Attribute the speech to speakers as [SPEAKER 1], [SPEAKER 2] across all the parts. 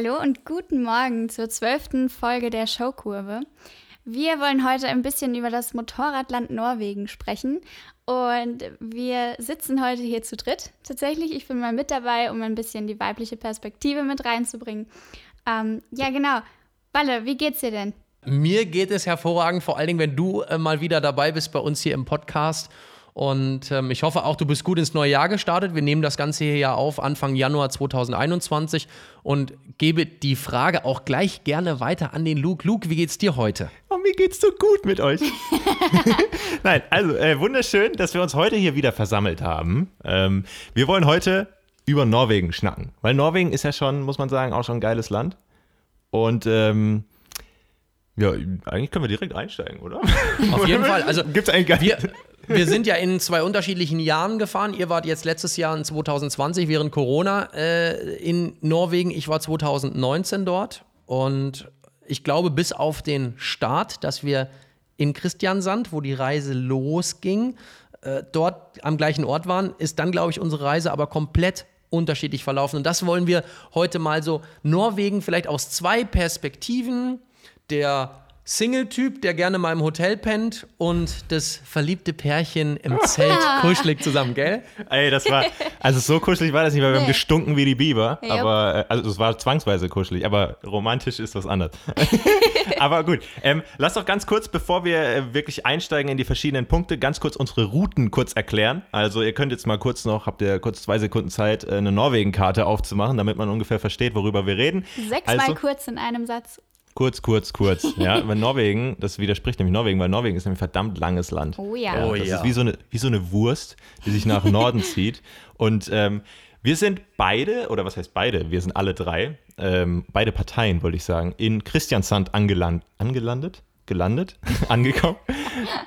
[SPEAKER 1] Hallo und guten Morgen zur zwölften Folge der Showkurve. Wir wollen heute ein bisschen über das Motorradland Norwegen sprechen und wir sitzen heute hier zu dritt. Tatsächlich, ich bin mal mit dabei, um ein bisschen die weibliche Perspektive mit reinzubringen. Ähm, ja, genau. Balle, wie geht's dir denn?
[SPEAKER 2] Mir geht es hervorragend, vor allen Dingen, wenn du äh, mal wieder dabei bist bei uns hier im Podcast. Und ähm, ich hoffe auch, du bist gut ins neue Jahr gestartet. Wir nehmen das Ganze hier ja auf Anfang Januar 2021 und gebe die Frage auch gleich gerne weiter an den Luke. Luke, wie geht's dir heute?
[SPEAKER 3] Oh, mir geht's so gut mit euch. Nein, also äh, wunderschön, dass wir uns heute hier wieder versammelt haben. Ähm, wir wollen heute über Norwegen schnacken, weil Norwegen ist ja schon, muss man sagen, auch schon ein geiles Land. Und ähm, ja, eigentlich können wir direkt einsteigen, oder?
[SPEAKER 2] Auf jeden Fall. Also
[SPEAKER 3] gibt's eigentlich gar
[SPEAKER 2] wir, wir sind ja in zwei unterschiedlichen Jahren gefahren. Ihr wart jetzt letztes Jahr in 2020 während Corona äh, in Norwegen. Ich war 2019 dort und ich glaube, bis auf den Start, dass wir in Christiansand, wo die Reise losging, äh, dort am gleichen Ort waren, ist dann, glaube ich, unsere Reise aber komplett unterschiedlich verlaufen. Und das wollen wir heute mal so Norwegen vielleicht aus zwei Perspektiven der Single-Typ, der gerne mal im Hotel pennt und das verliebte Pärchen im Zelt kuschelig zusammen, gell?
[SPEAKER 3] Ey, das war, also so kuschelig war das nicht, weil wir haben gestunken wie die Biber, aber, äh, also es war zwangsweise kuschelig, aber romantisch ist was anderes. aber gut, ähm, lass doch ganz kurz, bevor wir äh, wirklich einsteigen in die verschiedenen Punkte, ganz kurz unsere Routen kurz erklären. Also ihr könnt jetzt mal kurz noch, habt ihr kurz zwei Sekunden Zeit, äh, eine Norwegen-Karte aufzumachen, damit man ungefähr versteht, worüber wir reden.
[SPEAKER 1] Sechsmal
[SPEAKER 3] Also-
[SPEAKER 1] kurz in einem Satz.
[SPEAKER 3] Kurz, kurz, kurz. Ja, weil Norwegen, das widerspricht nämlich Norwegen, weil Norwegen ist nämlich ein verdammt langes Land.
[SPEAKER 1] Oh ja.
[SPEAKER 2] Oh
[SPEAKER 3] das
[SPEAKER 2] ja.
[SPEAKER 3] ist wie so, eine, wie so eine Wurst, die sich nach Norden zieht. Und ähm, wir sind beide, oder was heißt beide? Wir sind alle drei, ähm, beide Parteien, wollte ich sagen, in Christiansand angeland, angelandet. Gelandet, angekommen.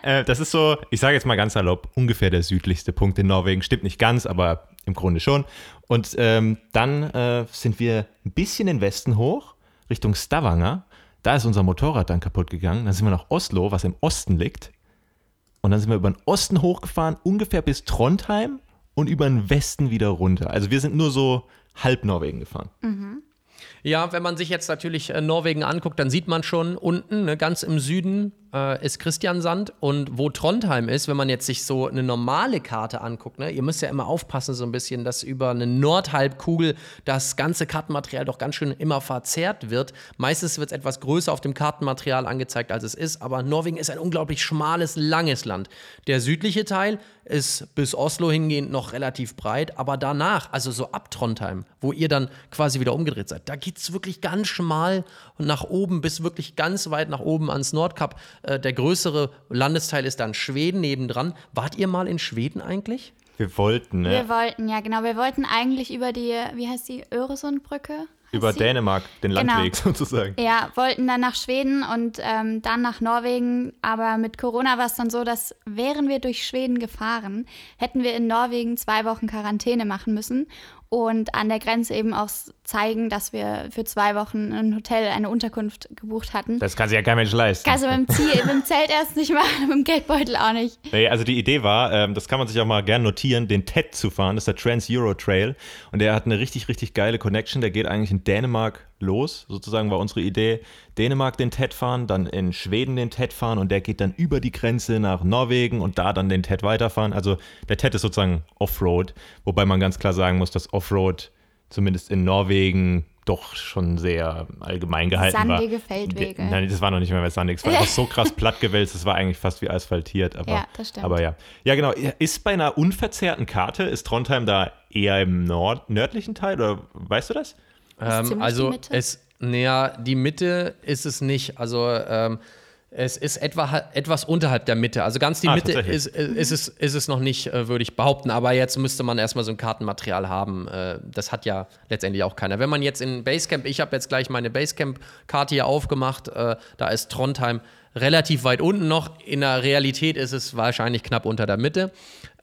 [SPEAKER 3] äh, das ist so, ich sage jetzt mal ganz salopp, ungefähr der südlichste Punkt in Norwegen. Stimmt nicht ganz, aber im Grunde schon. Und ähm, dann äh, sind wir ein bisschen in den Westen hoch, Richtung Stavanger. Da ist unser Motorrad dann kaputt gegangen. Dann sind wir nach Oslo, was im Osten liegt. Und dann sind wir über den Osten hochgefahren, ungefähr bis Trondheim und über den Westen wieder runter. Also wir sind nur so halb Norwegen gefahren.
[SPEAKER 2] Ja, wenn man sich jetzt natürlich äh, Norwegen anguckt, dann sieht man schon unten, ne, ganz im Süden äh, ist Christiansand und wo Trondheim ist, wenn man jetzt sich so eine normale Karte anguckt, ne, ihr müsst ja immer aufpassen so ein bisschen, dass über eine Nordhalbkugel das ganze Kartenmaterial doch ganz schön immer verzerrt wird. Meistens wird es etwas größer auf dem Kartenmaterial angezeigt, als es ist, aber Norwegen ist ein unglaublich schmales, langes Land. Der südliche Teil ist bis Oslo hingehend noch relativ breit, aber danach, also so ab Trondheim, wo ihr dann quasi wieder umgedreht seid, da geht es wirklich ganz schmal nach oben bis wirklich ganz weit nach oben ans Nordkap. Äh, der größere Landesteil ist dann Schweden nebendran. Wart ihr mal in Schweden eigentlich?
[SPEAKER 3] Wir wollten, ne?
[SPEAKER 1] Wir wollten, ja genau, wir wollten eigentlich über die, wie heißt die, Öresundbrücke?
[SPEAKER 3] Über
[SPEAKER 1] sie?
[SPEAKER 3] Dänemark, den
[SPEAKER 1] Genau.
[SPEAKER 3] Landweg sozusagen.
[SPEAKER 1] Ja, wollten dann nach Schweden und ähm, dann nach Norwegen. Aber mit Corona war es dann so, dass wären wir durch Schweden gefahren, hätten wir in Norwegen zwei Wochen Quarantäne machen müssen und an der Grenze eben auch zeigen, dass wir für zwei Wochen ein Hotel, eine Unterkunft gebucht hatten.
[SPEAKER 3] Das kann sich ja kein Mensch leisten.
[SPEAKER 1] Kannst du mit dem, Ziel, mit dem Zelt erst nicht machen, mit dem Geldbeutel auch nicht.
[SPEAKER 3] Nee, also die Idee war, ähm, das kann man sich auch mal gern notieren, den TED zu fahren. Das ist der Trans-Euro Trail. Und der hat eine richtig, richtig geile Connection. Der geht eigentlich in Dänemark los. Sozusagen war unsere Idee, Dänemark den TED fahren, dann in Schweden den TED fahren und der geht dann über die Grenze nach Norwegen und da dann den TED weiterfahren. Also der TED ist sozusagen Offroad, wobei man ganz klar sagen muss, dass Offroad zumindest in Norwegen doch schon sehr allgemein gehalten war.
[SPEAKER 1] Sandige Feldwege.
[SPEAKER 3] Nein, das war noch nicht mehr mehr sandig. Es war einfach so krass plattgewälzt, es war eigentlich fast wie asphaltiert. Aber,
[SPEAKER 1] Ja, das stimmt.
[SPEAKER 3] Aber ja. Ja, genau. Ist bei einer unverzerrten Karte, ist Trondheim da eher im Nord nördlichen Teil oder weißt du das?
[SPEAKER 2] Ähm, also
[SPEAKER 1] die Mitte?
[SPEAKER 2] es, naja, die Mitte ist es nicht. Also ähm, es ist etwa, etwas unterhalb der Mitte. Also ganz die
[SPEAKER 3] Ah,
[SPEAKER 2] Mitte ist, ist, ist, es, ist es noch nicht, äh, würde ich behaupten. Aber jetzt müsste man erstmal so ein Kartenmaterial haben. Äh, das hat ja letztendlich auch keiner. Wenn man jetzt in Basecamp, ich habe jetzt gleich meine Basecamp-Karte hier aufgemacht, äh, da ist Trondheim relativ weit unten noch. In der Realität ist es wahrscheinlich knapp unter der Mitte.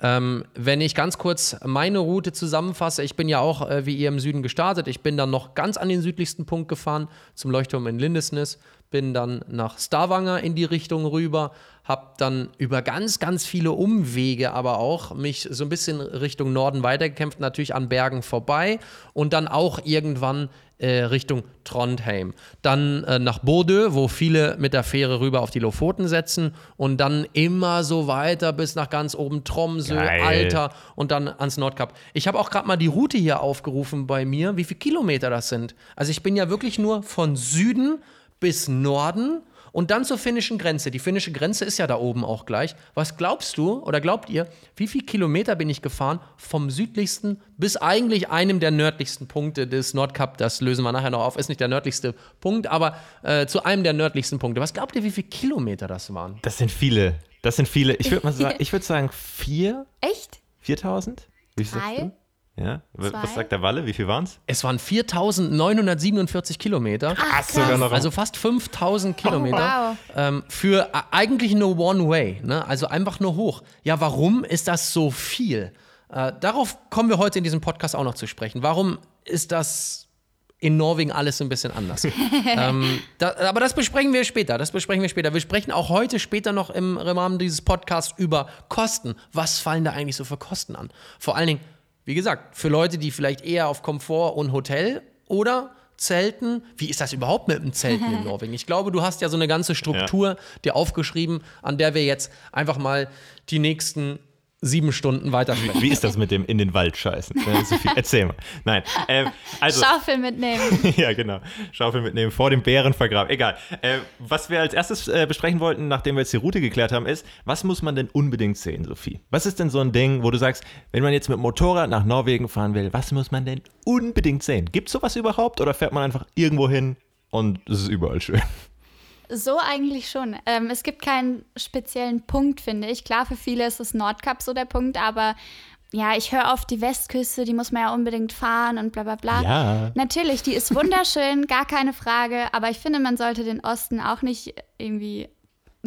[SPEAKER 2] Ähm, wenn ich ganz kurz meine Route zusammenfasse, ich bin ja auch äh, wie ihr im Süden gestartet. Ich bin dann noch ganz an den südlichsten Punkt gefahren, zum Leuchtturm in Lindesnes, bin dann nach Stavanger in die Richtung rüber, habe dann über ganz, ganz viele Umwege aber auch mich so ein bisschen Richtung Norden weitergekämpft, natürlich an Bergen vorbei und dann auch irgendwann Richtung Trondheim. Dann äh, nach Bodø, wo viele mit der Fähre rüber auf die Lofoten setzen und dann immer so weiter bis nach ganz oben Tromsø,
[SPEAKER 3] Geil.
[SPEAKER 2] Alter und dann ans Nordkap. Ich habe auch gerade mal die Route hier aufgerufen bei mir, wie viele Kilometer das sind. Also ich bin ja wirklich nur von Süden bis Norden und dann zur finnischen Grenze. Die finnische Grenze ist ja da oben auch gleich. Was glaubst du oder glaubt ihr, wie viele Kilometer bin ich gefahren vom südlichsten bis eigentlich einem der nördlichsten Punkte des Nordkap? Das lösen wir nachher noch auf. Ist nicht der nördlichste Punkt, aber äh, zu einem der nördlichsten Punkte. Was glaubt ihr, wie viele Kilometer das waren?
[SPEAKER 3] Das sind viele. Das sind viele. Ich würde mal sagen, ich würde sagen vier,
[SPEAKER 1] Echt?
[SPEAKER 3] 4000? Wie viel sagst
[SPEAKER 1] Drei?
[SPEAKER 3] Ja.
[SPEAKER 1] Zwei?
[SPEAKER 3] Was sagt der Walle? Wie viel waren es?
[SPEAKER 2] Es waren 4947 Kilometer.
[SPEAKER 3] Krass, sogar noch.
[SPEAKER 2] Also fast 5000 Kilometer.
[SPEAKER 1] wow.
[SPEAKER 2] ähm, für äh, eigentlich nur One-Way. Ne? Also einfach nur hoch. Ja, warum ist das so viel? Äh, darauf kommen wir heute in diesem Podcast auch noch zu sprechen. Warum ist das in Norwegen alles ein bisschen anders? ähm, da, aber das besprechen wir später. Das besprechen wir später. Wir sprechen auch heute später noch im Rahmen dieses Podcasts über Kosten. Was fallen da eigentlich so für Kosten an? Vor allen Dingen, wie gesagt, für Leute, die vielleicht eher auf Komfort und Hotel oder Zelten. Wie ist das überhaupt mit dem Zelten in Norwegen? Ich glaube, du hast ja so eine ganze Struktur dir aufgeschrieben, an der wir jetzt einfach mal die nächsten sieben Stunden weitersprechen.
[SPEAKER 3] Wie ist das mit dem in den Wald scheißen? Sophie, erzähl mal. Nein. Ähm, also,
[SPEAKER 1] Schaufel mitnehmen.
[SPEAKER 3] ja, genau. Schaufel mitnehmen, vor dem Bären vergraben. Egal. Äh, was wir als erstes äh, besprechen wollten, nachdem wir jetzt die Route geklärt haben, ist, was muss man denn unbedingt sehen, Sophie? Was ist denn so ein Ding, wo du sagst, wenn man jetzt mit Motorrad nach Norwegen fahren will, was muss man denn unbedingt sehen? Gibt es sowas überhaupt oder fährt man einfach irgendwo hin und es ist überall schön?
[SPEAKER 1] So eigentlich schon. Ähm, es gibt keinen speziellen Punkt, finde ich. Klar, für viele ist das Nordkap so der Punkt, aber ja, ich höre auf die Westküste, die muss man ja unbedingt fahren und bla bla bla.
[SPEAKER 3] Ja.
[SPEAKER 1] Natürlich, die ist wunderschön, gar keine Frage, aber ich finde, man sollte den Osten auch nicht irgendwie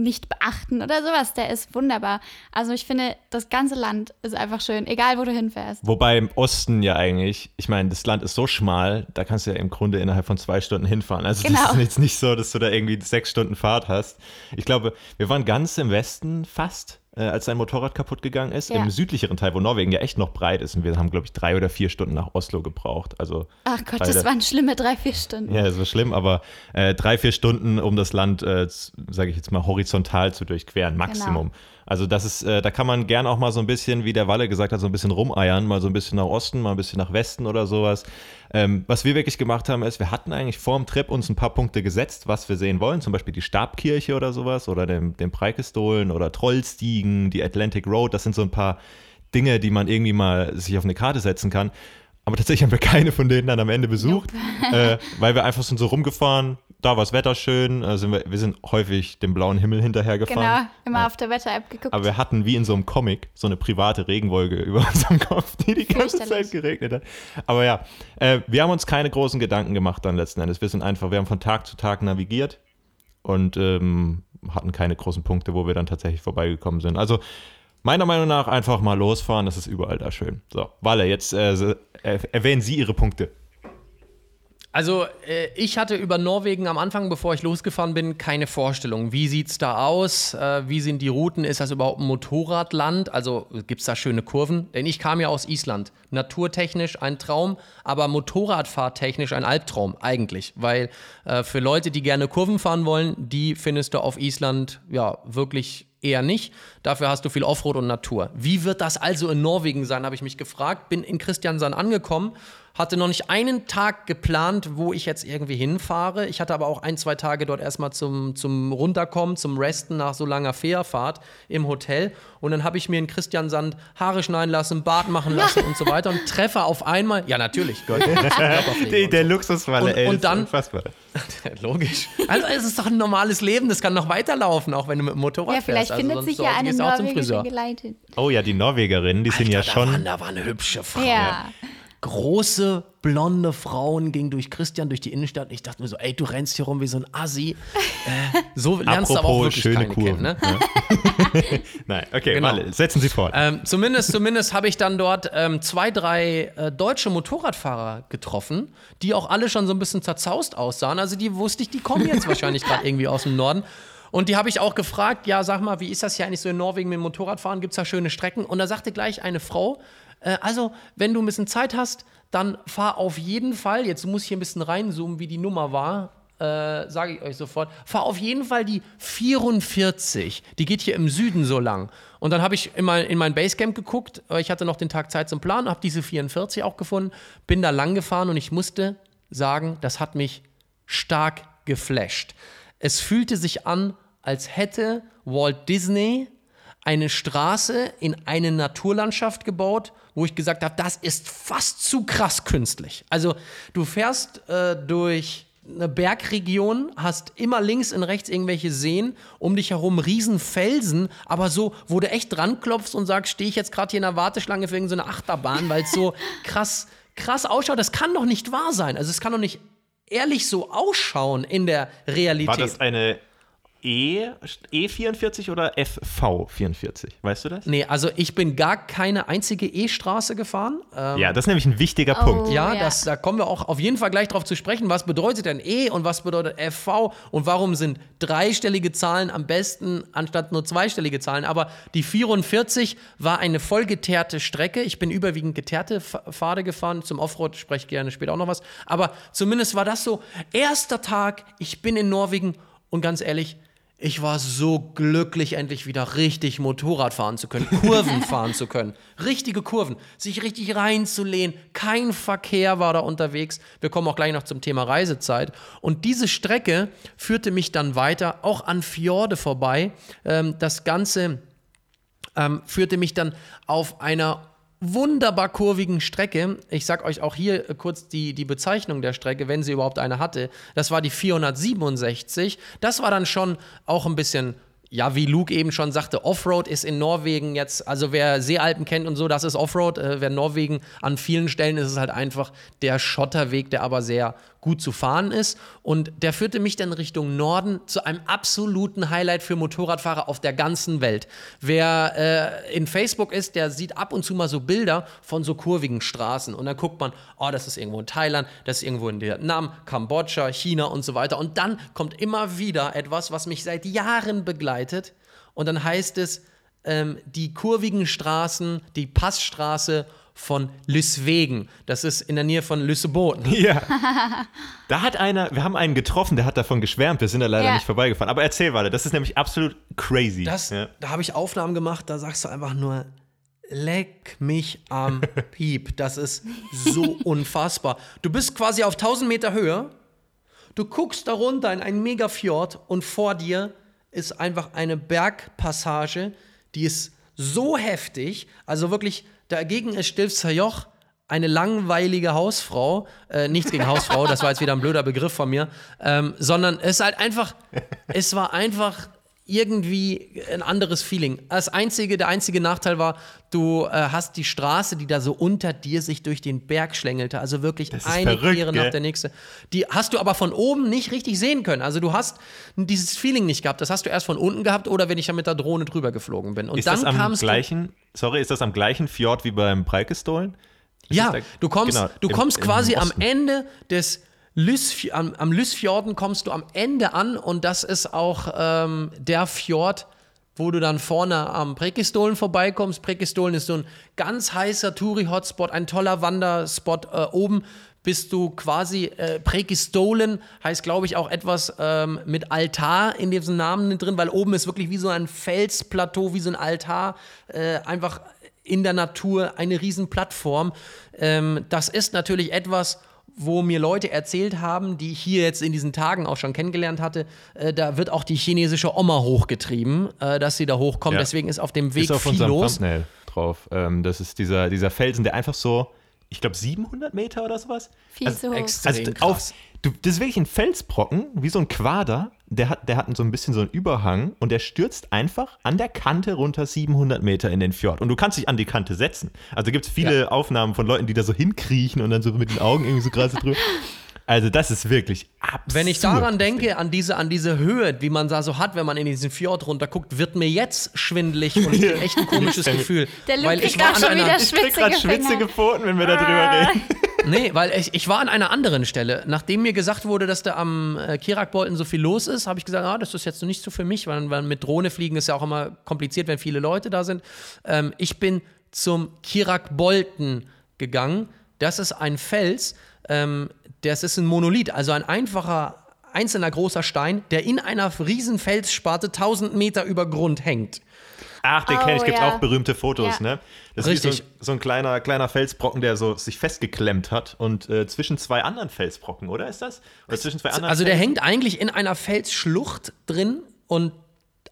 [SPEAKER 1] nicht beachten oder sowas. Der ist wunderbar. Also ich finde, das ganze Land ist einfach schön, egal wo du hinfährst.
[SPEAKER 3] Wobei im Osten ja eigentlich, ich meine, das Land ist so schmal, da kannst du ja im Grunde innerhalb von zwei Stunden hinfahren. Also
[SPEAKER 1] Genau.
[SPEAKER 3] das ist jetzt nicht so, dass du da irgendwie sechs Stunden Fahrt hast. Ich glaube, wir waren ganz im Westen fast, äh, als sein Motorrad kaputt gegangen ist.
[SPEAKER 1] Ja.
[SPEAKER 3] Im südlicheren Teil, wo Norwegen ja echt noch breit ist. Und wir haben, glaube ich, drei oder vier Stunden nach Oslo gebraucht. Also
[SPEAKER 1] Ach Gott, das waren schlimme drei, vier Stunden.
[SPEAKER 3] ja, das war schlimm, aber äh, drei, vier Stunden, um das Land, äh, sage ich jetzt mal, horizontal zu durchqueren, Maximum.
[SPEAKER 1] Genau.
[SPEAKER 3] Also das ist, äh, da kann man gern auch mal so ein bisschen, wie der Walle gesagt hat, so ein bisschen rumeiern, mal so ein bisschen nach Osten, mal ein bisschen nach Westen oder sowas. Ähm, was wir wirklich gemacht haben, ist, wir hatten eigentlich vor dem Trip uns ein paar Punkte gesetzt, was wir sehen wollen, zum Beispiel die Stabkirche oder sowas oder den, den Preikestolen oder Trollstiegen, die Atlantic Road, das sind so ein paar Dinge, die man irgendwie mal sich auf eine Karte setzen kann. Aber tatsächlich haben wir keine von denen dann am Ende besucht, äh, weil wir einfach sind so rumgefahren. Da war das Wetter schön. Äh, sind wir, wir sind häufig dem blauen Himmel hinterhergefahren.
[SPEAKER 1] Genau, immer auf der Wetter-App geguckt.
[SPEAKER 3] Aber wir hatten wie in so einem Comic so eine private Regenwolke über unserem Kopf, die die ganze. Zeit geregnet hat. Aber ja, äh, wir haben uns keine großen Gedanken gemacht dann letzten Endes. Wir sind einfach, wir haben von Tag zu Tag navigiert und ähm, hatten keine großen Punkte, wo wir dann tatsächlich vorbeigekommen sind. Also meiner Meinung nach einfach mal losfahren, das ist überall da schön. So, Walle, jetzt äh, äh, erwähnen Sie Ihre Punkte.
[SPEAKER 2] Also, äh, ich hatte über Norwegen am Anfang, bevor ich losgefahren bin, keine Vorstellung. Wie sieht's da aus? Äh, wie sind die Routen? Ist das überhaupt ein Motorradland? Also, gibt's da schöne Kurven? Denn ich kam ja aus Island. Naturtechnisch ein Traum, aber Motorradfahrtechnisch ein Albtraum eigentlich. Weil äh, für Leute, die gerne Kurven fahren wollen, die findest du auf Island ja wirklich eher nicht. Dafür hast du viel Offroad und Natur. Wie wird das also in Norwegen sein, habe ich mich gefragt. Bin in Christiansand angekommen, hatte noch nicht einen Tag geplant, wo ich jetzt irgendwie hinfahre. Ich hatte aber auch ein, zwei Tage dort erstmal zum, zum Runterkommen, zum Resten nach so langer Fährfahrt im Hotel. Und dann habe ich mir in Christiansand Haare schneiden lassen, Bart machen lassen und so weiter und treffe auf einmal, ja natürlich, gehört und
[SPEAKER 3] der
[SPEAKER 2] so.
[SPEAKER 3] Luxuswalle,
[SPEAKER 2] Und-
[SPEAKER 3] ey,
[SPEAKER 2] und dann-
[SPEAKER 3] unfassbar.
[SPEAKER 2] Logisch. Also es ist doch ein normales Leben, das kann noch weiterlaufen, auch wenn du mit dem Motorrad
[SPEAKER 1] ja, vielleicht
[SPEAKER 2] fährst. Also
[SPEAKER 1] findet sich ja eine
[SPEAKER 2] Friseur.
[SPEAKER 1] Geleitin.
[SPEAKER 3] Oh ja, die Norwegerinnen, die sind ja
[SPEAKER 2] Alter,
[SPEAKER 3] schon.
[SPEAKER 2] Da waren, da waren hübsche Frauen.
[SPEAKER 1] Ja.
[SPEAKER 2] Große, blonde Frauen gingen durch Christian durch die Innenstadt. Ich dachte mir so, ey, du rennst hier rum wie so ein Assi. Äh, so lernst du aber auch wirklich
[SPEAKER 3] schöne
[SPEAKER 2] keine
[SPEAKER 3] Kurven.
[SPEAKER 2] kennen, ne?
[SPEAKER 3] Nein, okay,
[SPEAKER 2] Genau.
[SPEAKER 3] Walle, setzen Sie fort.
[SPEAKER 2] Ähm, zumindest zumindest habe ich dann dort ähm, zwei, drei äh, deutsche Motorradfahrer getroffen, die auch alle schon so ein bisschen zerzaust aussahen. Also die wusste ich, die kommen jetzt wahrscheinlich gerade irgendwie aus dem Norden. Und die habe ich auch gefragt, ja, sag mal, wie ist das hier eigentlich so in Norwegen mit dem Motorradfahren? Gibt es da schöne Strecken? Und da sagte gleich eine Frau, also, wenn du ein bisschen Zeit hast, dann fahr auf jeden Fall, jetzt muss ich hier ein bisschen reinzoomen, wie die Nummer war, äh, sage ich euch sofort, fahr auf jeden Fall die 44. Die geht hier im Süden so lang. Und dann habe ich in mein, in mein Basecamp geguckt. Ich hatte noch den Tag Zeit zum Plan, habe diese 44 auch gefunden, bin da lang gefahren und ich musste sagen, das hat mich stark geflasht. Es fühlte sich an, als hätte Walt Disney eine Straße in eine Naturlandschaft gebaut, wo ich gesagt habe, das ist fast zu krass künstlich. Also du fährst äh, durch eine Bergregion, hast immer links und rechts irgendwelche Seen, um dich herum riesen Felsen, aber so, wo du echt dran klopfst und sagst, stehe ich jetzt gerade hier in der Warteschlange für irgendeine Achterbahn, weil es so krass, krass ausschaut. Das kann doch nicht wahr sein. Also es kann doch nicht ehrlich so ausschauen in der Realität.
[SPEAKER 3] War das eine E, E44 oder FV44? Weißt du das?
[SPEAKER 2] Nee, also ich bin gar keine einzige E-Straße gefahren. Ähm,
[SPEAKER 3] ja, das ist nämlich ein wichtiger
[SPEAKER 1] Oh.
[SPEAKER 3] Punkt.
[SPEAKER 2] ja,
[SPEAKER 1] ja.
[SPEAKER 2] Das, da kommen wir auch auf jeden Fall gleich drauf zu sprechen. Was bedeutet denn E und was bedeutet FV und warum sind dreistellige Zahlen am besten anstatt nur zweistellige Zahlen? Aber die 44 war eine vollgeteerte Strecke. Ich bin überwiegend geteerte Pfade gefahren. Zum Offroad spreche ich gerne später auch noch was. Aber zumindest war das so, erster Tag, ich bin in Norwegen und ganz ehrlich, ich war so glücklich, endlich wieder richtig Motorrad fahren zu können, Kurven fahren zu können. Richtige Kurven, sich richtig reinzulehnen. Kein Verkehr war da unterwegs. Wir kommen auch gleich noch zum Thema Reisezeit. Und diese Strecke führte mich dann weiter, auch an Fjorde vorbei. Ähm, das Ganze ähm, führte mich dann auf einer wunderbar kurvigen Strecke. Ich sag euch auch hier äh, kurz die, die Bezeichnung der Strecke, wenn sie überhaupt eine hatte. Das war die 467. Das war dann schon auch ein bisschen. Ja, wie Luke eben schon sagte, Offroad ist in Norwegen jetzt, also wer Seealpen kennt und so, das ist Offroad. Äh, wer Norwegen an vielen Stellen ist es halt einfach der Schotterweg, der aber sehr gut zu fahren ist. Und der führte mich dann Richtung Norden zu einem absoluten Highlight für Motorradfahrer auf der ganzen Welt. Wer äh, in Facebook ist, der sieht ab und zu mal so Bilder von so kurvigen Straßen. Und dann guckt man, oh, das ist irgendwo in Thailand, das ist irgendwo in Vietnam, Kambodscha, China und so weiter. Und dann kommt immer wieder etwas, was mich seit Jahren begleitet. Und dann heißt es, ähm, die kurvigen Straßen, die Passstraße von Lyswegen. Das ist in der Nähe von Lüsseboten.
[SPEAKER 3] Ja. Da hat einer, wir haben einen getroffen, der hat davon geschwärmt. Wir sind da leider
[SPEAKER 1] Ja.
[SPEAKER 3] nicht vorbeigefahren. Aber erzähl weiter, das ist nämlich absolut crazy.
[SPEAKER 2] Das,
[SPEAKER 3] ja.
[SPEAKER 2] Da habe ich Aufnahmen gemacht, da sagst du einfach nur, leck mich am Piep. Das ist so unfassbar. Du bist quasi auf 1000 Meter Höhe, du guckst da runter in einen Megafjord und vor dir ist einfach eine Bergpassage, die ist so heftig, also wirklich, dagegen ist Stilfzer Joch eine langweilige Hausfrau, äh, nichts gegen Hausfrau, das war jetzt wieder ein blöder Begriff von mir, ähm, sondern es ist halt einfach, es war einfach irgendwie ein anderes Feeling. Das einzige, der einzige Nachteil war, du äh, hast die Straße, die da so unter dir sich durch den Berg schlängelte, also wirklich eine
[SPEAKER 3] verrückt,
[SPEAKER 2] Kehre
[SPEAKER 3] gell?
[SPEAKER 2] nach der nächste. Die hast du aber von oben nicht richtig sehen können. Also du hast dieses Feeling nicht gehabt. Das hast du erst von unten gehabt oder wenn ich ja mit der Drohne drüber geflogen bin. Und
[SPEAKER 3] Ist
[SPEAKER 2] dann
[SPEAKER 3] das am
[SPEAKER 2] du
[SPEAKER 3] gleichen, sorry, ist das am gleichen Fjord wie beim Preikestolen?
[SPEAKER 2] Ja,
[SPEAKER 3] da-
[SPEAKER 2] du kommst,
[SPEAKER 3] genau,
[SPEAKER 2] du
[SPEAKER 3] im-
[SPEAKER 2] kommst
[SPEAKER 3] im
[SPEAKER 2] quasi am
[SPEAKER 3] Osten.
[SPEAKER 2] Ende des Lysfj am, am Lysfjorden kommst du am Ende an und das ist auch ähm, der Fjord, wo du dann vorne am Prekistolen vorbeikommst. Prekistolen ist so ein ganz heißer Touri-Hotspot, ein toller Wanderspot. Äh, oben bist du quasi äh, Prekistolen, heißt glaube ich auch etwas ähm, mit Altar in diesem Namen drin, weil oben ist wirklich wie so ein Felsplateau, wie so ein Altar, äh, einfach in der Natur eine riesen Plattform. Ähm, das ist natürlich etwas, wo mir Leute erzählt haben, die ich hier jetzt in diesen Tagen auch schon kennengelernt hatte, äh, da wird auch die chinesische Oma hochgetrieben, äh, dass sie da hochkommt.
[SPEAKER 3] Ja.
[SPEAKER 2] Deswegen ist auf dem Weg
[SPEAKER 3] Ist auf
[SPEAKER 2] viel los.
[SPEAKER 3] Thumbnail drauf. Ähm, das ist dieser, dieser Felsen, der einfach so, ich glaube 700 Meter oder sowas.
[SPEAKER 1] Viel zu hoch.
[SPEAKER 2] extrem
[SPEAKER 3] Also
[SPEAKER 2] krass.
[SPEAKER 3] auf, du, das ist wirklich ein Felsbrocken, wie so ein Quader. Der hat, der hat so ein bisschen so einen Überhang und der stürzt einfach an der Kante runter 700 Meter in den Fjord. Und du kannst dich an die Kante setzen. Also gibt es viele Aufnahmen von Leuten, die da so hinkriechen und dann so mit den Augen irgendwie so gerade so drüber. Also das ist wirklich absurd.
[SPEAKER 2] Wenn ich daran denke, an diese, an diese Höhe, wie man da so hat, wenn man in diesen Fjord runterguckt, wird mir jetzt schwindelig und echt ein komisches Gefühl.
[SPEAKER 1] Der Luke
[SPEAKER 2] weil ich war
[SPEAKER 1] schon
[SPEAKER 2] einer,
[SPEAKER 1] wieder
[SPEAKER 3] ich krieg gerade
[SPEAKER 1] schwitzige
[SPEAKER 3] schwitzige Pfoten, wenn wir da drüber reden.
[SPEAKER 2] Nee, weil ich, ich war an einer anderen Stelle. Nachdem mir gesagt wurde, dass da am äh, Kirakbolten so viel los ist, habe ich gesagt, ah, das ist jetzt nicht so für mich, weil, weil mit Drohne fliegen ist ja auch immer kompliziert, wenn viele Leute da sind. Ähm, ich bin zum Kirak-Bolten gegangen. Das ist ein Fels, ähm, das ist ein Monolith, also ein einfacher, einzelner großer Stein, der in einer riesen Felssparte 1000 Meter über Grund hängt.
[SPEAKER 3] Ach, den
[SPEAKER 1] Oh,
[SPEAKER 3] kenne ich. Gibt
[SPEAKER 1] ja.
[SPEAKER 3] auch berühmte Fotos,
[SPEAKER 1] Ja.
[SPEAKER 3] ne? Das ist wie
[SPEAKER 2] Richtig.
[SPEAKER 3] so, ein- so ein kleiner, kleiner Felsbrocken, der so sich festgeklemmt hat und äh, zwischen zwei anderen Felsbrocken, oder ist das? Oder zwischen zwei anderen
[SPEAKER 2] Also der
[SPEAKER 3] Fels-
[SPEAKER 2] hängt eigentlich in einer Felsschlucht drin und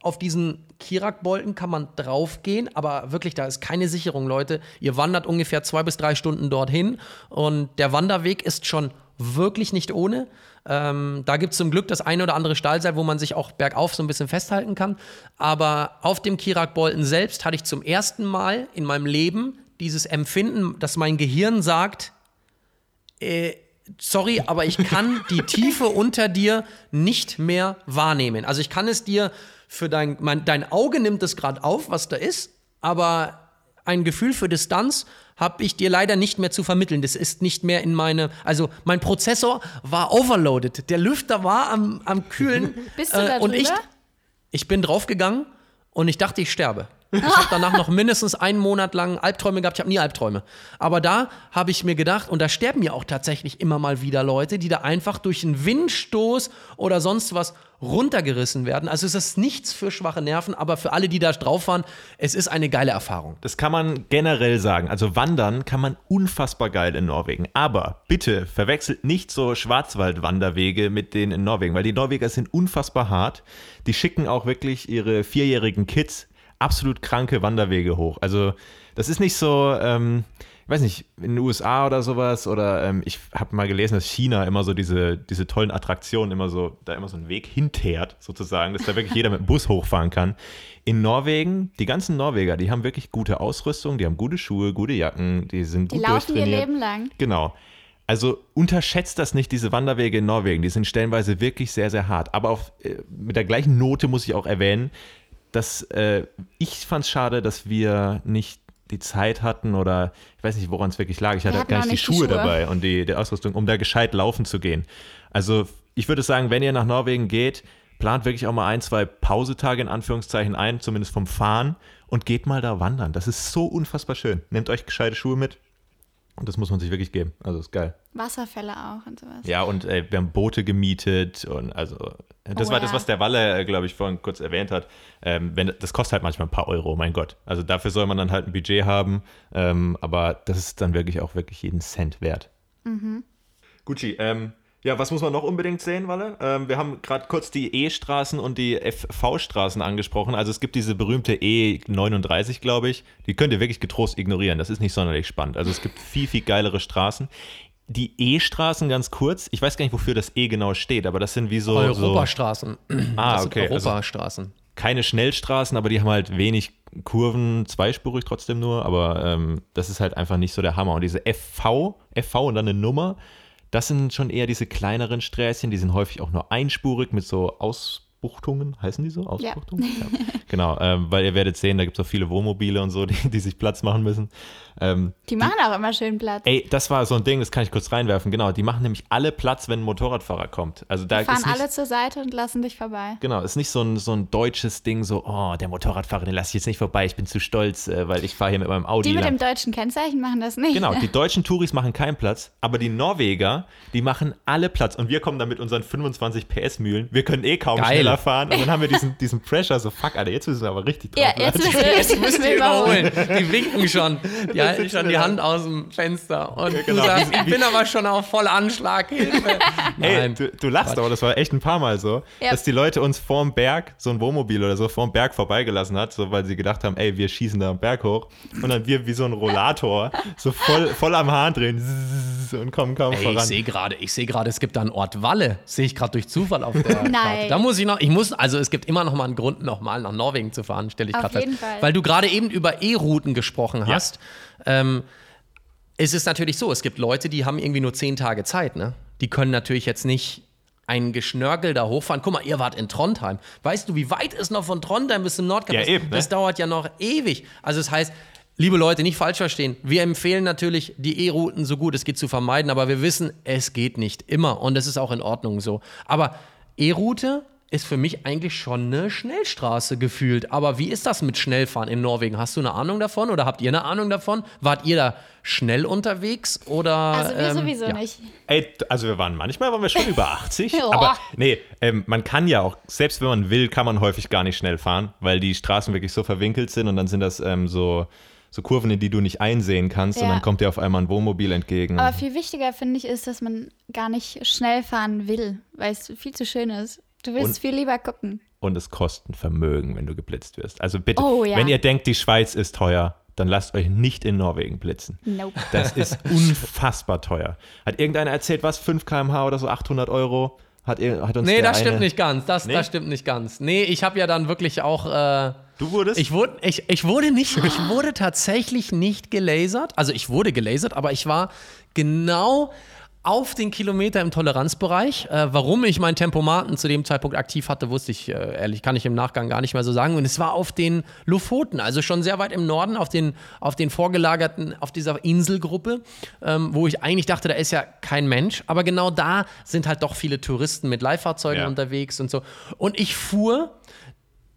[SPEAKER 2] auf diesen Kirak-Bolten kann man draufgehen, aber wirklich, da ist keine Sicherung, Leute. Ihr wandert ungefähr zwei bis drei Stunden dorthin und der Wanderweg ist schon wirklich nicht ohne. Ähm, da gibt es zum Glück das eine oder andere Stahlseil, wo man sich auch bergauf so ein bisschen festhalten kann. Aber auf dem Kirak-Bolten selbst hatte ich zum ersten Mal in meinem Leben dieses Empfinden, dass mein Gehirn sagt, sorry, aber ich kann die Tiefe unter dir nicht mehr wahrnehmen. Also ich kann es dir für dein, mein, dein Auge nimmt es gerade auf, was da ist, aber ein Gefühl für Distanz habe ich dir leider nicht mehr zu vermitteln. Das ist nicht mehr in meine, also mein Prozessor war overloaded. Der Lüfter war am, am kühlen.
[SPEAKER 1] Bist du da
[SPEAKER 2] und ich, ich bin draufgegangen und ich dachte, ich sterbe. Ich habe danach noch mindestens einen Monat lang Albträume gehabt. Ich habe nie Albträume. Aber da habe ich mir gedacht, und da sterben ja auch tatsächlich immer mal wieder Leute, die da einfach durch einen Windstoß oder sonst was runtergerissen werden. Also es ist nichts für schwache Nerven, aber für alle, die da drauf waren, es ist eine geile Erfahrung.
[SPEAKER 3] Das kann man generell sagen. Also wandern kann man unfassbar geil in Norwegen. Aber bitte verwechselt nicht so Schwarzwaldwanderwege mit denen in Norwegen, weil die Norweger sind unfassbar hart. Die schicken auch wirklich ihre vierjährigen Kids absolut kranke Wanderwege hoch. Also das ist nicht so, ähm, ich weiß nicht, in den USA oder sowas oder ähm, ich habe mal gelesen, dass China immer so diese, diese tollen Attraktionen immer so, da immer so einen Weg hinteert sozusagen, dass da wirklich jeder mit dem Bus hochfahren kann. In Norwegen, die ganzen Norweger, die haben wirklich gute Ausrüstung, die haben gute Schuhe, gute Jacken, die sind
[SPEAKER 1] Die
[SPEAKER 3] gut
[SPEAKER 1] laufen ihr. Leben lang.
[SPEAKER 3] Genau. Also unterschätzt das nicht, diese Wanderwege in Norwegen. Die sind stellenweise wirklich sehr, sehr hart. Aber auf, äh, mit der gleichen Note muss ich auch erwähnen, dass äh, ich fand es schade, dass wir nicht die Zeit hatten oder ich weiß nicht, woran es wirklich lag. Ich hatte gar
[SPEAKER 1] auch
[SPEAKER 3] nicht die
[SPEAKER 1] nicht die
[SPEAKER 3] Schuhe,
[SPEAKER 1] Schuhe.
[SPEAKER 3] dabei und die, die Ausrüstung, um da gescheit laufen zu gehen. Also ich würde sagen, wenn ihr nach Norwegen geht, plant wirklich auch mal ein, zwei Pausetage in Anführungszeichen ein, zumindest vom Fahren und geht mal da wandern. Das ist so unfassbar schön. Nehmt euch gescheite Schuhe mit und das muss man sich wirklich geben. Also ist geil.
[SPEAKER 1] Wasserfälle auch und sowas.
[SPEAKER 3] Ja, und äh, wir haben Boote gemietet und also das
[SPEAKER 1] Oh
[SPEAKER 3] war das,
[SPEAKER 1] ja.
[SPEAKER 3] was der Walle, äh, glaube ich, vorhin kurz erwähnt hat. Ähm, wenn, das kostet halt manchmal ein paar Euro, mein Gott. Also dafür soll man dann halt ein Budget haben, ähm, aber das ist dann wirklich auch wirklich jeden Cent wert. Gucci, ähm, ja, was muss man noch unbedingt sehen, Walle? Ähm, wir haben gerade kurz die E-Straßen und die FV-Straßen angesprochen. Also es gibt diese berühmte E39, glaube ich. Die könnt ihr wirklich getrost ignorieren. Das ist nicht sonderlich spannend. Also es gibt viel, viel geilere Straßen. Die E-Straßen ganz kurz, ich weiß gar nicht, wofür das E genau steht, aber das sind wie so, so
[SPEAKER 2] Europastraßen.
[SPEAKER 3] Ah,
[SPEAKER 2] das
[SPEAKER 3] okay, also-
[SPEAKER 2] Europastraßen.
[SPEAKER 3] keine Schnellstraßen, aber die haben halt wenig Kurven, zweispurig trotzdem nur, aber ähm, das ist halt einfach nicht so der Hammer. Und diese FV, FV und dann eine Nummer, das sind schon eher diese kleineren Sträßchen, die sind häufig auch nur einspurig mit so Ausbuchtungen, heißen die so? Ausbuchtungen? Ja. Genau, ähm, weil ihr werdet sehen, da gibt es auch viele Wohnmobile und so, die, die sich Platz machen müssen. Ähm,
[SPEAKER 1] Die machen auch immer schön Platz.
[SPEAKER 3] ey, das war so ein Ding, das kann ich kurz reinwerfen, genau, die machen nämlich alle Platz, wenn ein Motorradfahrer kommt. Also da
[SPEAKER 1] Die fahren
[SPEAKER 3] ist nicht,
[SPEAKER 1] alle zur Seite und lassen dich vorbei.
[SPEAKER 3] Genau, ist nicht so ein, so ein deutsches Ding, so, oh, der Motorradfahrer, den lasse ich jetzt nicht vorbei, ich bin zu stolz, äh, weil ich fahre hier mit meinem Audi
[SPEAKER 1] Die mit
[SPEAKER 3] lang.
[SPEAKER 1] dem deutschen Kennzeichen machen das nicht.
[SPEAKER 3] Genau, die deutschen Touris machen keinen Platz, aber die Norweger, die machen alle Platz. Und wir kommen dann mit unseren 25 PS-Mühlen. Wir können eh kaum
[SPEAKER 2] Geil.
[SPEAKER 3] schneller fahren. Und dann haben wir diesen, diesen Pressure, so fuck, Alter, jetzt müssen wir aber richtig drauf.
[SPEAKER 1] Ja, jetzt wir, jetzt müssen wir überholen.
[SPEAKER 2] Die winken schon. Die halten schon die. Hand aus dem Fenster. Und
[SPEAKER 3] genau.
[SPEAKER 2] du sagst, ich bin aber schon auf voll Anschlag. Hilfe.
[SPEAKER 3] Ey,
[SPEAKER 2] Nein.
[SPEAKER 3] du, du lachst, aber das war echt ein paar Mal so,
[SPEAKER 1] Ja.
[SPEAKER 3] dass die Leute uns vorm Berg, so ein Wohnmobil oder so, vorm Berg vorbeigelassen hat, so weil sie gedacht haben, ey, wir schießen da am Berg hoch. Und dann wir wie so ein Rollator, so voll, voll am Hahn drehen und kommen kaum
[SPEAKER 2] Ey, ich
[SPEAKER 3] voran.
[SPEAKER 2] sehe gerade, ich sehe gerade, es gibt da einen Ort Walle. Sehe ich gerade durch Zufall auf der Karte.
[SPEAKER 1] Nein.
[SPEAKER 2] Da muss ich noch, ich muss, also es gibt immer noch mal einen Grund, noch mal nach Norwegen zu fahren, stelle ich gerade fest.
[SPEAKER 1] jeden Fall.
[SPEAKER 2] Weil du gerade eben über E-Routen gesprochen
[SPEAKER 3] Ja.
[SPEAKER 2] hast. Ähm, es ist natürlich so, es gibt Leute, die haben irgendwie nur zehn Tage Zeit, ne? Die können natürlich jetzt nicht ein Geschnörkel da hochfahren. Guck mal, ihr wart in Trondheim. Weißt du, wie weit es noch von Trondheim bis zum Nordkap
[SPEAKER 3] Ja,
[SPEAKER 2] ist?
[SPEAKER 3] eben, ne?
[SPEAKER 2] Das dauert ja noch ewig. Also das heißt, liebe Leute, nicht falsch verstehen. Wir empfehlen natürlich, die E-Routen so gut es geht zu vermeiden, aber wir wissen, es geht nicht immer und es ist auch in Ordnung so. Aber E-Route ist für mich eigentlich schon eine Schnellstraße gefühlt. Aber wie ist das mit Schnellfahren in Norwegen? Hast du eine Ahnung davon oder habt ihr eine Ahnung davon? Wart ihr da schnell unterwegs oder?
[SPEAKER 1] Also wir
[SPEAKER 2] ähm,
[SPEAKER 1] sowieso
[SPEAKER 2] ja.
[SPEAKER 1] nicht.
[SPEAKER 3] Ey, also wir waren manchmal waren wir schon über 80,
[SPEAKER 1] Ja.
[SPEAKER 3] aber nee, ähm, man kann ja auch, selbst wenn man will, kann man häufig gar nicht schnell fahren, weil die Straßen wirklich so verwinkelt sind und dann sind das ähm, so, so Kurven, in die du nicht einsehen kannst und
[SPEAKER 1] Ja.
[SPEAKER 3] dann kommt dir auf einmal ein Wohnmobil entgegen.
[SPEAKER 1] Aber viel wichtiger finde ich ist, dass man gar nicht schnell fahren will, weil es viel zu schön ist. Du willst
[SPEAKER 3] Und-
[SPEAKER 1] viel lieber gucken.
[SPEAKER 3] und es kostet ein Vermögen, wenn du geblitzt wirst. Also bitte,
[SPEAKER 1] Oh, ja.
[SPEAKER 3] wenn ihr denkt, die Schweiz ist teuer, dann lasst euch nicht in Norwegen blitzen.
[SPEAKER 1] Nope.
[SPEAKER 3] Das ist unfassbar teuer. Hat irgendeiner erzählt, was? 5 km/h oder so 800 Euro? Hat, hat uns
[SPEAKER 2] Nee, das stimmt
[SPEAKER 3] eine-
[SPEAKER 2] nicht ganz. Das,
[SPEAKER 3] Nee?
[SPEAKER 2] das stimmt nicht ganz. Nee, ich habe ja dann wirklich auch. Äh,
[SPEAKER 3] Du wurdest?
[SPEAKER 2] ich, wurde, ich, ich wurde nicht, ich wurde tatsächlich nicht gelasert. Also ich wurde gelasert, aber ich war genau auf den Kilometer im Toleranzbereich. Äh, warum ich meinen Tempomaten zu dem Zeitpunkt aktiv hatte, wusste ich äh, ehrlich, kann ich im Nachgang gar nicht mehr so sagen. Und es war auf den Lofoten, also schon sehr weit im Norden, auf den, auf den vorgelagerten, auf dieser Inselgruppe, ähm, wo ich eigentlich dachte, da ist ja kein Mensch. Aber genau da sind halt doch viele Touristen mit Leihfahrzeugen
[SPEAKER 3] Ja.
[SPEAKER 2] unterwegs und so. Und ich fuhr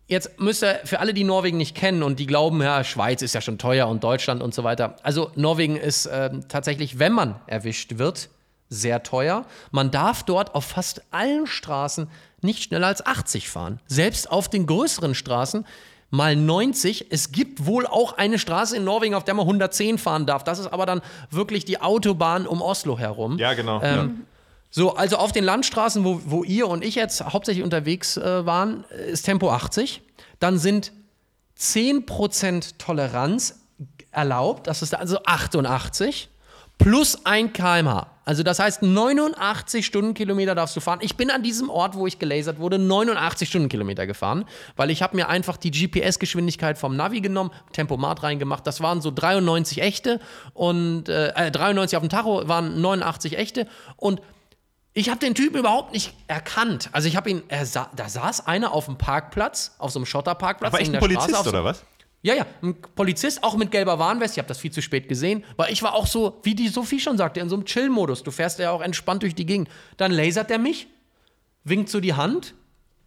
[SPEAKER 2] Jetzt müsst ihr, für alle, die Norwegen nicht kennen und die glauben, ja, Schweiz ist ja schon teuer und Deutschland und so weiter. Also Norwegen ist ähm, tatsächlich, wenn man erwischt wird, sehr teuer. Man darf dort auf fast allen Straßen nicht schneller als 80 fahren. Selbst auf den größeren Straßen mal 90. Es gibt wohl auch eine Straße in Norwegen, auf der man 110 fahren darf. Das ist aber dann wirklich die Autobahn um Oslo herum.
[SPEAKER 3] Ja, genau.
[SPEAKER 2] Ähm, So, also auf den Landstraßen, wo, wo ihr und ich jetzt hauptsächlich unterwegs äh, waren, äh, ist Tempo 80. Dann sind 10% Toleranz erlaubt, das ist also 88 plus 1 km/h. Also das heißt 89 Stundenkilometer darfst du fahren. Ich bin an diesem Ort, wo ich gelasert wurde, 89 Stundenkilometer gefahren, weil ich habe mir einfach die GPS-Geschwindigkeit vom Navi genommen, Tempomat reingemacht. Das waren so 93 echte und äh, äh, 93 auf dem Tacho waren 89 echte und ich habe den Typen überhaupt nicht erkannt. Also ich habe ihn, er sa da saß einer auf dem Parkplatz, auf so einem Schotterparkplatz.
[SPEAKER 3] Aber echt
[SPEAKER 2] in
[SPEAKER 3] ein
[SPEAKER 2] der
[SPEAKER 3] Polizist
[SPEAKER 2] so-
[SPEAKER 3] oder was?
[SPEAKER 2] Ja, ja, ein Polizist, auch mit gelber Warnweste. Ich habe das viel zu spät gesehen, weil ich war auch so, wie die Sophie schon sagte, in so einem Chill-Modus. Du fährst ja auch entspannt durch die Gegend. Dann lasert er mich, winkt so die Hand.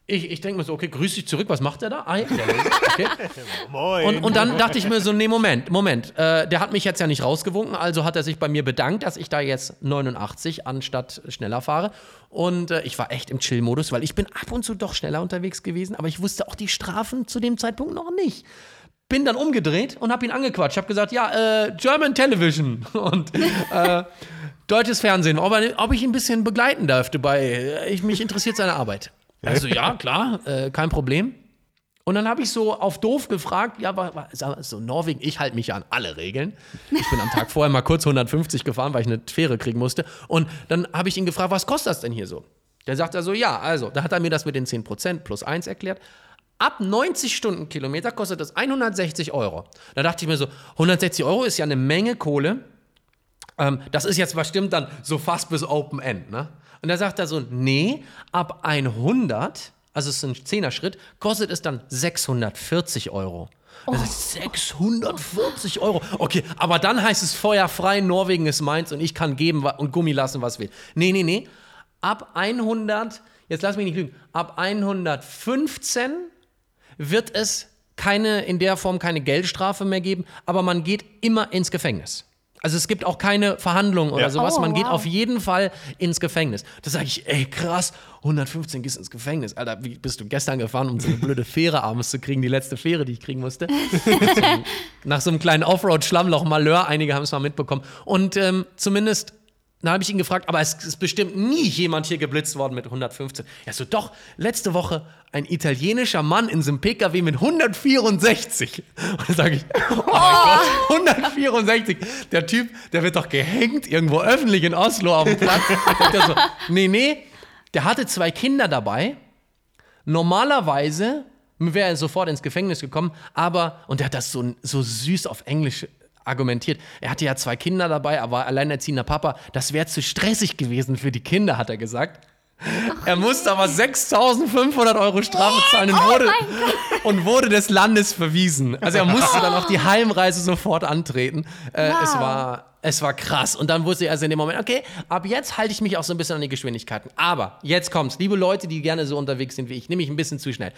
[SPEAKER 2] Ich, ich denke mir so, okay, grüß dich zurück, was macht er da? Ah, ja, okay.
[SPEAKER 3] Moin.
[SPEAKER 2] Und, und dann dachte ich mir so, nee, Moment, Moment. Äh, der hat mich jetzt ja nicht rausgewunken, also hat er sich bei mir bedankt, dass ich da jetzt 89 anstatt schneller fahre. Und äh, ich war echt im Chill-Modus, weil ich bin ab und zu doch schneller unterwegs gewesen, aber ich wusste auch die Strafen zu dem Zeitpunkt noch nicht. Bin dann umgedreht und habe ihn angequatscht. Habe gesagt, ja, äh, German Television und äh, deutsches Fernsehen, ob, er, ob ich ihn ein bisschen begleiten dürfte bei, ich, mich interessiert seine Arbeit. Also ja, klar, äh, kein Problem. Und dann habe ich so auf doof gefragt, ja, wa- wa- sag mal, so Norwegen, ich halte mich ja an alle Regeln. Ich bin am Tag vorher mal kurz 150 gefahren, weil ich eine Fähre kriegen musste. Und dann habe ich ihn gefragt, was kostet das denn hier so? Der sagt er so, ja, also, da hat er mir das mit den 10% plus 1 erklärt. Ab 90 Stundenkilometer kostet das 160 Euro. Da dachte ich mir so, 160 Euro ist ja eine Menge Kohle. Ähm, das ist jetzt bestimmt dann so fast bis Open End, ne? Und da sagt er so, nee, ab 100, also es ist ein Zehner-Schritt, kostet es dann 640 Euro. Das ist 640 Euro. Okay, aber dann heißt es feuerfrei, Norwegen ist meins und ich kann geben und Gummi lassen, was will. Nee, nee, nee. Ab 100, jetzt lass mich nicht lügen, ab 115 wird es keine, in der Form keine Geldstrafe mehr geben, aber man geht immer ins Gefängnis. Also es gibt auch keine Verhandlungen oder
[SPEAKER 3] Ja.
[SPEAKER 2] sowas.
[SPEAKER 1] Oh,
[SPEAKER 2] man geht
[SPEAKER 1] wow.
[SPEAKER 2] auf jeden Fall ins Gefängnis. Da sage ich, ey, krass, 115 gehst ins Gefängnis. Alter, wie bist du gestern gefahren, um so eine blöde Fähre abends zu kriegen, die letzte Fähre, die ich kriegen musste? nach so einem kleinen Offroad-Schlammloch Malheur, einige haben es mal mitbekommen. Und ähm, zumindest dann habe ich ihn gefragt, aber es ist bestimmt nie jemand hier geblitzt worden mit 115. Ja, so doch, letzte Woche ein italienischer Mann in so einem PKW mit 164. Und dann sage ich, oh mein Gott, 164. Der Typ, der wird doch gehängt irgendwo öffentlich in Oslo auf dem Platz. Der so, nee, nee, der hatte zwei Kinder dabei. Normalerweise wäre er sofort ins Gefängnis gekommen, aber, und er hat das so, so süß auf Englisch argumentiert, er hatte ja zwei Kinder dabei, aber alleinerziehender Papa, das wäre zu stressig gewesen für die Kinder, hat er gesagt. er musste aber 6.500 Euro Strafe zahlen und,
[SPEAKER 1] Oh
[SPEAKER 2] wurde, und wurde des Landes verwiesen. Also er musste dann auch die Heimreise sofort antreten. Äh,
[SPEAKER 1] Wow.
[SPEAKER 2] es, war, es war krass. Und dann wusste er also in dem Moment, okay, ab jetzt halte ich mich auch so ein bisschen an die Geschwindigkeiten. Aber jetzt kommt's. Liebe Leute, die gerne so unterwegs sind wie ich, nehme ich ein bisschen zu schnell.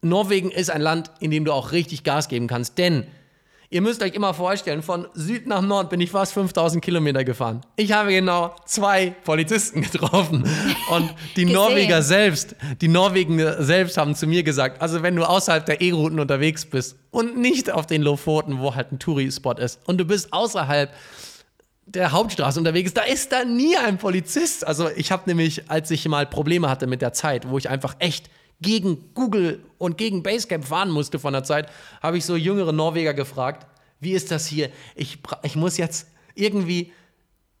[SPEAKER 2] Norwegen ist ein Land, in dem du auch richtig Gas geben kannst, denn ihr müsst euch immer vorstellen, von Süd nach Nord bin ich fast 5000 Kilometer gefahren. Ich habe genau zwei Polizisten getroffen und die. Norweger selbst, die Norweger selbst haben zu mir gesagt, also wenn du außerhalb der E-Routen unterwegs bist und nicht auf den Lofoten, wo halt ein Touri-Spot ist und du bist außerhalb der Hauptstraße unterwegs, da ist da nie ein Polizist. Also ich habe nämlich, als ich mal Probleme hatte mit der Zeit, wo ich einfach echt gegen Google und gegen Basecamp fahren musste von der Zeit, habe ich so jüngere Norweger gefragt, wie ist das hier? Ich, ich muss jetzt irgendwie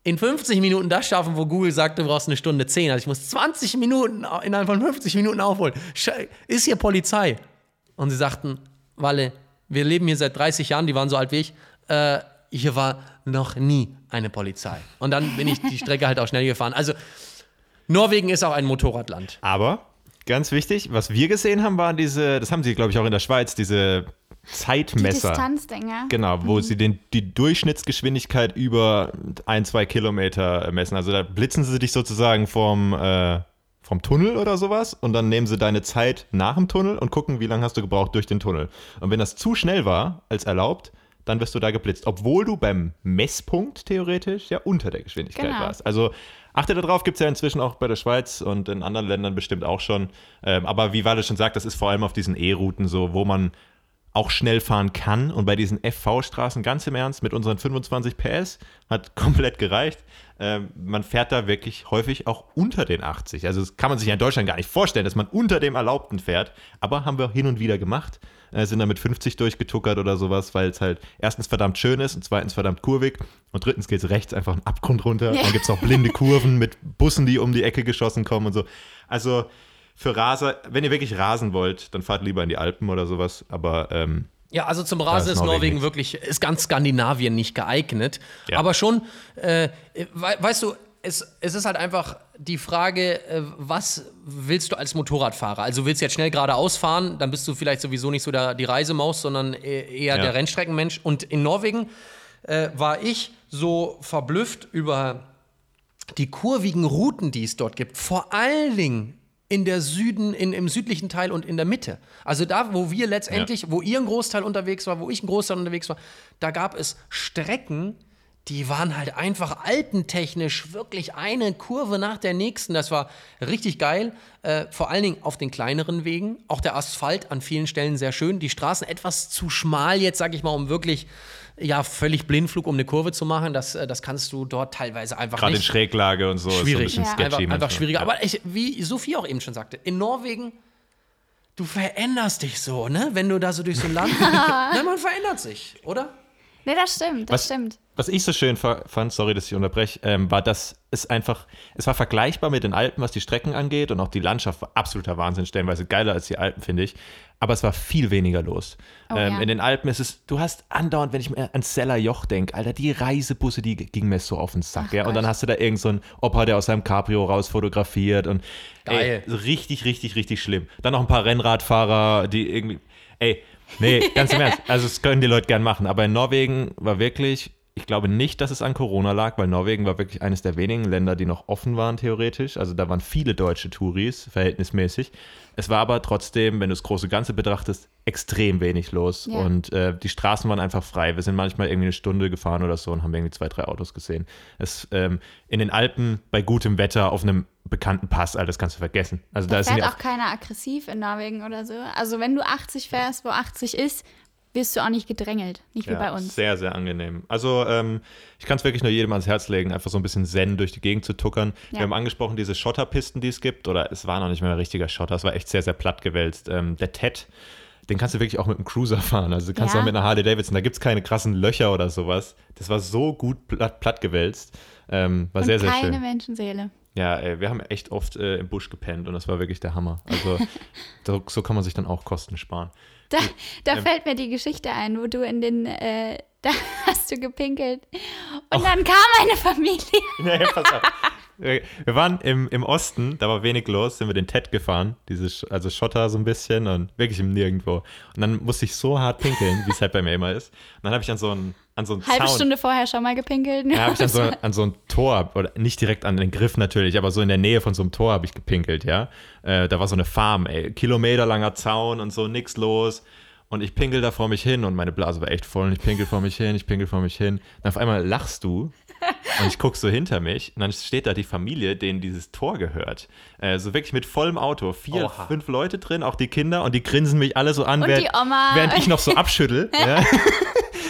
[SPEAKER 2] in 50 Minuten das schaffen, wo Google sagt, du brauchst eine Stunde 10. Also ich muss 20 Minuten innerhalb von 50 Minuten aufholen. Ist hier Polizei? Und sie sagten, Walle, wir leben hier seit 30 Jahren, die waren so alt wie ich, äh, hier war noch nie eine Polizei. Und dann bin ich die Strecke halt auch schnell gefahren. Also Norwegen ist auch ein Motorradland.
[SPEAKER 3] Aber ganz wichtig, was wir gesehen haben, waren diese, das haben sie, glaube ich, auch in der Schweiz, diese
[SPEAKER 1] Die
[SPEAKER 3] Zeitmesser.
[SPEAKER 1] Distanzdinger.
[SPEAKER 3] Genau, wo sie den, die Durchschnittsgeschwindigkeit über ein, zwei Kilometer messen. Also da blitzen sie dich sozusagen vom, äh, vom Tunnel oder sowas und dann nehmen sie deine Zeit nach dem Tunnel und gucken, wie lange hast du gebraucht durch den Tunnel. Und wenn das zu schnell war als erlaubt, dann wirst du da geblitzt, obwohl du beim Messpunkt theoretisch ja unter der Geschwindigkeit
[SPEAKER 1] Genau.
[SPEAKER 3] warst. Also achte darauf, gibt es ja inzwischen auch bei der Schweiz und in anderen Ländern bestimmt auch schon. Ähm, aber wie Walle schon sagt, das ist vor allem auf diesen E-Routen so, wo man auch schnell fahren kann. Und bei diesen FV-Straßen, ganz im Ernst, mit unseren 25 PS hat komplett gereicht. Ähm, man fährt da wirklich häufig auch unter den 80. Also das kann man sich ja in Deutschland gar nicht vorstellen, dass man unter dem Erlaubten fährt. Aber haben wir hin und wieder gemacht. Äh, sind da mit 50 durchgetuckert oder sowas, weil es halt erstens verdammt schön ist und zweitens verdammt kurvig. Und drittens geht es rechts einfach einen Abgrund runter. Dann gibt es noch blinde Kurven mit Bussen, die um die Ecke geschossen kommen und so. Also für Raser, wenn ihr wirklich rasen wollt, dann fahrt lieber in die Alpen oder sowas. Aber ähm,
[SPEAKER 2] Ja, also zum Rasen
[SPEAKER 3] ist
[SPEAKER 2] ist
[SPEAKER 3] Norwegen
[SPEAKER 2] Norwegen wirklich, ist ganz Skandinavien nicht geeignet.
[SPEAKER 3] Ja.
[SPEAKER 2] Aber schon, äh, we weißt du, es, es ist halt einfach die Frage, äh, was willst du als Motorradfahrer? Also willst du jetzt schnell geradeaus fahren, dann bist du vielleicht sowieso nicht so der, die Reisemaus, sondern e- eher
[SPEAKER 3] Ja.
[SPEAKER 2] der Rennstreckenmensch. Und in Norwegen äh, war ich so verblüfft über die kurvigen Routen, die es dort gibt. Vor allen Dingen in der Süden, in, im südlichen Teil und in der Mitte. Also da, wo wir letztendlich, wo ihr ein Großteil unterwegs war, wo ich ein Großteil unterwegs war, da gab es Strecken, die waren halt einfach altentechnisch wirklich eine Kurve nach der nächsten. Das war richtig geil. Äh, vor allen Dingen auf den kleineren Wegen. Auch der Asphalt an vielen Stellen sehr schön. Die Straßen etwas zu schmal jetzt, sag ich mal, um wirklich ja, völlig Blindflug um eine Kurve zu machen. Das, äh, das kannst du dort teilweise einfach
[SPEAKER 3] gerade in
[SPEAKER 2] nicht.
[SPEAKER 3] Schräglage und so
[SPEAKER 2] Schwierig.
[SPEAKER 3] ist so ein bisschen
[SPEAKER 1] Ja.
[SPEAKER 3] sketchy.
[SPEAKER 2] Einfach, einfach
[SPEAKER 3] manchmal.
[SPEAKER 2] schwieriger.
[SPEAKER 3] Ja.
[SPEAKER 2] Aber ich, wie Sophie auch eben schon sagte, in Norwegen, du veränderst dich so, ne? Wenn du da so durch so ein Land. ne, man verändert sich, oder?
[SPEAKER 1] Nee, das stimmt, das
[SPEAKER 3] Was-
[SPEAKER 1] stimmt.
[SPEAKER 3] Was ich so schön fa- fand, sorry, dass ich unterbreche, ähm, war, dass es einfach, es war vergleichbar mit den Alpen, was die Strecken angeht und auch die Landschaft war absoluter Wahnsinn, stellenweise geiler als die Alpen, finde ich. Aber es war viel weniger los.
[SPEAKER 1] Oh,
[SPEAKER 3] ähm,
[SPEAKER 1] ja.
[SPEAKER 3] In den Alpen ist es, du hast andauernd, wenn ich mir an Seller Joch denke, Alter, die Reisebusse, die gingen mir so auf den Sack,
[SPEAKER 1] Ach
[SPEAKER 3] ja. Und dann hast du da irgend so einen Opa, der aus seinem Cabrio raus fotografiert und
[SPEAKER 2] Geil.
[SPEAKER 3] Ey, richtig, richtig, richtig schlimm. Dann noch ein paar Rennradfahrer, die irgendwie, ey, nee, ganz im Ernst, also das können die Leute gern machen, aber in Norwegen war wirklich, ich glaube nicht, dass es an Corona lag, weil Norwegen war wirklich eines der wenigen Länder, die noch offen waren theoretisch. Also da waren viele deutsche Touris, verhältnismäßig. Es war aber trotzdem, wenn du das große Ganze betrachtest, extrem wenig los.
[SPEAKER 1] Ja.
[SPEAKER 3] Und äh, die Straßen waren einfach frei. Wir sind manchmal irgendwie eine Stunde gefahren oder so und haben irgendwie zwei, drei Autos gesehen. Es, ähm, in den Alpen bei gutem Wetter auf einem bekannten Pass, all das kannst du vergessen. Also da,
[SPEAKER 1] Da fährt auch keiner aggressiv in Norwegen oder so. Also wenn du 80 fährst, wo 80 ist, wirst du auch nicht gedrängelt. Nicht wie bei uns.
[SPEAKER 3] Sehr, sehr angenehm. Also ähm, ich kann es wirklich nur jedem ans Herz legen, einfach so ein bisschen Zen durch die Gegend zu tuckern.
[SPEAKER 1] Ja.
[SPEAKER 3] Wir haben angesprochen, diese Schotterpisten, die es gibt, oder es war noch nicht mehr ein richtiger Schotter, es war echt sehr, sehr platt gewälzt. Ähm, der TED, den kannst du wirklich auch mit einem Cruiser fahren. Also du kannst
[SPEAKER 1] Ja.
[SPEAKER 3] auch mit einer Harley Davidson, da gibt es keine krassen Löcher oder sowas. Das war so gut platt, platt gewälzt. Ähm, war
[SPEAKER 1] Und
[SPEAKER 3] sehr, sehr
[SPEAKER 1] keine
[SPEAKER 3] schön.
[SPEAKER 1] Menschenseele.
[SPEAKER 3] Ja, ey, wir haben echt oft äh, im Busch gepennt und das war wirklich der Hammer. Also so, so kann man sich dann auch Kosten sparen.
[SPEAKER 1] Da, da
[SPEAKER 3] Ähm.
[SPEAKER 1] fällt mir die Geschichte ein, wo du in den, äh, da hast du gepinkelt. Und dann kam eine Familie.
[SPEAKER 3] Nee, pass auf. Wir waren im, im Osten, da war wenig los, sind wir den TED gefahren, diese, also Schotter so ein bisschen und wirklich im Nirgendwo. Und dann musste ich so hart pinkeln, wie es halt bei mir immer ist. Und dann habe ich an so einen an so einen
[SPEAKER 1] Halbe
[SPEAKER 3] Zaun,
[SPEAKER 1] Stunde vorher schon mal gepinkelt.
[SPEAKER 3] ja, habe ich an so, an so ein Tor, oder nicht direkt an den Griff natürlich, aber so in der Nähe von so einem Tor habe ich gepinkelt, ja. Äh, da war so eine Farm, ey, kilometerlanger Zaun und so, nix los. Und ich pinkel da vor mich hin und meine Blase war echt voll und ich pinkel vor mich hin, ich pinkel vor mich hin. Und auf einmal lachst du und ich gucke so hinter mich und dann steht da die Familie, denen dieses Tor gehört. Äh, so wirklich mit vollem Auto. Vier,
[SPEAKER 2] Oha.
[SPEAKER 3] fünf Leute drin, auch die Kinder und die grinsen mich alle so an,
[SPEAKER 1] Und
[SPEAKER 3] während,
[SPEAKER 1] die Oma.
[SPEAKER 3] während ich noch so abschüttel. ja.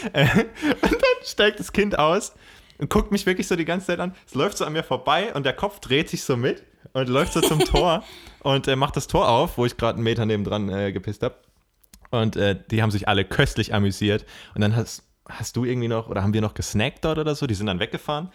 [SPEAKER 3] Und dann steigt das Kind aus und guckt mich wirklich so die ganze Zeit an. Es läuft so an mir vorbei und der Kopf dreht sich so mit und läuft so zum Tor und äh, macht das Tor auf, wo ich gerade einen Meter nebendran äh, gepisst habe. Und äh, die haben sich alle köstlich amüsiert. Und dann hast, hast du irgendwie noch, oder haben wir noch gesnackt dort oder so? Die sind dann weggefahren.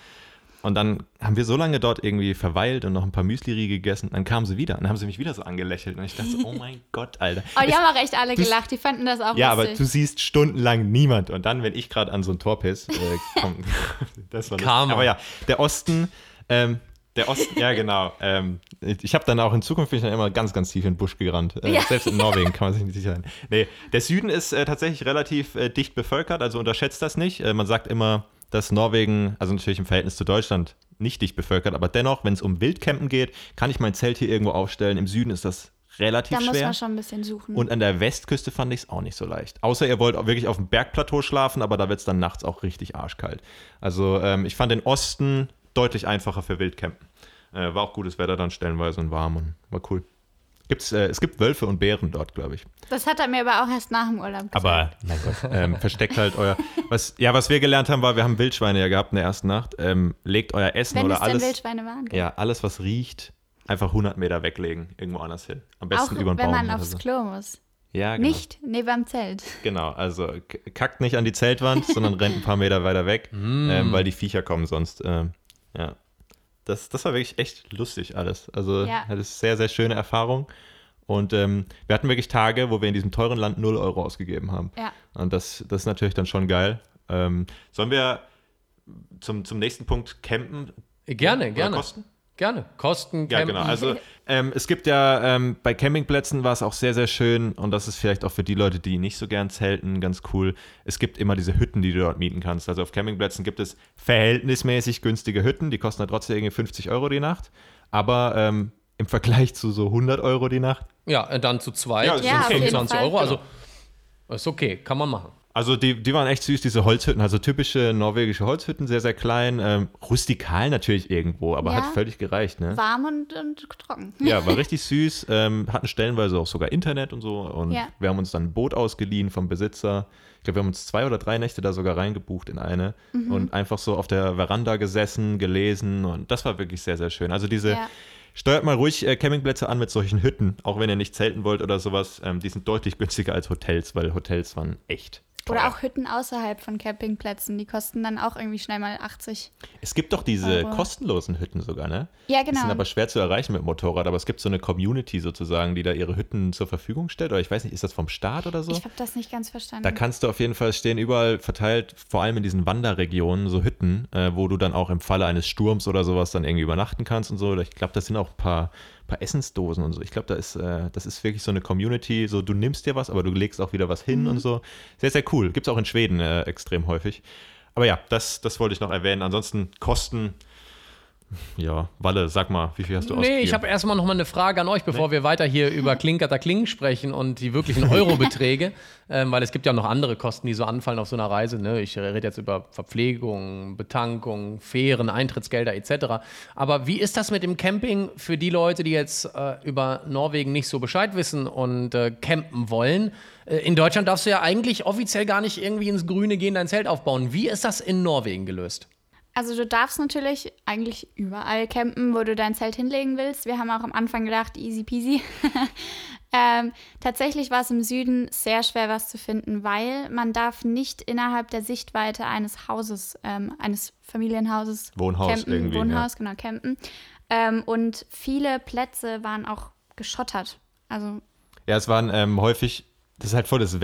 [SPEAKER 3] Und dann haben wir so lange dort irgendwie verweilt und noch ein paar Müsli-Riegel gegessen. Dann kamen sie wieder und dann haben sie mich wieder so angelächelt. Und ich dachte so, oh mein Gott, Alter.
[SPEAKER 1] Oh, die haben auch echt alle gelacht. Die fanden das auch
[SPEAKER 3] ja, aber
[SPEAKER 1] lustig.
[SPEAKER 3] du siehst stundenlang niemand. Und dann, wenn ich gerade an so ein Tor piss, äh, komm, das war.
[SPEAKER 2] Karma.
[SPEAKER 3] Aber ja, der Osten, ähm, der Osten, ja genau. Ähm, ich habe dann auch in Zukunft bin ich dann immer ganz, ganz tief in den Busch gerannt. Äh,
[SPEAKER 1] Ja.
[SPEAKER 3] Selbst in Norwegen kann man sich nicht sicher sein. Nee, der Süden ist äh, tatsächlich relativ äh, dicht bevölkert, also unterschätzt das nicht. Äh, man sagt immer, dass Norwegen, also natürlich im Verhältnis zu Deutschland, nicht dicht bevölkert, aber dennoch, wenn es um Wildcampen geht, kann ich mein Zelt hier irgendwo aufstellen. Im Süden ist das relativ
[SPEAKER 1] da muss
[SPEAKER 3] schwer.
[SPEAKER 1] man schon ein bisschen suchen.
[SPEAKER 3] Und an der Westküste fand ich es auch nicht so leicht. Außer ihr wollt auch wirklich auf dem Bergplateau schlafen, aber da wird es dann nachts auch richtig arschkalt. Also ähm, ich fand den Osten deutlich einfacher für Wildcampen. Äh, war auch gutes Wetter dann stellenweise und warm und war cool. Gibt's, äh, es gibt Wölfe und Bären dort, glaube ich.
[SPEAKER 1] das hat er mir aber auch erst nach dem Urlaub gesagt.
[SPEAKER 3] Aber mein Gott, ähm, versteckt halt euer. Was, ja, was wir gelernt haben, war, wir haben Wildschweine ja gehabt in der ersten Nacht. Ähm, legt euer Essen
[SPEAKER 1] Wenn
[SPEAKER 3] oder
[SPEAKER 1] es denn
[SPEAKER 3] alles.
[SPEAKER 1] Wildschweine waren. gell?
[SPEAKER 3] Ja, alles, was riecht, einfach 100 Meter weglegen, irgendwo anders hin. Am
[SPEAKER 1] Auch
[SPEAKER 3] besten über den
[SPEAKER 1] wenn
[SPEAKER 3] Baum.
[SPEAKER 1] man
[SPEAKER 3] oder
[SPEAKER 1] aufs
[SPEAKER 3] so.
[SPEAKER 1] Klo muss.
[SPEAKER 3] Ja, genau.
[SPEAKER 1] Nicht neben am Zelt.
[SPEAKER 3] Genau, also kackt nicht an die Zeltwand, sondern rennt ein paar Meter weiter weg, ähm, weil die Viecher kommen sonst. Ähm, ja. Das, das war wirklich echt lustig alles. Also
[SPEAKER 1] Ja.
[SPEAKER 3] hatte sehr, sehr schöne Erfahrung. Und ähm, wir hatten wirklich Tage, wo wir in diesem teuren Land 0 Euro ausgegeben haben.
[SPEAKER 1] Ja.
[SPEAKER 3] Und das, das ist natürlich dann schon geil. Ähm, sollen wir zum, zum nächsten Punkt campen?
[SPEAKER 2] Gerne,
[SPEAKER 3] Oder
[SPEAKER 2] gerne.
[SPEAKER 3] Kosten?
[SPEAKER 2] Gerne. Kosten,
[SPEAKER 3] Ja,
[SPEAKER 2] Campen.
[SPEAKER 3] genau. Also ähm, es gibt ja ähm, bei Campingplätzen war es auch sehr, sehr schön und das ist vielleicht auch für die Leute, die nicht so gern zelten, ganz cool. Es gibt immer diese Hütten, die du dort mieten kannst. Also auf Campingplätzen gibt es verhältnismäßig günstige Hütten, die kosten dann trotzdem irgendwie 50 Euro die Nacht. Aber ähm, im Vergleich zu so 100 Euro die Nacht.
[SPEAKER 2] Ja, äh, dann zu zweit
[SPEAKER 3] Ja,
[SPEAKER 2] sind
[SPEAKER 3] Ja, auf jeden
[SPEAKER 2] 25
[SPEAKER 1] Fall.
[SPEAKER 2] Euro. Also ist okay, kann man machen.
[SPEAKER 3] Also die, die waren echt süß, diese Holzhütten, also typische norwegische Holzhütten, sehr, sehr klein. Ähm, rustikal natürlich irgendwo, aber
[SPEAKER 1] Ja.
[SPEAKER 3] hat völlig gereicht. Ne?
[SPEAKER 1] Warm und, und trocken.
[SPEAKER 3] Ja, war richtig süß. Ähm, hatten stellenweise auch sogar Internet und so. Und
[SPEAKER 1] Ja.
[SPEAKER 3] wir haben uns dann ein Boot ausgeliehen vom Besitzer. Ich glaube, wir haben uns zwei oder drei Nächte da sogar reingebucht in eine
[SPEAKER 1] Mhm.
[SPEAKER 3] und einfach so auf der Veranda gesessen, gelesen. Und das war wirklich sehr, sehr schön. Also diese,
[SPEAKER 1] Ja.
[SPEAKER 3] steuert mal ruhig äh, Campingplätze an mit solchen Hütten, auch wenn ihr nicht zelten wollt oder sowas. Ähm, die sind deutlich günstiger als Hotels, weil Hotels waren echt. Teuer.
[SPEAKER 1] Oder auch Hütten außerhalb von Campingplätzen. Die kosten dann auch irgendwie schnell mal 80.
[SPEAKER 3] Es gibt doch diese
[SPEAKER 1] Aber-
[SPEAKER 3] kostenlosen Hütten sogar, ne?
[SPEAKER 1] Ja,
[SPEAKER 3] Die
[SPEAKER 1] genau.
[SPEAKER 3] sind aber schwer zu erreichen mit Motorrad, aber es gibt so eine Community sozusagen, die da ihre Hütten zur Verfügung stellt. Oder ich weiß nicht, ist das vom Staat oder so?
[SPEAKER 1] ich habe das nicht ganz verstanden.
[SPEAKER 3] Da kannst du auf jeden Fall stehen überall verteilt, vor allem in diesen Wanderregionen, so Hütten, äh, wo du dann auch im Falle eines Sturms oder sowas dann irgendwie übernachten kannst und so. Ich glaube, das sind auch ein paar, paar Essensdosen und so. Ich glaube, da ist, äh, das ist wirklich so eine Community, so du nimmst dir was, aber du legst auch wieder was hin
[SPEAKER 1] Mhm.
[SPEAKER 3] und so. Sehr, sehr cool. Gibt es auch in Schweden äh, extrem häufig. Aber ja, das, das wollte ich noch erwähnen. Ansonsten Kosten, ja, Walle, sag mal, wie viel hast du
[SPEAKER 2] Nee,
[SPEAKER 3] ausgegeben?
[SPEAKER 2] ich habe erstmal noch mal eine Frage an euch, bevor wir weiter hier über Klinkerter Kling sprechen und die wirklichen Eurobeträge, ähm, weil es gibt ja noch andere Kosten, die so anfallen auf so einer Reise. Ne? Ich rede jetzt über Verpflegung, Betankung, Fähren, Eintrittsgelder etc. Aber wie ist das mit dem Camping für die Leute, die jetzt äh, über Norwegen nicht so Bescheid wissen und äh, campen wollen? Äh, in Deutschland darfst du ja eigentlich offiziell gar nicht irgendwie ins Grüne gehen, dein Zelt aufbauen. Wie ist das in Norwegen gelöst?
[SPEAKER 1] Also du darfst natürlich eigentlich überall campen, wo du dein Zelt hinlegen willst. Wir haben auch am Anfang gedacht, easy peasy. ähm, tatsächlich war es im Süden sehr schwer, was zu finden, weil man darf nicht innerhalb der Sichtweite eines Hauses, ähm, eines Familienhauses
[SPEAKER 3] Wohnhaus
[SPEAKER 1] campen.
[SPEAKER 3] irgendwie,
[SPEAKER 1] Wohnhaus, genau, campen. Ähm, und viele Plätze waren auch geschottert. Also
[SPEAKER 3] Ja, es waren ähm, häufig das ist halt voll das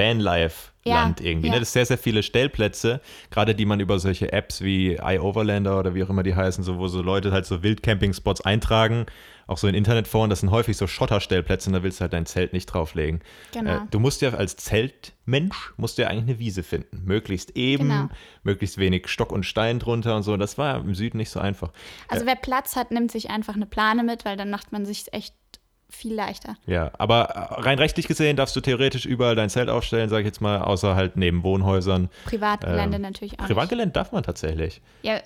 [SPEAKER 3] Vanlife-Land
[SPEAKER 1] Ja,
[SPEAKER 3] irgendwie.
[SPEAKER 1] ja.
[SPEAKER 3] Ne? Das ist sehr, sehr viele Stellplätze, gerade die man über solche Apps wie iOverlander oder wie auch immer die heißen, so, wo so Leute halt so Wildcamping-Spots eintragen, auch so in Internetforen, das sind häufig so Schotterstellplätze und da willst du halt dein Zelt nicht drauflegen.
[SPEAKER 1] Genau.
[SPEAKER 3] Äh, du musst ja als Zeltmensch, musst du ja eigentlich eine Wiese finden. Möglichst eben,
[SPEAKER 1] Genau.
[SPEAKER 3] möglichst wenig Stock und Stein drunter und so. Das war im Süden nicht so einfach.
[SPEAKER 1] Also wer Platz hat, nimmt sich einfach eine Plane mit, weil dann macht man sich echt viel leichter.
[SPEAKER 3] Ja, aber äh, rein rechtlich gesehen darfst du theoretisch überall dein Zelt aufstellen, sag ich jetzt mal, außer halt neben Wohnhäusern.
[SPEAKER 1] Privatgelände
[SPEAKER 3] Ähm,
[SPEAKER 1] natürlich auch.
[SPEAKER 3] Privatgelände darf man tatsächlich.
[SPEAKER 1] Nicht. Ja,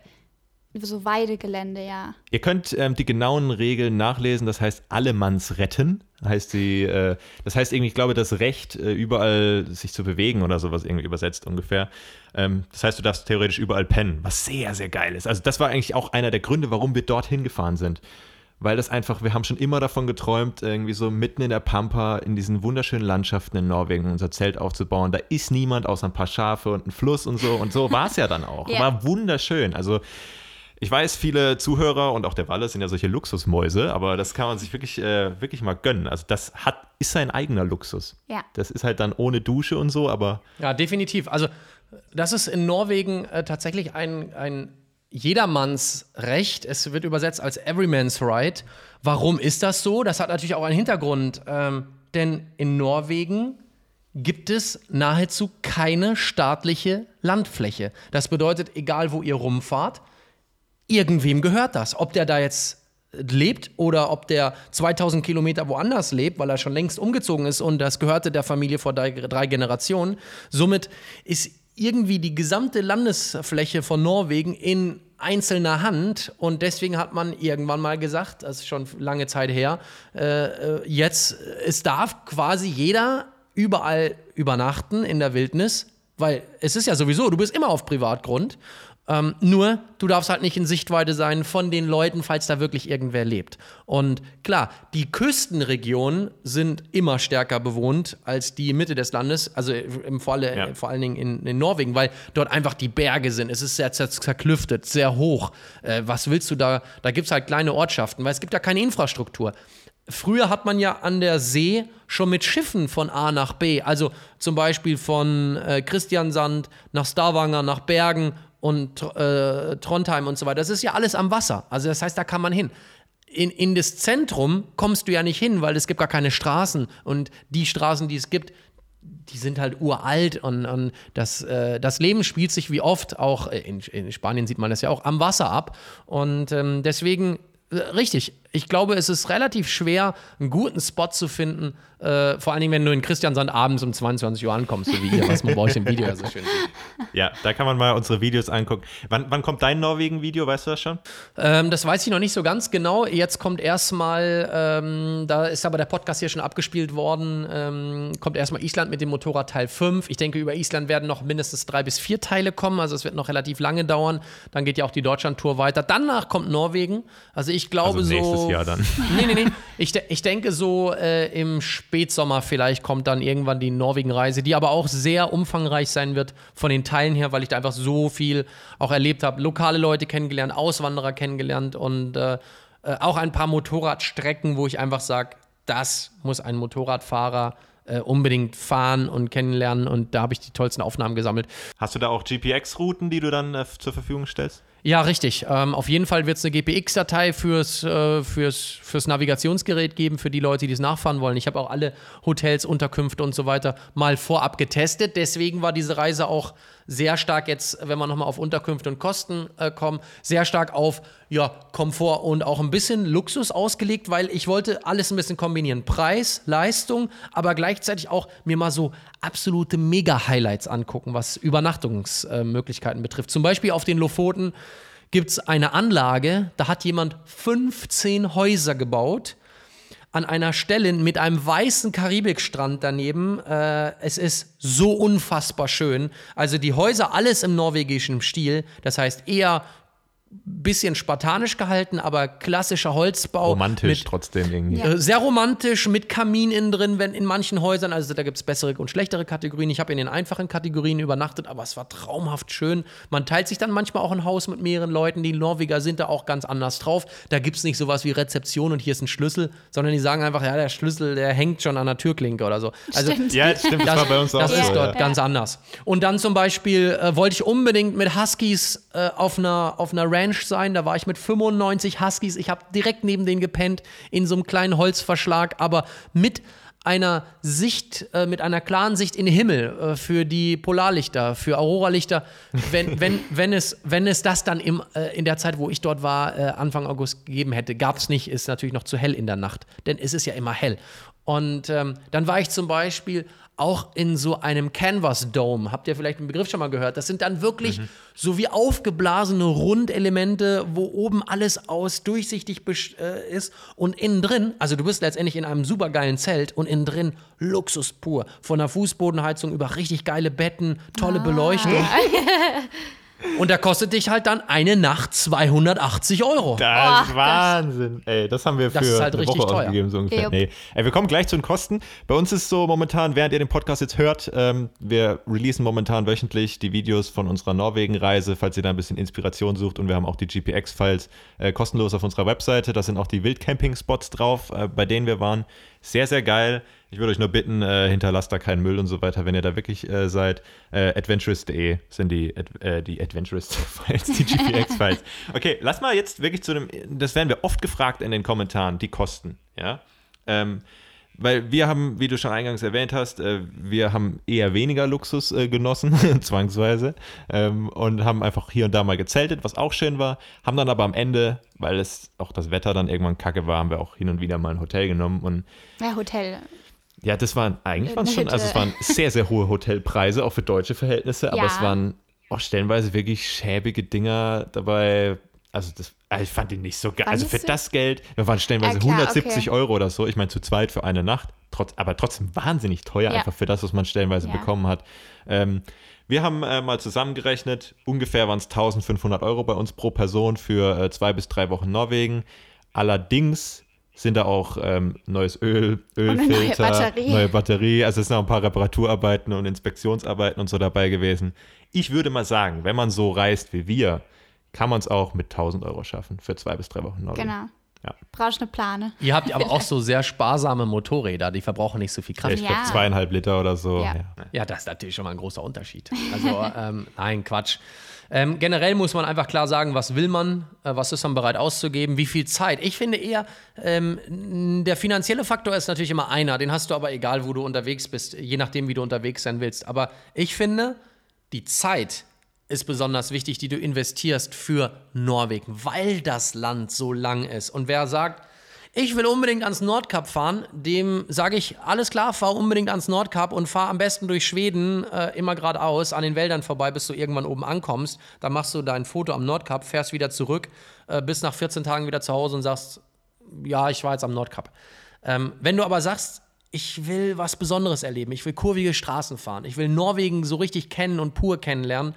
[SPEAKER 1] so Weidegelände, ja.
[SPEAKER 3] Ihr könnt ähm, die genauen Regeln nachlesen, das heißt Allemanns retten. Heißt die, äh, das heißt irgendwie, ich glaube, das Recht, äh, überall sich zu bewegen oder sowas irgendwie übersetzt ungefähr. Ähm, das heißt, du darfst theoretisch überall pennen, was sehr, sehr geil ist. Also das war eigentlich auch einer der Gründe, warum wir dorthin gefahren sind. Weil das einfach, wir haben schon immer davon geträumt, irgendwie so mitten in der Pampa, in diesen wunderschönen Landschaften in Norwegen unser Zelt aufzubauen. Da ist niemand außer ein paar Schafe und ein Fluss und so. Und so war es ja dann auch.
[SPEAKER 1] Ja.
[SPEAKER 3] War wunderschön. Also ich weiß, viele Zuhörer und auch der Walle sind ja solche Luxusmäuse, aber das kann man sich wirklich, äh, wirklich mal gönnen. Also das hat, ist sein eigener Luxus.
[SPEAKER 1] Ja.
[SPEAKER 3] Das ist halt dann ohne Dusche und so, aber
[SPEAKER 2] Ja, definitiv. Also, das ist in Norwegen äh, tatsächlich ein, ein jedermanns Recht. Es wird übersetzt als Everyman's Right. Warum ist das so? Das hat natürlich auch einen Hintergrund. Ähm, denn in Norwegen gibt es nahezu keine staatliche Landfläche. Das bedeutet, egal wo ihr rumfahrt, irgendwem gehört das. Ob der da jetzt lebt oder ob der 2000 Kilometer woanders lebt, weil er schon längst umgezogen ist und das gehörte der Familie vor drei, drei Generationen. Somit ist irgendwie die gesamte Landesfläche von Norwegen in einzelner Hand und deswegen hat man irgendwann mal gesagt, das ist schon lange Zeit her, äh, äh, jetzt, es darf quasi jeder überall übernachten in der Wildnis, weil es ist ja sowieso, du bist immer auf Privatgrund. Ähm, nur, du darfst halt nicht in Sichtweite sein von den Leuten, falls da wirklich irgendwer lebt. Und klar, die Küstenregionen sind immer stärker bewohnt als die Mitte des Landes, also im Falle,
[SPEAKER 3] Ja.
[SPEAKER 2] vor allen Dingen in, in Norwegen, weil dort einfach die Berge sind. Es ist sehr zer zerklüftet, sehr hoch. Äh, was willst du da? Da gibt es halt kleine Ortschaften, weil es gibt ja keine Infrastruktur. Früher hat man ja an der See schon mit Schiffen von A nach B, also zum Beispiel von äh, Christiansand nach Stavanger, nach Bergen und äh, Trondheim und so weiter. Das ist ja alles am Wasser. Also das heißt, da kann man hin. In, in das Zentrum kommst du ja nicht hin, weil es gibt gar keine Straßen. Und die Straßen, die es gibt, die sind halt uralt und, und das, äh, das Leben spielt sich wie oft, auch äh, in, in Spanien sieht man das ja auch, am Wasser ab. Und ähm, deswegen, äh, richtig, ich glaube, es ist relativ schwer, einen guten Spot zu finden, äh, vor allen Dingen, wenn du in Christiansand abends um 22 Uhr ankommst, so wie ihr, was man bei euch im Video ja so schön sieht.
[SPEAKER 3] ja, da kann man mal unsere Videos angucken. Wann, wann kommt dein Norwegen-Video, weißt du das schon?
[SPEAKER 2] Ähm, das weiß ich noch nicht so ganz genau. Jetzt kommt erstmal, ähm, da ist aber der Podcast hier schon abgespielt worden, ähm, kommt erstmal Island mit dem Motorrad Teil 5. Ich denke, über Island werden noch mindestens drei bis vier Teile kommen, also es wird noch relativ lange dauern. Dann geht ja auch die Deutschland-Tour weiter. Danach kommt Norwegen. Also ich glaube
[SPEAKER 3] Also nächstes
[SPEAKER 2] so.
[SPEAKER 3] Jahr dann.
[SPEAKER 2] Nee, nee, nee. Ich, de ich denke so äh, im Spätsommer vielleicht kommt dann irgendwann die Norwegen-Reise, die aber auch sehr umfangreich sein wird von den Teilen her, weil ich da einfach so viel auch erlebt habe. Lokale Leute kennengelernt, Auswanderer kennengelernt und äh, äh, auch ein paar Motorradstrecken, wo ich einfach sage, das muss ein Motorradfahrer äh, unbedingt fahren und kennenlernen und da habe ich die tollsten Aufnahmen gesammelt.
[SPEAKER 3] Hast du da auch GPX-Routen, die du dann äh, zur Verfügung stellst?
[SPEAKER 2] Ja, richtig. Ähm, auf jeden Fall wird es eine GPX-Datei fürs, äh, fürs, fürs Navigationsgerät geben, für die Leute, die es nachfahren wollen. Ich habe auch alle Hotels, Unterkünfte und so weiter mal vorab getestet. Deswegen war diese Reise auch sehr stark jetzt, wenn wir nochmal auf Unterkünfte und Kosten äh, kommen, sehr stark auf ja, Komfort und auch ein bisschen Luxus ausgelegt, weil ich wollte alles ein bisschen kombinieren. Preis, Leistung, aber gleichzeitig auch mir mal so absolute Mega-Highlights angucken, was Übernachtungsmöglichkeiten betrifft. Zum Beispiel auf den Lofoten gibt es eine Anlage, da hat jemand 15 Häuser gebaut an einer Stelle mit einem weißen Karibikstrand daneben. Äh, es ist so unfassbar schön. Also die Häuser, alles im norwegischen Stil. Das heißt eher bisschen spartanisch gehalten, aber klassischer Holzbau.
[SPEAKER 3] Romantisch
[SPEAKER 2] mit,
[SPEAKER 3] trotzdem irgendwie.
[SPEAKER 2] äh, Sehr romantisch, mit Kamin innen drin, wenn in manchen Häusern, also da gibt es bessere und schlechtere Kategorien. Ich habe in den einfachen Kategorien übernachtet, aber es war traumhaft schön. Man teilt sich dann manchmal auch ein Haus mit mehreren Leuten. Die Norweger sind da auch ganz anders drauf. Da gibt es nicht sowas wie Rezeption und hier ist ein Schlüssel, sondern die sagen einfach, ja, der Schlüssel, der hängt schon an der Türklinke oder so. Also
[SPEAKER 1] Stimmt.
[SPEAKER 3] Ja, das stimmt, das, war bei uns auch
[SPEAKER 2] das
[SPEAKER 3] so.
[SPEAKER 2] ist dort
[SPEAKER 3] ja.
[SPEAKER 2] ganz anders. Und dann zum Beispiel äh, wollte ich unbedingt mit Huskies äh, auf, einer, auf einer Ranch sein. Da war ich mit 95 Huskies. Ich habe direkt neben denen gepennt, in so einem kleinen Holzverschlag, aber mit einer Sicht, äh, mit einer klaren Sicht in den Himmel äh, für die Polarlichter, für Auroralichter, wenn, wenn, wenn, es, wenn es das dann im, äh, in der Zeit, wo ich dort war, äh, Anfang August gegeben hätte, gab es nicht, ist natürlich noch zu hell in der Nacht, denn es ist ja immer hell. Und ähm, dann war ich zum Beispiel auch in so einem Canvas Dome. Habt ihr vielleicht den Begriff schon mal gehört? Das sind dann wirklich so wie aufgeblasene Rundelemente, wo oben alles aus durchsichtig äh, ist und innen drin, also du bist letztendlich in einem supergeilen Zelt und innen drin Luxus pur. Von der Fußbodenheizung über richtig geile Betten, tolle Beleuchtung. Und da kostet dich halt dann eine Nacht 280 Euro.
[SPEAKER 3] Das ist Wahnsinn. Ey, das haben wir für
[SPEAKER 2] Das halt
[SPEAKER 3] eine
[SPEAKER 2] richtig
[SPEAKER 3] Woche
[SPEAKER 2] teuer.
[SPEAKER 3] ausgegeben, so ungefähr. Nee. Ey, wir kommen gleich zu den Kosten. Bei uns ist so momentan, während ihr den Podcast jetzt hört, ähm, wir releasen momentan wöchentlich die Videos von unserer Norwegen-Reise, falls ihr da ein bisschen Inspiration sucht. Und wir haben auch die GPX-Files äh, kostenlos auf unserer Webseite. Da sind auch die Wildcamping-Spots drauf, äh, bei denen wir waren. Sehr, sehr geil. Ich würde euch nur bitten, äh, hinterlasst da keinen Müll und so weiter, wenn ihr da wirklich äh, seid. Äh, adventurous.de sind die, Ad äh, die Adventurous-Files, die GPX-Files. Okay, lass mal jetzt wirklich zu dem, das werden wir oft gefragt in den Kommentaren, die Kosten, ja. Ähm, weil wir haben, wie du schon eingangs erwähnt hast, äh, wir haben eher weniger Luxus äh, genossen, zwangsweise, ähm, und haben einfach hier und da mal gezeltet, was auch schön war, haben dann aber am Ende, weil es auch das Wetter dann irgendwann kacke war, haben wir auch hin und wieder mal ein Hotel genommen und
[SPEAKER 1] Ja, Hotel.
[SPEAKER 3] Ja, das waren eigentlich waren es
[SPEAKER 1] Eine
[SPEAKER 3] schon, also es
[SPEAKER 1] Hütte.
[SPEAKER 3] waren sehr, sehr hohe Hotelpreise, auch für deutsche Verhältnisse, aber
[SPEAKER 1] Ja.
[SPEAKER 3] es waren auch stellenweise wirklich schäbige Dinger dabei. Also das, also ich fand die nicht so geil. Also für das Geld, wir waren stellenweise
[SPEAKER 1] Ja, klar,
[SPEAKER 3] 170
[SPEAKER 1] okay.
[SPEAKER 3] Euro oder so. Ich meine, zu zweit für eine Nacht, trotz, aber trotzdem wahnsinnig teuer
[SPEAKER 1] Ja.
[SPEAKER 3] einfach für das, was man stellenweise
[SPEAKER 1] Ja.
[SPEAKER 3] bekommen hat. Ähm, wir haben äh, mal zusammengerechnet, ungefähr waren es 1500 Euro bei uns pro Person für äh, zwei bis drei Wochen Norwegen. Allerdings sind da auch ähm, neues Öl,
[SPEAKER 1] eine neue
[SPEAKER 3] Ölfilter,
[SPEAKER 1] Batterie.
[SPEAKER 3] neue Batterie, also es sind noch ein paar Reparaturarbeiten und Inspektionsarbeiten und so dabei gewesen. Ich würde mal sagen, wenn man so reist wie wir, kann man es auch mit 1000 Euro schaffen für zwei bis drei Wochen Norwegen.
[SPEAKER 1] Genau.
[SPEAKER 3] Ja.
[SPEAKER 1] Brauchst eine Plane.
[SPEAKER 2] Ihr habt aber auch so sehr sparsame Motorräder, die verbrauchen nicht so viel Kraft.
[SPEAKER 3] Ich glaube
[SPEAKER 1] Ja.
[SPEAKER 3] zweieinhalb Liter oder so.
[SPEAKER 1] Ja.
[SPEAKER 3] Ja.
[SPEAKER 2] Ja, das ist natürlich schon mal ein großer Unterschied. Also, ähm, nein, Quatsch. Ähm, generell muss man einfach klar sagen, was will man, äh, was ist man bereit auszugeben, wie viel Zeit. Ich finde eher, ähm, der finanzielle Faktor ist natürlich immer einer, den hast du aber egal, wo du unterwegs bist, je nachdem, wie du unterwegs sein willst. Aber ich finde, die Zeit ist besonders wichtig, die du investierst für Norwegen, weil das Land so lang ist. Und wer sagt, ich will unbedingt ans Nordkap fahren, dem sage ich, alles klar, fahr unbedingt ans Nordkap und fahr am besten durch Schweden äh, immer geradeaus, an den Wäldern vorbei, bis du irgendwann oben ankommst. Dann machst du dein Foto am Nordkap, fährst wieder zurück, äh, bist nach 14 Tagen wieder zu Hause und sagst, ja, ich war jetzt am Nordkap. Ähm, wenn du aber sagst, ich will was Besonderes erleben, ich will kurvige Straßen fahren, ich will Norwegen so richtig kennen und pur kennenlernen,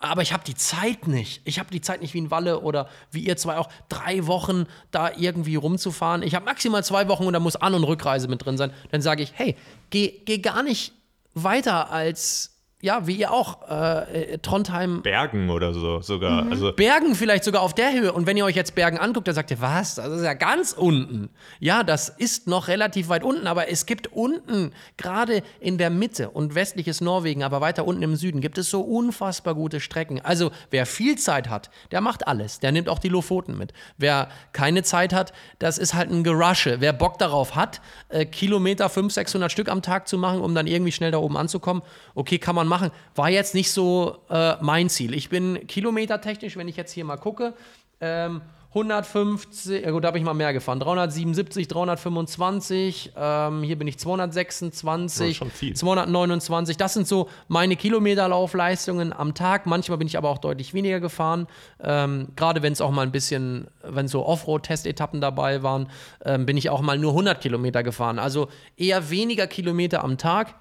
[SPEAKER 2] aber ich habe die Zeit nicht. Ich habe die Zeit nicht wie in Walle oder wie ihr zwei auch, drei Wochen da irgendwie rumzufahren. Ich habe maximal zwei Wochen und da muss An- und Rückreise mit drin sein. Dann sage ich, hey, geh, geh gar nicht weiter als, ja, wie ihr auch, äh, äh, Trondheim,
[SPEAKER 3] Bergen oder so sogar.
[SPEAKER 1] Mhm.
[SPEAKER 3] Also
[SPEAKER 2] Bergen vielleicht sogar auf der Höhe. Und wenn ihr euch jetzt Bergen anguckt, dann sagt ihr, was? Das ist ja ganz unten. Ja, das ist noch relativ weit unten, aber es gibt unten, gerade in der Mitte und westliches Norwegen, aber weiter unten im Süden, gibt es so unfassbar gute Strecken. Also, wer viel Zeit hat, der macht alles. Der nimmt auch die Lofoten mit. Wer keine Zeit hat, das ist halt ein Gerusche. Wer Bock darauf hat, äh, Kilometer 500, 600 Stück am Tag zu machen, um dann irgendwie schnell da oben anzukommen, okay, kann man machen. War jetzt nicht so äh, mein Ziel. Ich bin kilometertechnisch, wenn ich jetzt hier mal gucke, ähm, 150, ja gut, da habe ich mal mehr gefahren. 377, 325, ähm, hier bin ich 226,
[SPEAKER 3] Das ist schon viel.
[SPEAKER 2] 229. Das sind so meine Kilometerlaufleistungen am Tag. Manchmal bin ich aber auch deutlich weniger gefahren. Ähm, Gerade wenn es auch mal ein bisschen, wenn so Offroad-Testetappen dabei waren, ähm, bin ich auch mal nur 100 Kilometer gefahren. Also eher weniger Kilometer am Tag.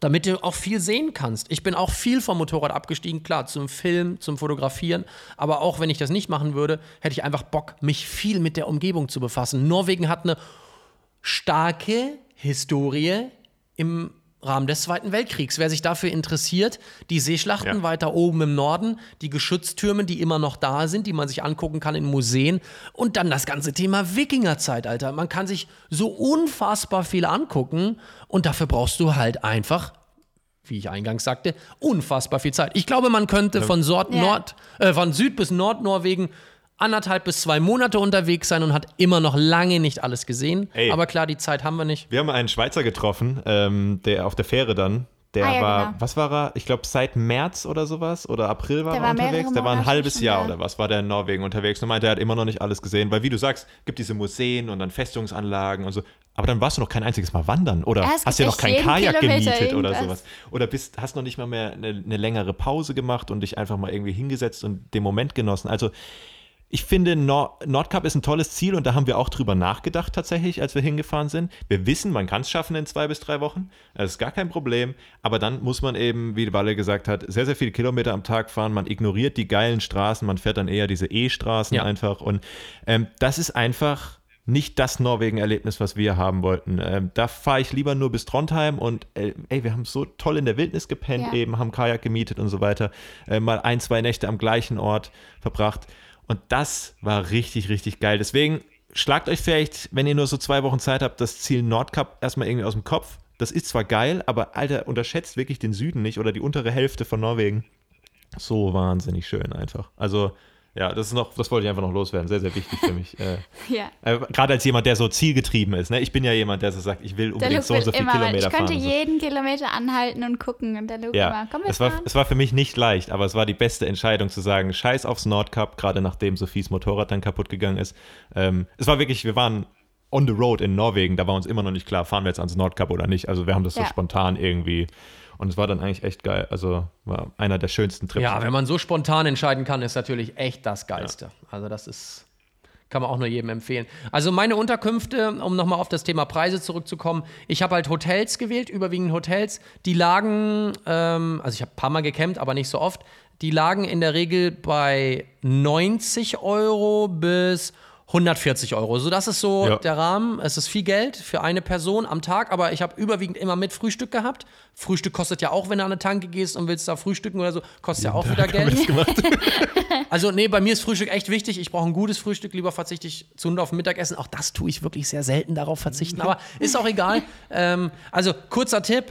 [SPEAKER 2] Damit du auch viel sehen kannst. Ich bin auch viel vom Motorrad abgestiegen, klar, zum Film, zum Fotografieren, aber auch wenn ich das nicht machen würde, hätte ich einfach Bock, mich viel mit der Umgebung zu befassen. Norwegen hat eine starke Historie im Rahmen des Zweiten Weltkriegs. Wer sich dafür interessiert, die Seeschlachten
[SPEAKER 3] Ja.
[SPEAKER 2] weiter oben im Norden, die Geschütztürme, die immer noch da sind, die man sich angucken kann in Museen und dann das ganze Thema Wikingerzeitalter. Man kann sich so unfassbar viel angucken und dafür brauchst du halt einfach wie ich eingangs sagte, unfassbar viel Zeit. Ich glaube, man könnte von, Sort
[SPEAKER 1] Ja.
[SPEAKER 2] Nord, äh, von Süd bis Nordnorwegen anderthalb bis zwei Monate unterwegs sein und hat immer noch lange nicht alles gesehen.
[SPEAKER 3] Ey.
[SPEAKER 2] Aber klar, die Zeit haben wir nicht.
[SPEAKER 3] Wir haben einen Schweizer getroffen, ähm, der auf der Fähre dann. Der
[SPEAKER 1] Ah, ja,
[SPEAKER 3] war,
[SPEAKER 1] genau.
[SPEAKER 3] was war er? Ich glaube, seit März oder sowas oder April war
[SPEAKER 1] Der
[SPEAKER 3] er
[SPEAKER 1] war
[SPEAKER 3] unterwegs. Der war ein halbes Jahr oder was war der in Norwegen unterwegs und meinte, er hat immer noch nicht alles gesehen, weil wie du sagst, gibt diese Museen und dann Festungsanlagen und so. Aber dann warst du noch kein einziges Mal wandern oder
[SPEAKER 1] Ja, es
[SPEAKER 3] hast ja noch kein Kajak
[SPEAKER 1] Kilometer
[SPEAKER 3] gemietet oder
[SPEAKER 1] irgendwas.
[SPEAKER 3] sowas. Oder bist, hast noch nicht mal mehr eine, eine längere Pause gemacht und dich einfach mal irgendwie hingesetzt und den Moment genossen. Also ich finde, Nord Nordkap ist ein tolles Ziel und da haben wir auch drüber nachgedacht tatsächlich, als wir hingefahren sind. Wir wissen, man kann es schaffen in zwei bis drei Wochen. Das ist gar kein Problem. Aber dann muss man eben, wie Walle gesagt hat, sehr, sehr viele Kilometer am Tag fahren. Man ignoriert die geilen Straßen, man fährt dann eher diese E-Straßen
[SPEAKER 2] Ja.
[SPEAKER 3] einfach. Und ähm, das ist einfach nicht das Norwegen-Erlebnis, was wir haben wollten. Ähm, da fahre ich lieber nur bis Trondheim und äh, ey, wir haben so toll in der Wildnis gepennt,
[SPEAKER 1] Ja.
[SPEAKER 3] eben, haben Kajak gemietet und so weiter. Äh, mal ein, zwei Nächte am gleichen Ort verbracht. Und das war richtig, richtig geil. Deswegen schlagt euch vielleicht, wenn ihr nur so zwei Wochen Zeit habt, das Ziel Nordkap erstmal irgendwie aus dem Kopf. Das ist zwar geil, aber Alter, unterschätzt wirklich den Süden nicht oder die untere Hälfte von Norwegen. So wahnsinnig schön einfach. Also, ja, das ist noch, das wollte ich einfach noch loswerden. Sehr, sehr wichtig für mich. Äh,
[SPEAKER 1] Ja.
[SPEAKER 3] äh, Gerade als jemand, der so zielgetrieben ist. Ne? Ich bin ja jemand, der so sagt, ich will unbedingt so und so viele Kilometer
[SPEAKER 1] ich könnte
[SPEAKER 3] fahren. und so.
[SPEAKER 1] jeden Kilometer anhalten und gucken und der Luke
[SPEAKER 3] Ja,
[SPEAKER 1] immer, komm wir
[SPEAKER 3] es war,
[SPEAKER 1] fahren.
[SPEAKER 3] es war für mich nicht leicht, aber es war die beste Entscheidung zu sagen, scheiß aufs Nordcup, gerade nachdem Sophies Motorrad dann kaputt gegangen ist. Ähm, es war wirklich, wir waren on the road in Norwegen, da war uns immer noch nicht klar, fahren wir jetzt ans Nordcup oder nicht. Also wir haben das so
[SPEAKER 1] Ja.
[SPEAKER 3] spontan irgendwie und es war dann eigentlich echt geil. Also war einer der schönsten Trips.
[SPEAKER 2] Ja, wenn man so spontan entscheiden kann, ist natürlich echt das Geilste. Also das ist, kann man auch nur jedem empfehlen. Also meine Unterkünfte, um nochmal auf das Thema Preise zurückzukommen, ich habe halt Hotels gewählt, überwiegend Hotels, die lagen, ähm, also ich habe ein paar Mal gecampt, aber nicht so oft, die lagen in der Regel bei 90 Euro bis 140 Euro. So, das ist so
[SPEAKER 3] Ja.
[SPEAKER 2] der Rahmen. Es ist viel Geld für eine Person am Tag, aber ich habe überwiegend immer mit Frühstück gehabt. Frühstück kostet ja auch, wenn du an eine Tanke gehst und willst da frühstücken oder so, kostet ja auch wieder Geld. Also, nee, bei mir ist Frühstück echt wichtig. Ich brauche ein gutes Frühstück. Lieber verzichte ich zu Hunde auf Mittagessen. Auch das tue ich wirklich sehr selten, darauf verzichten. Aber ist auch egal. ähm, also, kurzer Tipp.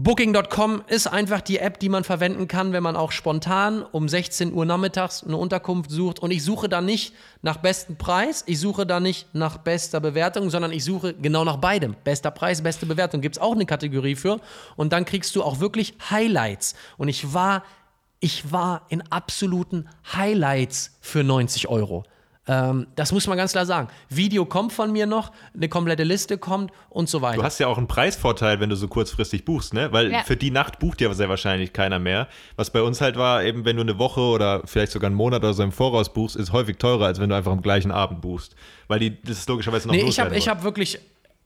[SPEAKER 2] Booking.com ist einfach die App, die man verwenden kann, wenn man auch spontan um 16 Uhr nachmittags eine Unterkunft sucht. Und ich suche da nicht nach bestem Preis, ich suche da nicht nach bester Bewertung, sondern ich suche genau nach beidem. Bester Preis, beste Bewertung. Gibt es auch eine Kategorie für. Und dann kriegst du auch wirklich Highlights. Und ich war, ich war in absoluten Highlights für 90 Euro. Ähm, das muss man ganz klar sagen. Video kommt von mir noch, eine komplette Liste kommt und so weiter.
[SPEAKER 3] Du hast ja auch einen Preisvorteil, wenn du so kurzfristig buchst, ne? Weil
[SPEAKER 1] Ja.
[SPEAKER 3] für die Nacht bucht ja sehr wahrscheinlich keiner mehr. Was bei uns halt war, eben wenn du eine Woche oder vielleicht sogar einen Monat oder so im Voraus buchst, ist häufig teurer, als wenn du einfach am gleichen Abend buchst. Weil die, das ist logischerweise noch
[SPEAKER 2] Nee, ich habe hab wirklich,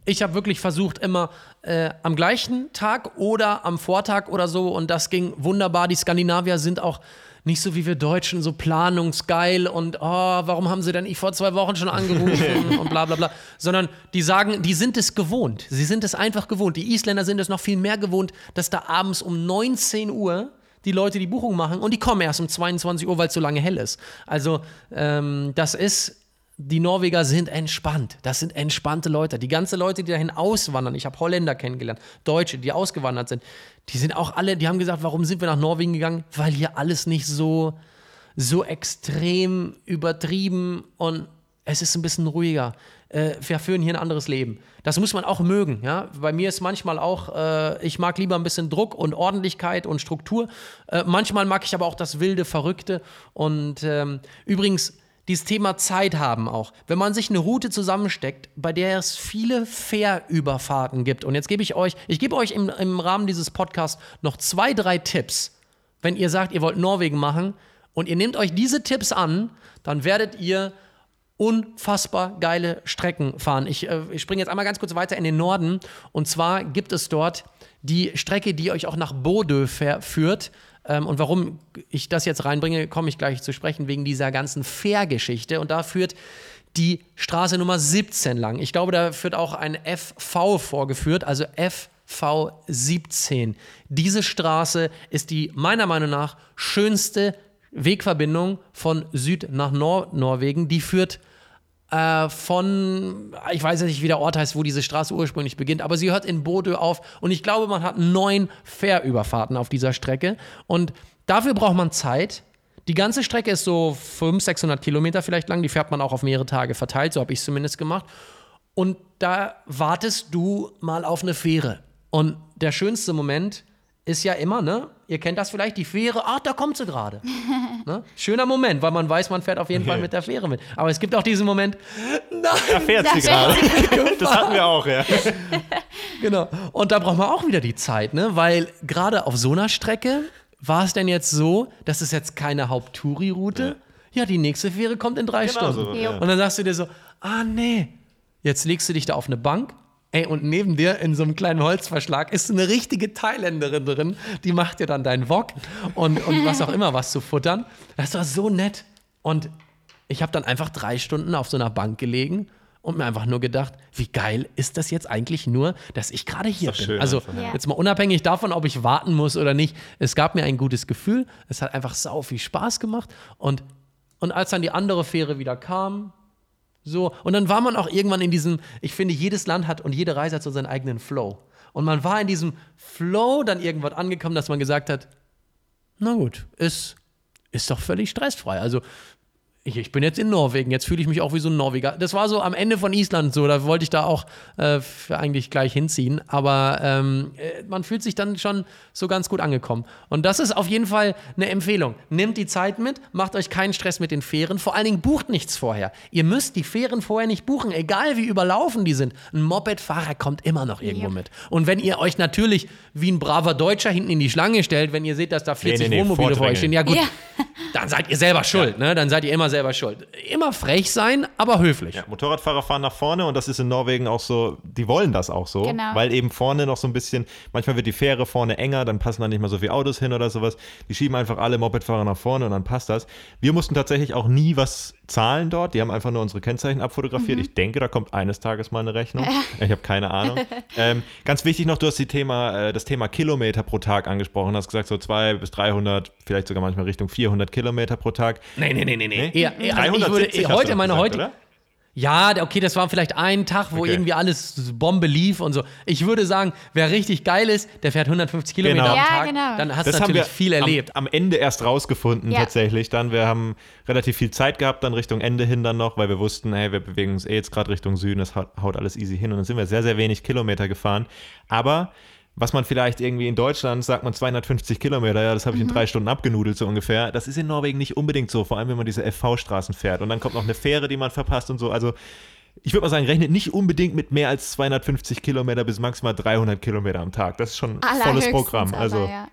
[SPEAKER 2] ich hab wirklich versucht, immer äh, am gleichen Tag oder am Vortag oder so und das ging wunderbar. Die Skandinavier sind auch nicht so wie wir Deutschen, so planungsgeil und oh, warum haben sie denn ich vor zwei Wochen schon angerufen und bla bla bla. Sondern die sagen, die sind es gewohnt. Sie sind es einfach gewohnt. Die Isländer sind es noch viel mehr gewohnt, dass da abends um 19 Uhr die Leute die Buchung machen und die kommen erst um 22 Uhr, weil es so lange hell ist. Also ähm, das ist die Norweger sind entspannt. Das sind entspannte Leute. Die ganzen Leute, die dahin auswandern, ich habe Holländer kennengelernt, Deutsche, die ausgewandert sind, die sind auch alle, die haben gesagt, warum sind wir nach Norwegen gegangen? Weil hier alles nicht so, so extrem übertrieben und es ist ein bisschen ruhiger. Äh, wir führen hier ein anderes Leben. Das muss man auch mögen. Ja? Bei mir ist manchmal auch, äh, ich mag lieber ein bisschen Druck und Ordentlichkeit und Struktur. Äh, manchmal mag ich aber auch das Wilde, Verrückte. Und ähm, übrigens, dieses Thema Zeit haben auch. Wenn man sich eine Route zusammensteckt, bei der es viele Fährüberfahrten gibt. Und jetzt gebe ich euch, ich gebe euch im, im Rahmen dieses Podcasts noch zwei, drei Tipps. Wenn ihr sagt, ihr wollt Norwegen machen und ihr nehmt euch diese Tipps an, dann werdet ihr unfassbar geile Strecken fahren. Ich, äh, ich springe jetzt einmal ganz kurz weiter in den Norden. Und zwar gibt es dort die Strecke, die euch auch nach Bordeaux führt. Ähm, und warum ich das jetzt reinbringe, komme ich gleich zu sprechen, wegen dieser ganzen Fährgeschichte. Und da führt die Straße Nummer 17 lang. Ich glaube, da führt auch ein FV vorgeführt, also FV 17. Diese Straße ist die meiner Meinung nach schönste Wegverbindung von Süd nach Nordnorwegen. Die führt äh, von, ich weiß nicht, wie der Ort heißt, wo diese Straße ursprünglich beginnt, aber sie hört in Bodø auf und ich glaube, man hat neun Fährüberfahrten auf dieser Strecke und dafür braucht man Zeit. Die ganze Strecke ist so 500, 600 Kilometer vielleicht lang, die fährt man auch auf mehrere Tage verteilt, so habe ich es zumindest gemacht. Und da wartest du mal auf eine Fähre. Und der schönste Moment ist ja immer, ne? Ihr kennt das vielleicht, die Fähre, ach, da kommt sie gerade. ne? Schöner Moment, weil man weiß, man fährt auf jeden Fall mit der Fähre mit. Aber es gibt auch diesen Moment,
[SPEAKER 3] nein, da fährt sie gerade. das hatten wir auch, ja.
[SPEAKER 2] genau. Und da braucht man auch wieder die Zeit, ne? Weil gerade auf so einer Strecke war es denn jetzt so, das ist jetzt keine Haupttouri-Route. Ja. ja. die nächste Fähre kommt in drei genau Stunden. So, ja. Und dann sagst du dir so, ah nee, jetzt legst du dich da auf eine Bank Ey, und neben dir in so einem kleinen Holzverschlag ist eine richtige Thailänderin drin, die macht dir dann deinen Wok und, und was auch immer was zu futtern. Das war so nett. Und ich habe dann einfach drei Stunden auf so einer Bank gelegen und mir einfach nur gedacht, wie geil ist das jetzt eigentlich nur, dass ich gerade hier bin. also einfach, ja. jetzt mal unabhängig davon, ob ich warten muss oder nicht. Es gab mir ein gutes Gefühl. Es hat einfach sau viel Spaß gemacht. Und, und als dann die andere Fähre wieder kam, so, und dann war man auch irgendwann in diesem, ich finde, jedes Land hat und jede Reise hat so seinen eigenen Flow. Und man war in diesem Flow dann irgendwann angekommen, dass man gesagt hat, na gut, ist, ist doch völlig stressfrei. Also ich, ich, bin jetzt in Norwegen, jetzt fühle ich mich auch wie so ein Norweger. Das war so am Ende von Island so, da wollte ich da auch äh, eigentlich gleich hinziehen. Aber ähm, äh, man fühlt sich dann schon so ganz gut angekommen. Und das ist auf jeden Fall eine Empfehlung. Nehmt die Zeit mit, macht euch keinen Stress mit den Fähren. Vor allen Dingen bucht nichts vorher. Ihr müsst die Fähren vorher nicht buchen, egal wie überlaufen die sind. Ein Mopedfahrer kommt immer noch irgendwo ja. mit. Und wenn ihr euch natürlich wie ein braver Deutscher hinten in die Schlange stellt, wenn ihr seht, dass da 40 nee, nee, nee, Wohnmobile vor euch stehen, ja gut, ja. dann seid ihr selber schuld. Ja. Ne? Dann seid ihr immer selber schuld. Immer frech sein, aber höflich. Ja,
[SPEAKER 3] Motorradfahrer fahren nach vorne und das ist in Norwegen auch so, die wollen das auch so, genau. weil eben vorne noch so ein bisschen, manchmal wird die Fähre vorne enger, dann passen da nicht mehr so viele Autos hin oder sowas. Die schieben einfach alle Mopedfahrer nach vorne und dann passt das. Wir mussten tatsächlich auch nie was zahlen dort, die haben einfach nur unsere Kennzeichen abfotografiert. Mhm. Ich denke, da kommt eines Tages mal eine Rechnung. ich habe keine Ahnung. ähm, ganz wichtig noch, du hast die Thema, äh, das Thema Kilometer pro Tag angesprochen, hast gesagt so 200 bis 300, vielleicht sogar manchmal Richtung 400 Kilometer pro Tag.
[SPEAKER 2] Nee, nee, nee, nee. nee? Eher, eher, also ich würde, heute, meine gesagt, heute, ja, okay, das war vielleicht ein Tag, wo okay. irgendwie alles Bombe lief und so. Ich würde sagen, wer richtig geil ist, der fährt 150 Kilometer genau. am Tag. Ja, genau. Dann hast du natürlich viel erlebt.
[SPEAKER 3] Am, am, Ende erst rausgefunden, ja. tatsächlich. Dann, wir haben relativ viel Zeit gehabt, dann Richtung Ende hin dann noch, weil wir wussten, hey, wir bewegen uns eh jetzt gerade Richtung Süden, das haut alles easy hin. Und dann sind wir sehr, sehr wenig Kilometer gefahren. Aber was man vielleicht irgendwie in Deutschland sagt man 250 Kilometer, ja, das habe ich mhm. in drei Stunden abgenudelt so ungefähr. Das ist in Norwegen nicht unbedingt so, vor allem wenn man diese FV-Straßen fährt. Und dann kommt noch eine Fähre, die man verpasst und so. Also ich würde mal sagen, rechnet nicht unbedingt mit mehr als 250 Kilometer bis maximal 300 Kilometer am Tag. Das ist schon ein volles Programm. Also ja.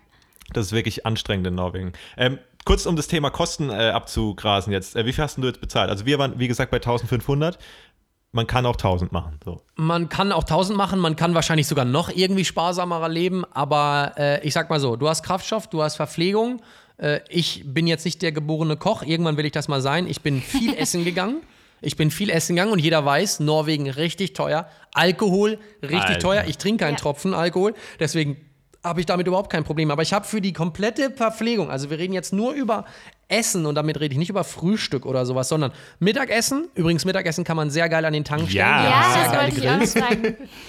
[SPEAKER 3] das ist wirklich anstrengend in Norwegen. Ähm, kurz um das Thema Kosten äh, abzugrasen jetzt. Äh, wie viel hast du jetzt bezahlt? Also wir waren, wie gesagt, bei 1500 man kann auch 1000 machen. So.
[SPEAKER 2] Man kann auch 1000 machen, man kann wahrscheinlich sogar noch irgendwie sparsamer leben, aber äh, ich sag mal so, du hast Kraftstoff, du hast Verpflegung. Äh, ich bin jetzt nicht der geborene Koch, irgendwann will ich das mal sein. Ich bin viel essen gegangen. Ich bin viel essen gegangen und jeder weiß, Norwegen richtig teuer. Alkohol richtig Alter. teuer. Ich trinke keinen ja. Tropfen Alkohol, deswegen habe ich damit überhaupt kein Problem. Aber ich habe für die komplette Verpflegung, also wir reden jetzt nur über Essen und damit rede ich nicht über Frühstück oder sowas, sondern Mittagessen. Übrigens, Mittagessen kann man sehr geil an den Tank stellen.
[SPEAKER 1] Ja,
[SPEAKER 2] ja
[SPEAKER 1] sehr geile Grills.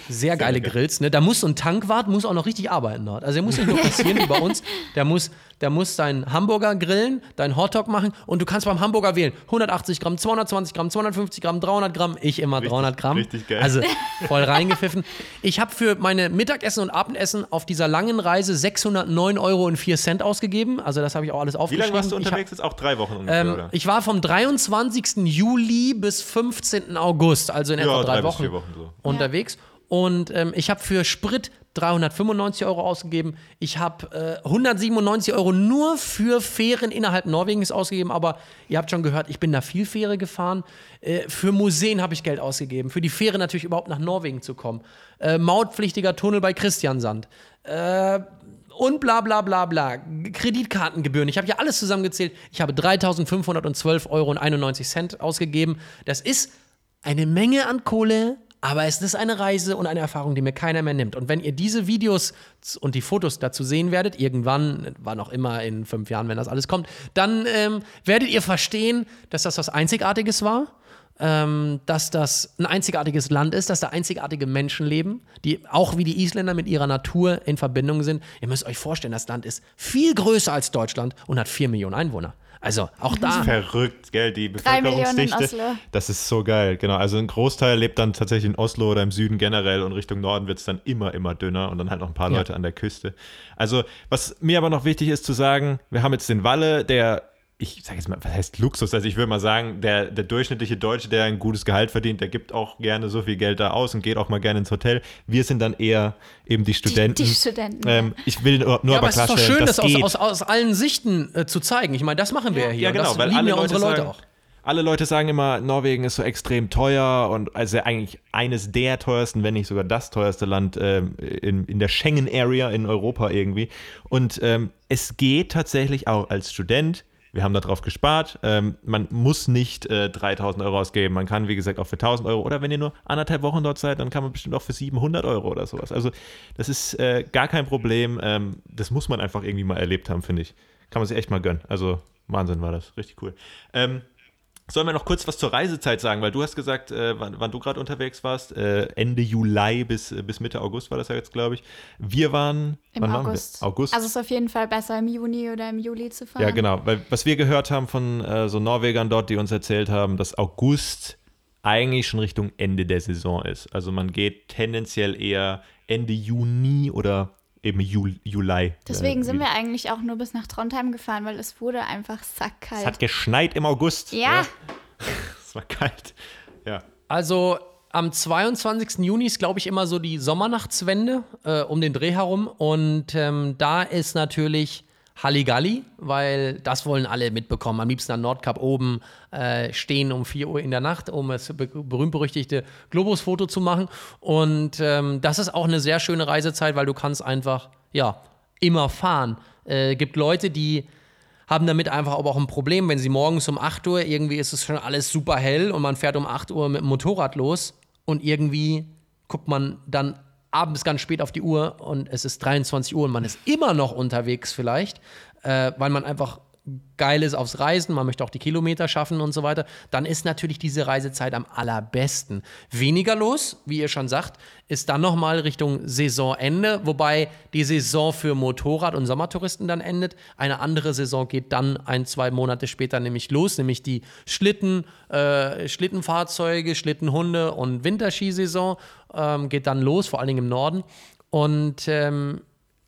[SPEAKER 2] Sehr geile Grills. Ne? Da muss so ein Tankwart muss auch noch richtig arbeiten dort. Also der muss nicht nur passieren wie bei uns. Der muss der muss deinen Hamburger grillen, deinen Hotdog machen und du kannst beim Hamburger wählen 180 Gramm, 220 Gramm, 250 Gramm, 300 Gramm. Ich immer richtig, 300 Gramm. Richtig geil. Also voll reingepfiffen. Ich habe für meine Mittagessen und Abendessen auf dieser langen Reise 609 Euro und 4 Cent ausgegeben. Also das habe ich auch alles aufgeschrieben. Wie
[SPEAKER 3] lange warst du unterwegs? Jetzt auch drei Wochen ungefähr, ähm,
[SPEAKER 2] oder? Ich war vom 23. Juli bis 15. August, also in etwa ja, drei, drei Wochen, Wochen so. unterwegs. Und ähm, ich habe für Sprit 395 Euro ausgegeben. Ich habe äh, 197 Euro nur für Fähren innerhalb Norwegens ausgegeben. Aber ihr habt schon gehört, ich bin da viel Fähre gefahren. Äh, für Museen habe ich Geld ausgegeben. Für die Fähre natürlich überhaupt nach Norwegen zu kommen. Äh, mautpflichtiger Tunnel bei Christiansand. Und bla bla bla bla. Kreditkartengebühren. Ich habe ja alles zusammengezählt. Ich habe 3.512 Euro und 91 Cent ausgegeben. Das ist eine Menge an Kohle, aber es ist eine Reise und eine Erfahrung, die mir keiner mehr nimmt. Und wenn ihr diese Videos und die Fotos dazu sehen werdet, irgendwann, wann auch immer in fünf Jahren, wenn das alles kommt, dann ähm, werdet ihr verstehen, dass das was Einzigartiges war. Ähm, dass das ein einzigartiges Land ist, dass da einzigartige Menschen leben, die auch wie die Isländer mit ihrer Natur in Verbindung sind. Ihr müsst euch vorstellen, das Land ist viel größer als Deutschland und hat vier Millionen Einwohner. Also auch da.
[SPEAKER 3] Verrückt, gell, die
[SPEAKER 1] Drei Millionen in
[SPEAKER 3] Bevölkerungsdichte.
[SPEAKER 1] Oslo.
[SPEAKER 3] Das ist so geil, genau. Also ein Großteil lebt dann tatsächlich in Oslo oder im Süden generell und Richtung Norden wird es dann immer, immer dünner und dann halt noch ein paar
[SPEAKER 2] Ja.
[SPEAKER 3] Leute an der Küste. Also, was mir aber noch wichtig ist zu sagen, wir haben jetzt den Walle, der, ich sage jetzt mal, was heißt Luxus? Also ich würde mal sagen, der, der durchschnittliche Deutsche, der ein gutes Gehalt verdient, der gibt auch gerne so viel Geld da aus und geht auch mal gerne ins Hotel. Wir sind dann eher eben die Studenten.
[SPEAKER 1] die Studenten,
[SPEAKER 3] Ähm, ich will nur, nur
[SPEAKER 2] Ja,
[SPEAKER 3] aber
[SPEAKER 2] aber es ist doch
[SPEAKER 3] klarstellen,
[SPEAKER 2] schön, das,
[SPEAKER 3] das
[SPEAKER 2] aus,
[SPEAKER 3] geht.
[SPEAKER 2] aus, aus allen Sichten äh, zu zeigen. Ich meine, das machen wir ja, hier.
[SPEAKER 3] Ja, genau,
[SPEAKER 2] das
[SPEAKER 3] weil
[SPEAKER 2] lieben
[SPEAKER 3] alle
[SPEAKER 2] ja
[SPEAKER 3] Leute,
[SPEAKER 2] unsere Leute
[SPEAKER 3] sagen,
[SPEAKER 2] auch.
[SPEAKER 3] alle Leute sagen immer, Norwegen ist so extrem teuer und also eigentlich eines der teuersten, wenn nicht sogar das teuerste Land ähm, in, in der Schengen-Area in Europa irgendwie. Und ähm, es geht tatsächlich auch als Student. Wir haben darauf gespart. Ähm, man muss nicht äh, 3000 Euro ausgeben. Man kann, wie gesagt, auch für 1000 Euro. Oder wenn ihr nur anderthalb Wochen dort seid, dann kann man bestimmt auch für 700 Euro oder sowas. Also, das ist äh, gar kein Problem. Ähm, das muss man einfach irgendwie mal erlebt haben, finde ich. Kann man sich echt mal gönnen. Also, Wahnsinn war das. Richtig cool. Ähm, Sollen wir noch kurz was zur Reisezeit sagen? Weil du hast gesagt, äh, wann, wann du gerade unterwegs warst, äh, Ende Juli bis, äh, bis Mitte August war das ja jetzt, glaube ich. Wir waren
[SPEAKER 1] Im August.
[SPEAKER 3] Waren? August.
[SPEAKER 1] Also es ist auf jeden Fall besser im Juni oder im Juli zu fahren.
[SPEAKER 3] ja, genau. Weil was wir gehört haben von äh, so Norwegern dort, die uns erzählt haben, dass August eigentlich schon Richtung Ende der Saison ist. Also man geht tendenziell eher Ende Juni oder eben Jul Juli.
[SPEAKER 1] Deswegen
[SPEAKER 3] äh,
[SPEAKER 1] sind wir eigentlich auch nur bis nach Trondheim gefahren, weil es wurde einfach sackkalt.
[SPEAKER 3] Es hat geschneit im August.
[SPEAKER 1] ja,
[SPEAKER 3] Es war kalt. Ja.
[SPEAKER 2] Also am 22. Juni ist, glaube ich, immer so die Sommernachtswende äh, um den Dreh herum. Und ähm, da ist natürlich Halligalli, weil das wollen alle mitbekommen. Am liebsten am Nordkap oben äh, stehen um 4 Uhr in der Nacht, um das be berühmt-berüchtigte Globus-Foto zu machen. Und ähm, das ist auch eine sehr schöne Reisezeit, weil du kannst einfach, ja, immer fahren. Äh, gibt Leute, die haben damit einfach aber auch ein Problem, wenn sie morgens um 8 Uhr, irgendwie ist es schon alles super hell und man fährt um 8 Uhr mit dem Motorrad los und irgendwie guckt man dann abends ganz spät auf die Uhr und es ist 23 Uhr und man ist immer noch unterwegs vielleicht, äh, weil man einfach geil ist aufs Reisen, man möchte auch die Kilometer schaffen und so weiter, dann ist natürlich diese Reisezeit am allerbesten. Weniger los, wie ihr schon sagt, ist dann nochmal Richtung Saisonende, wobei die Saison für Motorrad- und Sommertouristen dann endet. Eine andere Saison geht dann ein, zwei Monate später nämlich los, nämlich die Schlitten, äh, Schlittenfahrzeuge, Schlittenhunde und Winterskisaison ähm, geht dann los, vor allen Dingen im Norden. Und ähm,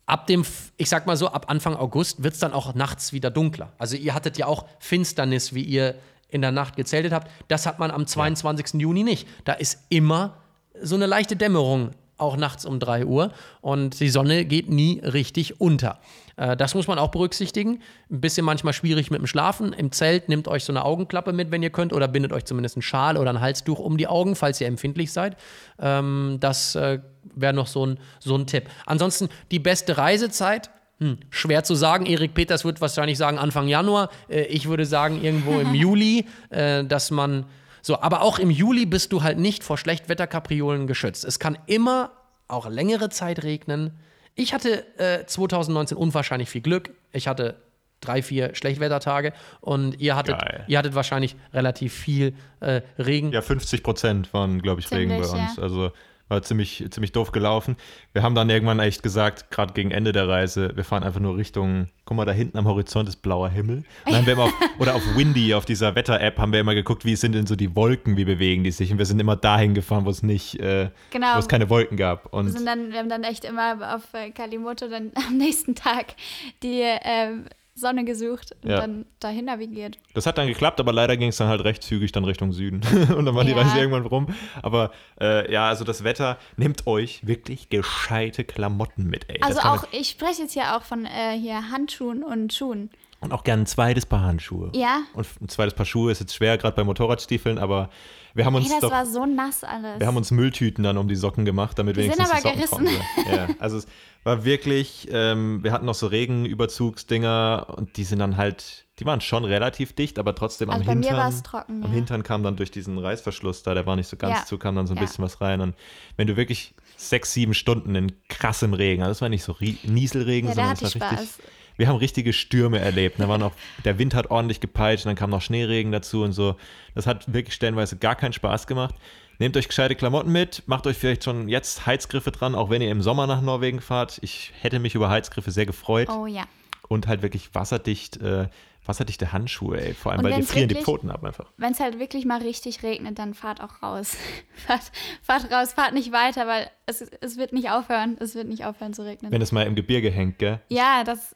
[SPEAKER 2] ab dem, ich sag mal so, ab Anfang August wird es dann auch nachts wieder dunkler. Also ihr hattet ja auch Finsternis, wie ihr in der Nacht gezeltet habt. Das hat man am 22. Juni nicht. Da ist immer so eine leichte Dämmerung, auch nachts um 3 Uhr. Und die Sonne geht nie richtig unter. Äh, das muss man auch berücksichtigen. Ein bisschen manchmal schwierig mit dem Schlafen. Im Zelt nehmt euch so eine Augenklappe mit, wenn ihr könnt, oder bindet euch zumindest einen Schal oder ein Halstuch um die Augen, falls ihr empfindlich seid. Ähm, das äh, wäre noch so ein, so ein Tipp. Ansonsten die beste Reisezeit. Hm, schwer zu sagen. Erik Peters wird wahrscheinlich sagen Anfang Januar. Äh, ich würde sagen irgendwo im Juli, dass man so, aber auch im Juli bist du halt nicht vor Schlechtwetterkapriolen geschützt. Es kann immer auch längere Zeit regnen. Ich hatte äh, 2019 unwahrscheinlich viel Glück. Ich hatte drei, vier Schlechtwettertage und ihr hattet,
[SPEAKER 3] Geil.
[SPEAKER 2] ihr hattet wahrscheinlich relativ viel äh, Regen.
[SPEAKER 3] Ja, 50 Prozent waren, glaube ich, Regen bei
[SPEAKER 1] Ziemlich,
[SPEAKER 3] uns.
[SPEAKER 1] ja.
[SPEAKER 3] Also war ziemlich, ziemlich doof gelaufen. Wir haben dann irgendwann echt gesagt, gerade gegen Ende der Reise, wir fahren einfach nur Richtung, guck mal, da hinten am Horizont ist blauer Himmel. Und dann haben wir immer auf, oder auf Windy, auf dieser Wetter-App, haben wir immer geguckt, wie sind denn so die Wolken, wie bewegen die sich. Und wir sind immer dahin gefahren, wo es nicht, äh,
[SPEAKER 1] Genau.
[SPEAKER 3] wo es keine Wolken gab. Und
[SPEAKER 1] Wir, sind dann, wir haben dann echt immer auf äh, Kalimoto dann am nächsten Tag die, ähm, Sonne gesucht und
[SPEAKER 3] Ja.
[SPEAKER 1] dann dahin navigiert.
[SPEAKER 3] Das hat dann geklappt, aber leider ging es dann halt recht zügig dann Richtung Süden. und dann war die
[SPEAKER 1] Ja.
[SPEAKER 3] Reise irgendwann rum. Aber äh, ja, also das Wetter, nehmt euch wirklich gescheite Klamotten mit, ey.
[SPEAKER 1] Also auch, ich spreche jetzt ja auch von äh, hier Handschuhen und Schuhen.
[SPEAKER 3] und auch gern ein zweites Paar Handschuhe.
[SPEAKER 1] Ja.
[SPEAKER 3] Und ein zweites Paar Schuhe ist jetzt schwer, gerade bei Motorradstiefeln, aber wir haben uns
[SPEAKER 1] Ey, das
[SPEAKER 3] doch
[SPEAKER 1] war so nass alles.
[SPEAKER 3] Wir haben uns Mülltüten dann um die Socken gemacht, damit
[SPEAKER 1] Die sind
[SPEAKER 3] wenigstens
[SPEAKER 1] aber
[SPEAKER 3] die Socken
[SPEAKER 1] gerissen.
[SPEAKER 3] sind. Ja, also es war wirklich, ähm, wir hatten noch so Regenüberzugsdinger und die sind dann halt, die waren schon relativ dicht, aber trotzdem
[SPEAKER 1] Also
[SPEAKER 3] am
[SPEAKER 1] bei mir
[SPEAKER 3] Hintern.
[SPEAKER 1] war's trocken,
[SPEAKER 3] Am
[SPEAKER 1] ja.
[SPEAKER 3] Hintern kam dann durch diesen Reißverschluss da, der war nicht so ganz
[SPEAKER 1] Ja.
[SPEAKER 3] zu, kam dann so ein
[SPEAKER 1] Ja.
[SPEAKER 3] bisschen was rein. Und wenn du wirklich sechs, sieben Stunden in krassem Regen, also das war nicht so Nieselregen, sondern es war
[SPEAKER 1] ich
[SPEAKER 3] richtig. Wir haben richtige Stürme erlebt. Da war noch, der Wind hat ordentlich gepeitscht und dann kam noch Schneeregen dazu und so. Das hat wirklich stellenweise gar keinen Spaß gemacht. Nehmt euch gescheite Klamotten mit, macht euch vielleicht schon jetzt Heizgriffe dran, auch wenn ihr im Sommer nach Norwegen fahrt. Ich hätte mich über Heizgriffe sehr gefreut.
[SPEAKER 1] Oh ja.
[SPEAKER 3] Und halt wirklich wasserdicht, äh, wasserdichte Handschuhe, ey. Vor allem,
[SPEAKER 1] Und
[SPEAKER 3] weil die frieren die
[SPEAKER 1] wirklich-
[SPEAKER 3] Pfoten ab einfach.
[SPEAKER 1] Wenn es halt wirklich mal richtig regnet, dann fahrt auch raus. fahrt, fahrt raus, fahrt nicht weiter, weil es, es wird nicht aufhören. Es wird nicht aufhören zu regnen.
[SPEAKER 3] Wenn es mal im Gebirge hängt, gell?
[SPEAKER 1] ja, das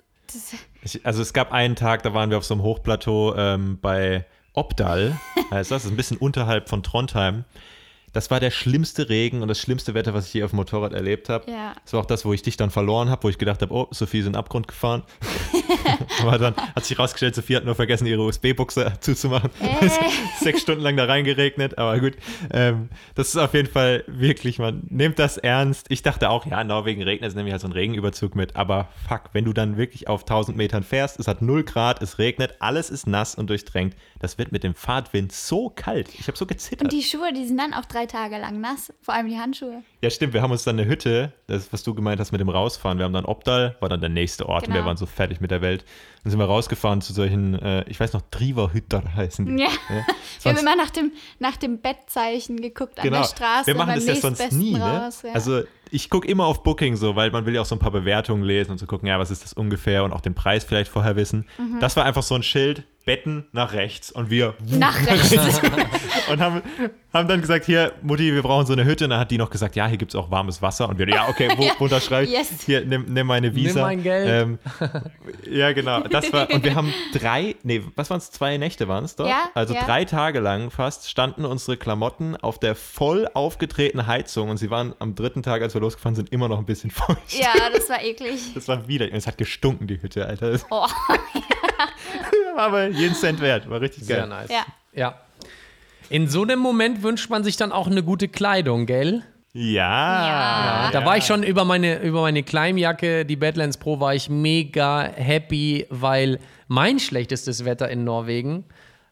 [SPEAKER 3] Ich, also es gab einen Tag, da waren wir auf so einem Hochplateau ähm, bei Obdal, heißt das, ist ein bisschen unterhalb von Trondheim. Das war der schlimmste Regen und das schlimmste Wetter, was ich je auf dem Motorrad erlebt habe.
[SPEAKER 1] Ja.
[SPEAKER 3] Das war auch das, wo ich dich dann verloren habe, wo ich gedacht habe, oh, Sophie ist in den Abgrund gefahren. Aber dann hat sich rausgestellt, Sophie hat nur vergessen, ihre USB-Buchse zuzumachen.
[SPEAKER 1] Äh.
[SPEAKER 3] Sechs Stunden lang da reingeregnet, aber gut. Ähm, das ist auf jeden Fall wirklich, man nimmt das ernst. Ich dachte auch, ja, in Norwegen regnet es, nehme ich halt so einen Regenüberzug mit. Aber fuck, wenn du dann wirklich auf 1000 Metern fährst, es hat 0 Grad, es regnet, alles ist nass und durchdrängt. Das wird mit dem Fahrtwind so kalt. Ich habe so gezittert.
[SPEAKER 1] und die Schuhe, die sind dann auch drei Tage lang nass. Vor allem die Handschuhe.
[SPEAKER 3] Ja, stimmt. Wir haben uns dann eine Hütte, das, was du gemeint hast mit dem Rausfahren. Wir haben dann Obdal, war dann der nächste Ort und wir
[SPEAKER 1] Genau.
[SPEAKER 3] waren so fertig mit der Welt. Dann sind wir rausgefahren zu solchen, äh, ich weiß noch, Driverhütter heißen die.
[SPEAKER 1] Ja.
[SPEAKER 3] Ja.
[SPEAKER 1] Wir haben immer nach dem, nach dem Bettzeichen geguckt an
[SPEAKER 3] genau.
[SPEAKER 1] der Straße.
[SPEAKER 3] wir machen das ja sonst nie, ne?
[SPEAKER 1] raus, ja.
[SPEAKER 3] Also ich gucke immer auf Booking so, weil man will ja auch so ein paar Bewertungen lesen und so gucken, ja, was ist das ungefähr und auch den Preis vielleicht vorher wissen.
[SPEAKER 1] Mhm.
[SPEAKER 3] Das war einfach so ein Schild, Betten nach rechts und wir
[SPEAKER 1] nach rechts.
[SPEAKER 3] und haben, haben dann gesagt, hier, Mutti, wir brauchen so eine Hütte. Und dann hat die noch gesagt, ja, hier gibt es auch warmes Wasser. Und wir, ja, okay, wo, wo unterschreibe ich?
[SPEAKER 1] Yes.
[SPEAKER 3] Hier, nimm, nimm meine Visa.
[SPEAKER 2] mein Geld.
[SPEAKER 3] Ähm, ja, genau. Das war, und wir haben drei, nee, was waren es? Zwei Nächte waren es dort?
[SPEAKER 1] Ja,
[SPEAKER 3] also
[SPEAKER 1] ja.
[SPEAKER 3] drei Tage lang fast standen unsere Klamotten auf der voll aufgetretenen Heizung. Und sie waren am dritten Tag, als wir losgefahren sind, immer noch ein bisschen feucht.
[SPEAKER 1] ja, das war eklig.
[SPEAKER 3] Das war wieder, es hat gestunken, die Hütte, Alter.
[SPEAKER 1] Oh.
[SPEAKER 3] War aber jeden Cent wert. War richtig
[SPEAKER 2] Sehr
[SPEAKER 3] geil.
[SPEAKER 2] nice.
[SPEAKER 1] Ja.
[SPEAKER 2] ja. In so einem Moment wünscht man sich dann auch eine gute Kleidung, gell?
[SPEAKER 3] Ja.
[SPEAKER 1] Ja.
[SPEAKER 2] Da war ich schon über meine, über meine Climbjacke, die Badlands Pro, war ich mega happy, weil mein schlechtestes Wetter in Norwegen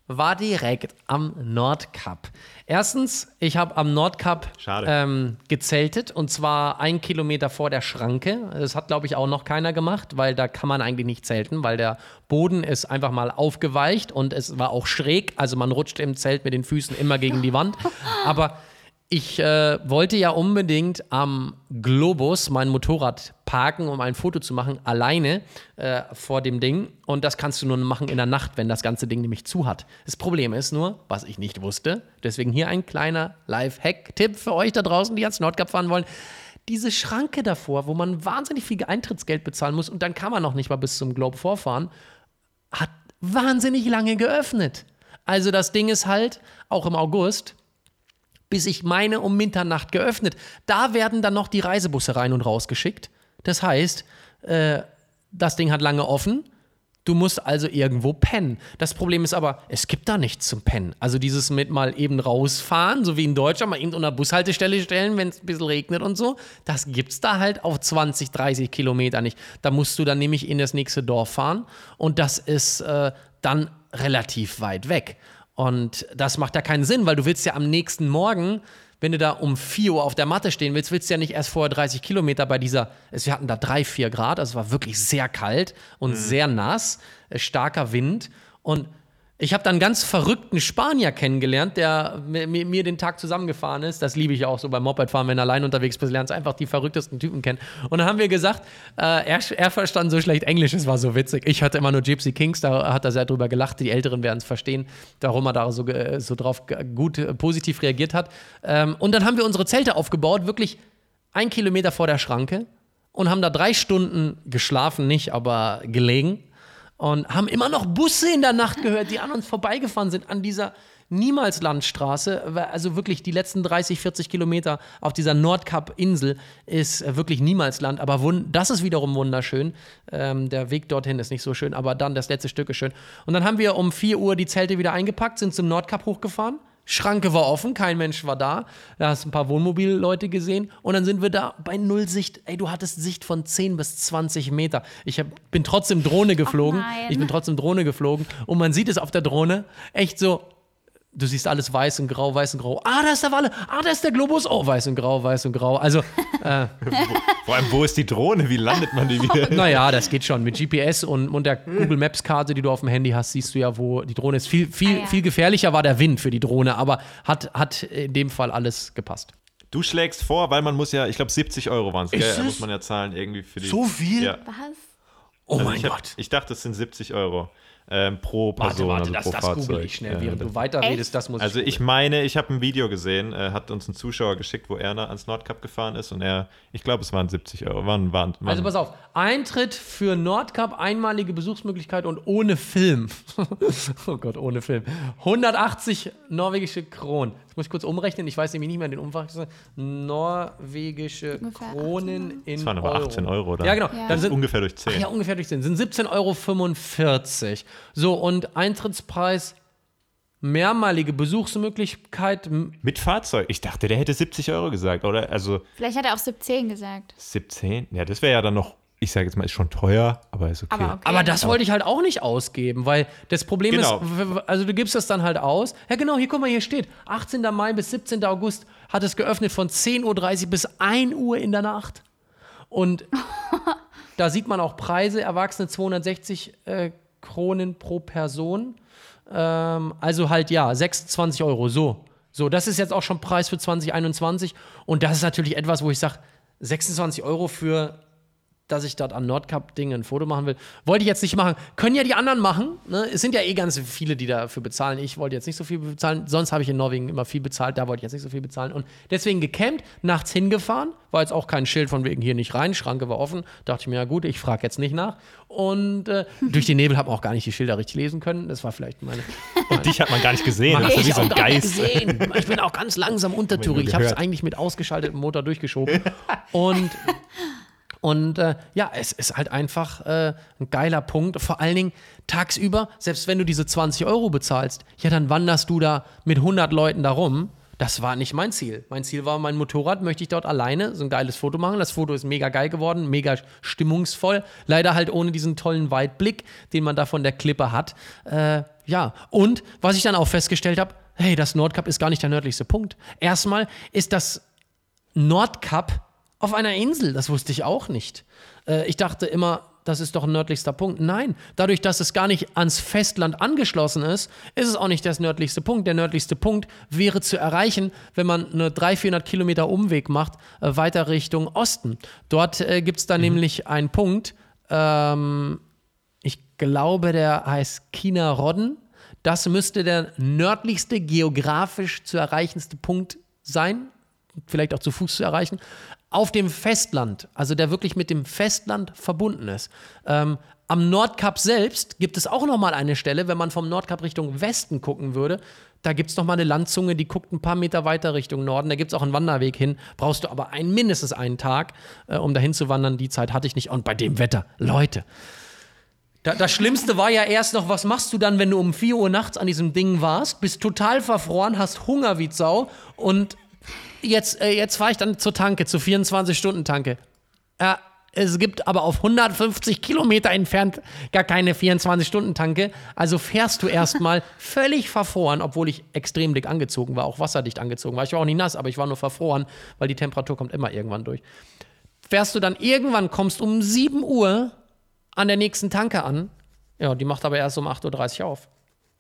[SPEAKER 2] war direkt am Nordkap. Erstens, ich habe am Nordkap ähm, gezeltet und zwar ein Kilometer vor der Schranke. Das hat, glaube ich, auch noch keiner gemacht, weil da kann man eigentlich nicht zelten, weil der Boden ist einfach mal aufgeweicht und es war auch schräg. Also man rutscht im Zelt mit den Füßen immer gegen die Wand. Aber ich äh, wollte ja unbedingt am Globus mein Motorrad parken, um ein Foto zu machen, alleine äh, vor dem Ding. Und das kannst du nur machen in der Nacht, wenn das ganze Ding nämlich zu hat. Das Problem ist nur, was ich nicht wusste, deswegen hier ein kleiner Live-Hack-Tipp für euch da draußen, die ans Nordkap fahren wollen. Diese Schranke davor, wo man wahnsinnig viel Eintrittsgeld bezahlen muss und dann kann man noch nicht mal bis zum Globe vorfahren, hat wahnsinnig lange geöffnet. Also das Ding ist halt, auch im August, bis ich meine um Mitternacht geöffnet. Da werden dann noch die Reisebusse rein und raus geschickt. Das heißt, äh, das Ding hat lange offen. Du musst also irgendwo pennen. Das Problem ist aber, es gibt da nichts zum Pennen. Also dieses mit mal eben rausfahren, so wie in Deutschland, mal eben unter Bushaltestelle stellen, wenn es ein bisschen regnet und so, das gibt's da halt auf 20, 30 Kilometer nicht. Da musst du dann nämlich in das nächste Dorf fahren und das ist äh, dann relativ weit weg. Und das macht ja keinen Sinn, weil du willst ja am nächsten Morgen, wenn du da um 4 Uhr auf der Matte stehen willst, willst du ja nicht erst vorher 30 Kilometer bei dieser, es- wir hatten da 3, 4 Grad, also es war wirklich sehr kalt und sehr nass, äh, starker Wind. Und ich habe dann einen ganz verrückten Spanier kennengelernt, der mi- mi- mir den Tag zusammengefahren ist. Das liebe ich auch so beim Mopedfahren, wenn du allein unterwegs bist, lernst einfach die verrücktesten Typen kennen. Und dann haben wir gesagt, äh, er, er verstand so schlecht Englisch, es war so witzig. Ich hatte immer nur Gypsy Kings, da hat er sehr drüber gelacht. Die Älteren werden es verstehen, warum er da so, so drauf gut äh, positiv reagiert hat. Ähm, und dann haben wir unsere Zelte aufgebaut, wirklich ein Kilometer vor der Schranke und haben da drei Stunden geschlafen, nicht, aber gelegen. Und haben immer noch Busse in der Nacht gehört, die an uns vorbeigefahren sind, an dieser niemals Landstraße. Also wirklich die letzten 30, 40 Kilometer auf dieser Nordkap-Insel ist äh, wirklich niemals Land. Aber das ist wiederum wunderschön. Ähm, der Weg dorthin ist nicht so schön, aber dann das letzte Stück ist schön. Und dann haben wir um 4 Uhr die Zelte wieder eingepackt, sind zum Nordkap hochgefahren. Schranke war offen, kein Mensch war da. Da hast du ein paar Wohnmobilleute gesehen und dann sind wir da bei Null Sicht. Ey, du hattest Sicht von 10 bis 20 Meter. Ich hab, bin trotzdem Drohne geflogen. ich bin trotzdem Drohne geflogen und man sieht es auf der Drohne echt so du siehst alles weiß und grau, weiß und grau. Ah, da ist der Walle. Ah, da ist der Globus. Oh, weiß und grau, weiß und grau. Also. Äh,
[SPEAKER 3] Vor allem, wo ist die Drohne? Wie landet man die wieder?
[SPEAKER 2] naja, das geht schon. Mit GPS und, und der Google Maps Karte, die du auf dem Handy hast, siehst du ja, wo die Drohne ist. Viel, viel, ah, ja. viel gefährlicher war der Wind für die Drohne, aber hat, hat in dem Fall alles gepasst.
[SPEAKER 3] Du schlägst vor, weil man muss ja, ich glaube 70 Euro waren es, muss man ja zahlen irgendwie für die.
[SPEAKER 2] So viel? Ja. Was?
[SPEAKER 3] Oh also mein ich hab, Gott. Ich dachte, es sind 70 Euro ähm, pro Person.
[SPEAKER 2] Warte, warte,
[SPEAKER 3] also
[SPEAKER 2] das,
[SPEAKER 3] pro
[SPEAKER 2] das
[SPEAKER 3] Fahrzeug.
[SPEAKER 2] google ich schnell, während du weiterredest. Das muss
[SPEAKER 3] also
[SPEAKER 2] ich,
[SPEAKER 3] ich meine, ich habe ein Video gesehen, äh, hat uns ein Zuschauer geschickt, wo er ans Nordkap gefahren ist und er, ich glaube, es waren 70 Euro. Waren, waren, waren,
[SPEAKER 2] also pass auf, Eintritt für Nordkap, einmalige Besuchsmöglichkeit und ohne Film. oh Gott, ohne Film. 180 norwegische Kronen. Das muss ich kurz umrechnen, ich weiß nämlich nicht mehr den Umfang. Norwegische ungefähr Kronen 18, in
[SPEAKER 3] Das waren aber 18 Euro, oder?
[SPEAKER 2] Ja, genau.
[SPEAKER 3] Ja. Dann sind, ungefähr durch 10.
[SPEAKER 2] Ach ja, ungefähr durch 10. Sind 17,45 Euro. So, und Eintrittspreis mehrmalige Besuchsmöglichkeit.
[SPEAKER 3] Mit Fahrzeug. Ich dachte, der hätte 70 Euro gesagt, oder? Also.
[SPEAKER 1] Vielleicht hat er auch 17 gesagt.
[SPEAKER 3] 17? Ja, das wäre ja dann noch ich sage jetzt mal, ist schon teuer, aber ist okay.
[SPEAKER 2] Aber, okay. aber das wollte ich halt auch nicht ausgeben, weil das Problem genau. ist, also du gibst das dann halt aus. Ja, genau, hier guck mal, hier steht, 18. Mai bis 17. August hat es geöffnet von 10.30 Uhr bis 1 Uhr in der Nacht. Und da sieht man auch Preise, Erwachsene 260 äh, Kronen pro Person. Ähm, also halt ja, 26 Euro, so. So, das ist jetzt auch schon Preis für 2021. Und das ist natürlich etwas, wo ich sage, 26 Euro für dass ich dort an Nordkap-Dingen ein Foto machen will. Wollte ich jetzt nicht machen. Können ja die anderen machen. Ne? Es sind ja eh ganz viele, die dafür bezahlen. Ich wollte jetzt nicht so viel bezahlen. Sonst habe ich in Norwegen immer viel bezahlt. Da wollte ich jetzt nicht so viel bezahlen. Und deswegen gecampt, nachts hingefahren. War jetzt auch kein Schild von wegen hier nicht rein. Schranke war offen. Dachte ich mir, ja gut, ich frage jetzt nicht nach. Und äh, durch den Nebel habe auch gar nicht die Schilder richtig lesen können. Das war vielleicht meine.
[SPEAKER 3] meine Und dich hat man gar nicht gesehen. Man
[SPEAKER 2] wie so ein Geist. Ich bin auch ganz langsam untertourig. Ich habe es eigentlich mit ausgeschaltetem Motor durchgeschoben. Und und äh, ja, es ist halt einfach äh, ein geiler Punkt. Vor allen Dingen tagsüber, selbst wenn du diese 20 Euro bezahlst, ja, dann wanderst du da mit 100 Leuten da rum. Das war nicht mein Ziel. Mein Ziel war, mein Motorrad möchte ich dort alleine so ein geiles Foto machen. Das Foto ist mega geil geworden, mega stimmungsvoll. Leider halt ohne diesen tollen Weitblick, den man da von der Klippe hat. Äh, ja, und was ich dann auch festgestellt habe, hey, das Nordkap ist gar nicht der nördlichste Punkt. Erstmal ist das Nordkap auf einer Insel, das wusste ich auch nicht. Äh, ich dachte immer, das ist doch ein nördlichster Punkt. Nein, dadurch, dass es gar nicht ans Festland angeschlossen ist, ist es auch nicht der nördlichste Punkt. Der nördlichste Punkt wäre zu erreichen, wenn man eine 300, 400 Kilometer Umweg macht, äh, weiter Richtung Osten. Dort äh, gibt es dann mhm. nämlich einen Punkt, ähm, ich glaube, der heißt China Rodden. Das müsste der nördlichste geografisch zu erreichendste Punkt sein, vielleicht auch zu Fuß zu erreichen auf dem Festland, also der wirklich mit dem Festland verbunden ist. Ähm, am Nordkap selbst gibt es auch noch mal eine Stelle, wenn man vom Nordkap Richtung Westen gucken würde. Da gibt es noch mal eine Landzunge, die guckt ein paar Meter weiter Richtung Norden. Da gibt es auch einen Wanderweg hin. Brauchst du aber ein, mindestens einen Tag, äh, um dahin zu wandern. Die Zeit hatte ich nicht. Und bei dem Wetter, Leute. Da, das Schlimmste war ja erst noch, was machst du dann, wenn du um 4 Uhr nachts an diesem Ding warst, bist total verfroren, hast Hunger wie Sau und jetzt, äh, jetzt fahre ich dann zur Tanke, zur 24-Stunden-Tanke. Ja, es gibt aber auf 150 Kilometer entfernt gar keine 24-Stunden-Tanke. Also fährst du erstmal völlig verfroren, obwohl ich extrem dick angezogen war, auch wasserdicht angezogen war. Ich war auch nicht nass, aber ich war nur verfroren, weil die Temperatur kommt immer irgendwann durch. Fährst du dann irgendwann, kommst um 7 Uhr an der nächsten Tanke an. Ja, die macht aber erst um 8.30 Uhr auf.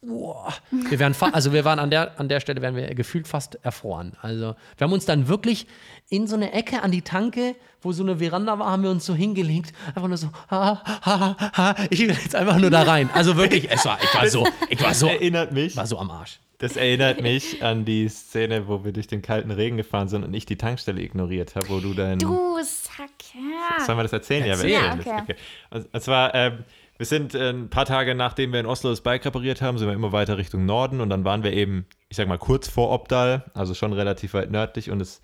[SPEAKER 2] Boah. Wir wären also wir waren an der, an der Stelle wären wir gefühlt fast erfroren. Also wir haben uns dann wirklich in so eine Ecke an die Tanke, wo so eine Veranda war, haben wir uns so hingelegt, einfach nur so, ha, ha, ha, ich will jetzt einfach nur da rein. Also wirklich, es war, ich war so, ich war so,
[SPEAKER 3] erinnert mich,
[SPEAKER 2] war so am Arsch.
[SPEAKER 3] Das erinnert mich an die Szene, wo wir durch den kalten Regen gefahren sind und ich die Tankstelle ignoriert habe, wo du dann.
[SPEAKER 1] Du Sack, ja.
[SPEAKER 3] Sollen wir das erzählen?
[SPEAKER 2] Erzähl.
[SPEAKER 3] Ja, okay. okay. Und, und zwar, ähm, wir sind äh, ein paar Tage nachdem wir in Oslo das Bike repariert haben, sind wir immer weiter Richtung Norden und dann waren wir eben, ich sag mal, kurz vor Obdal, also schon relativ weit nördlich und es,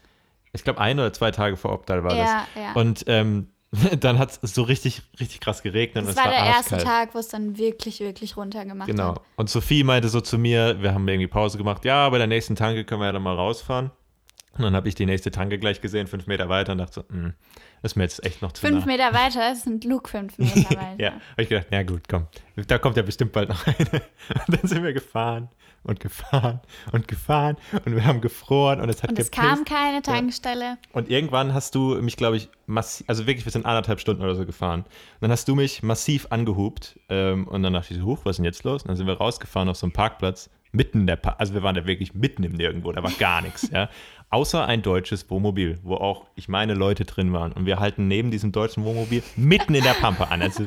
[SPEAKER 3] ich glaube, ein oder zwei Tage vor Obdal war
[SPEAKER 1] Ja,
[SPEAKER 3] das.
[SPEAKER 1] ja.
[SPEAKER 3] Und ähm, dann hat es so richtig, richtig krass geregnet. und
[SPEAKER 1] Das
[SPEAKER 3] es
[SPEAKER 1] war der erste
[SPEAKER 3] arschkalt.
[SPEAKER 1] Tag, wo es dann wirklich, wirklich runtergemacht
[SPEAKER 3] Genau.
[SPEAKER 1] hat.
[SPEAKER 3] Und Sophie meinte so zu mir, wir haben irgendwie Pause gemacht, ja, bei der nächsten Tanke können wir ja dann mal rausfahren. Und dann habe ich die nächste Tanke gleich gesehen, fünf Meter weiter und dachte so, hm, das ist mir jetzt echt noch zu
[SPEAKER 1] Fünf
[SPEAKER 3] nah.
[SPEAKER 1] Meter weiter, das sind Luke fünf Meter weiter.
[SPEAKER 3] Ja, habe ich gedacht, na gut, komm, da kommt ja bestimmt bald noch eine. Und dann sind wir gefahren und gefahren und gefahren und wir haben gefroren und es hat
[SPEAKER 1] Und es kam keine Tankstelle.
[SPEAKER 3] Und irgendwann hast du mich, glaube ich, massiv, also wirklich, wir sind anderthalb Stunden oder so gefahren. Und dann hast du mich massiv angehupt ähm, und dann dachte ich so, huch, was ist denn jetzt los? Und dann sind wir rausgefahren auf so einem Parkplatz, mitten in der, pa also wir waren da wirklich mitten im Nirgendwo, da war gar nichts, ja. Außer ein deutsches Wohnmobil, wo auch, ich meine, Leute drin waren. Und wir halten neben diesem deutschen Wohnmobil mitten in der Pampe an. Also,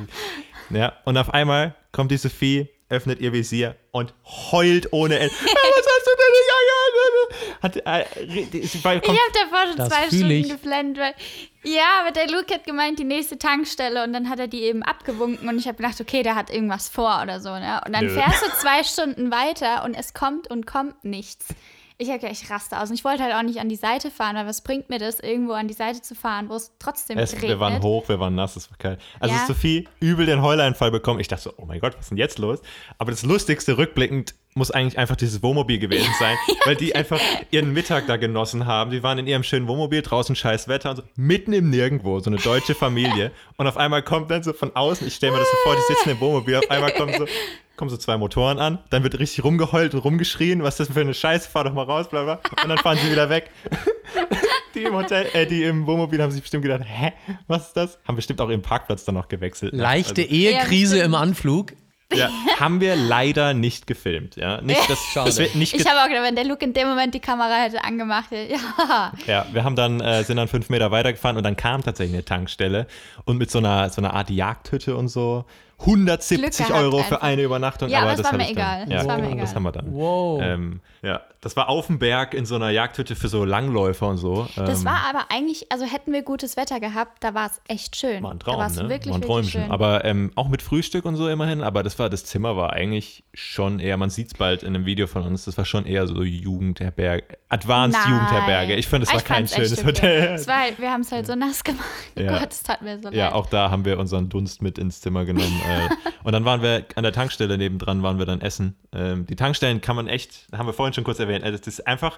[SPEAKER 3] ja, und auf einmal kommt die Sophie, öffnet ihr Visier und heult ohne Ende. "Ah, Was hast du denn nicht angehalten?" Hat, äh, war
[SPEAKER 1] Ich
[SPEAKER 3] kom-
[SPEAKER 1] habe davor schon zwei Stunden
[SPEAKER 2] ich.
[SPEAKER 1] geflennt, weil. Ja, aber der Luke hat gemeint, die nächste Tankstelle und dann hat er die eben abgewunken und ich habe gedacht, okay, der hat irgendwas vor oder so, ne? Und dann
[SPEAKER 3] Nö.
[SPEAKER 1] fährst du zwei Stunden weiter und es kommt und kommt nichts. Ich habe ich raste aus und ich wollte halt auch nicht an die Seite fahren, weil was bringt mir das, irgendwo an die Seite zu fahren, wo es trotzdem
[SPEAKER 3] Es,
[SPEAKER 1] regnet?
[SPEAKER 3] wir waren hoch, wir waren nass, es war kalt. Also
[SPEAKER 1] Ja.
[SPEAKER 3] Sophie übel den Heuleinfall bekommen. Ich dachte so, oh mein Gott, was ist denn jetzt los? Aber das Lustigste rückblickend muss eigentlich einfach dieses Wohnmobil gewesen sein, weil die einfach ihren Mittag da genossen haben. Die waren in ihrem schönen Wohnmobil, draußen scheiß Wetter und so, mitten im Nirgendwo, so eine deutsche Familie. Und auf einmal kommt dann so von außen, ich stelle mir das so vor, die sitzen im Wohnmobil, auf einmal kommen so, kommen so zwei Motoren an, dann wird richtig rumgeheult und rumgeschrien, was ist das denn für eine Scheiße, fahr doch mal raus, bla bla. Und dann fahren sie wieder weg. Die im Hotel, äh, die im Wohnmobil haben sich bestimmt gedacht, hä, was ist das? Haben bestimmt auch ihren Parkplatz dann noch gewechselt. ne?
[SPEAKER 2] Leichte
[SPEAKER 3] Also,
[SPEAKER 2] Ehekrise
[SPEAKER 1] Ja,
[SPEAKER 2] im. Anflug.
[SPEAKER 3] ja, haben wir leider nicht gefilmt, ja. Nicht, das, das wird nicht
[SPEAKER 1] Ich habe auch gedacht, wenn der Luke in dem Moment die Kamera hätte angemacht, hätte- ja.
[SPEAKER 3] Ja, wir haben dann, äh, sind dann fünf Meter weitergefahren und dann kam tatsächlich eine Tankstelle und mit so einer, so einer Art Jagdhütte und so. 170
[SPEAKER 1] Glück gehabt
[SPEAKER 3] Euro für
[SPEAKER 1] einfach.
[SPEAKER 3] eine Übernachtung.
[SPEAKER 1] Ja,
[SPEAKER 3] aber
[SPEAKER 1] aber das war mir
[SPEAKER 3] ich dann,
[SPEAKER 1] egal.
[SPEAKER 3] Ja,
[SPEAKER 1] Das war mir
[SPEAKER 3] das
[SPEAKER 1] egal.
[SPEAKER 3] haben wir dann.
[SPEAKER 2] Wow.
[SPEAKER 3] Ähm, ja, das war auf dem Berg in so einer Jagdhütte für so Langläufer und so.
[SPEAKER 1] Das
[SPEAKER 3] ähm,
[SPEAKER 1] war aber eigentlich, also hätten wir gutes Wetter gehabt, da war es echt schön.
[SPEAKER 3] War ein
[SPEAKER 1] da
[SPEAKER 3] Traum,
[SPEAKER 1] war es
[SPEAKER 3] ne?
[SPEAKER 1] wirklich,
[SPEAKER 3] war ein
[SPEAKER 1] wirklich schön.
[SPEAKER 3] Aber ähm, auch mit Frühstück und so immerhin. Aber das war, das Zimmer war eigentlich schon eher, man sieht es bald in einem Video von uns, das war schon eher so Jugendherberge, Advanced
[SPEAKER 1] Nein.
[SPEAKER 3] Jugendherberge. Ich fand, es war
[SPEAKER 1] Ich
[SPEAKER 3] kein schönes
[SPEAKER 1] okay.
[SPEAKER 3] Hotel.
[SPEAKER 1] War halt, wir haben es halt so nass gemacht.
[SPEAKER 3] Ja.
[SPEAKER 1] Gott, es tat mir so
[SPEAKER 3] Ja,
[SPEAKER 1] leid.
[SPEAKER 3] auch da haben wir unseren Dunst mit ins Zimmer genommen. äh, und dann waren wir an der Tankstelle nebendran, waren wir dann essen. Ähm, die Tankstellen kann man echt, haben wir vorhin schon kurz erwähnt, also das ist einfach,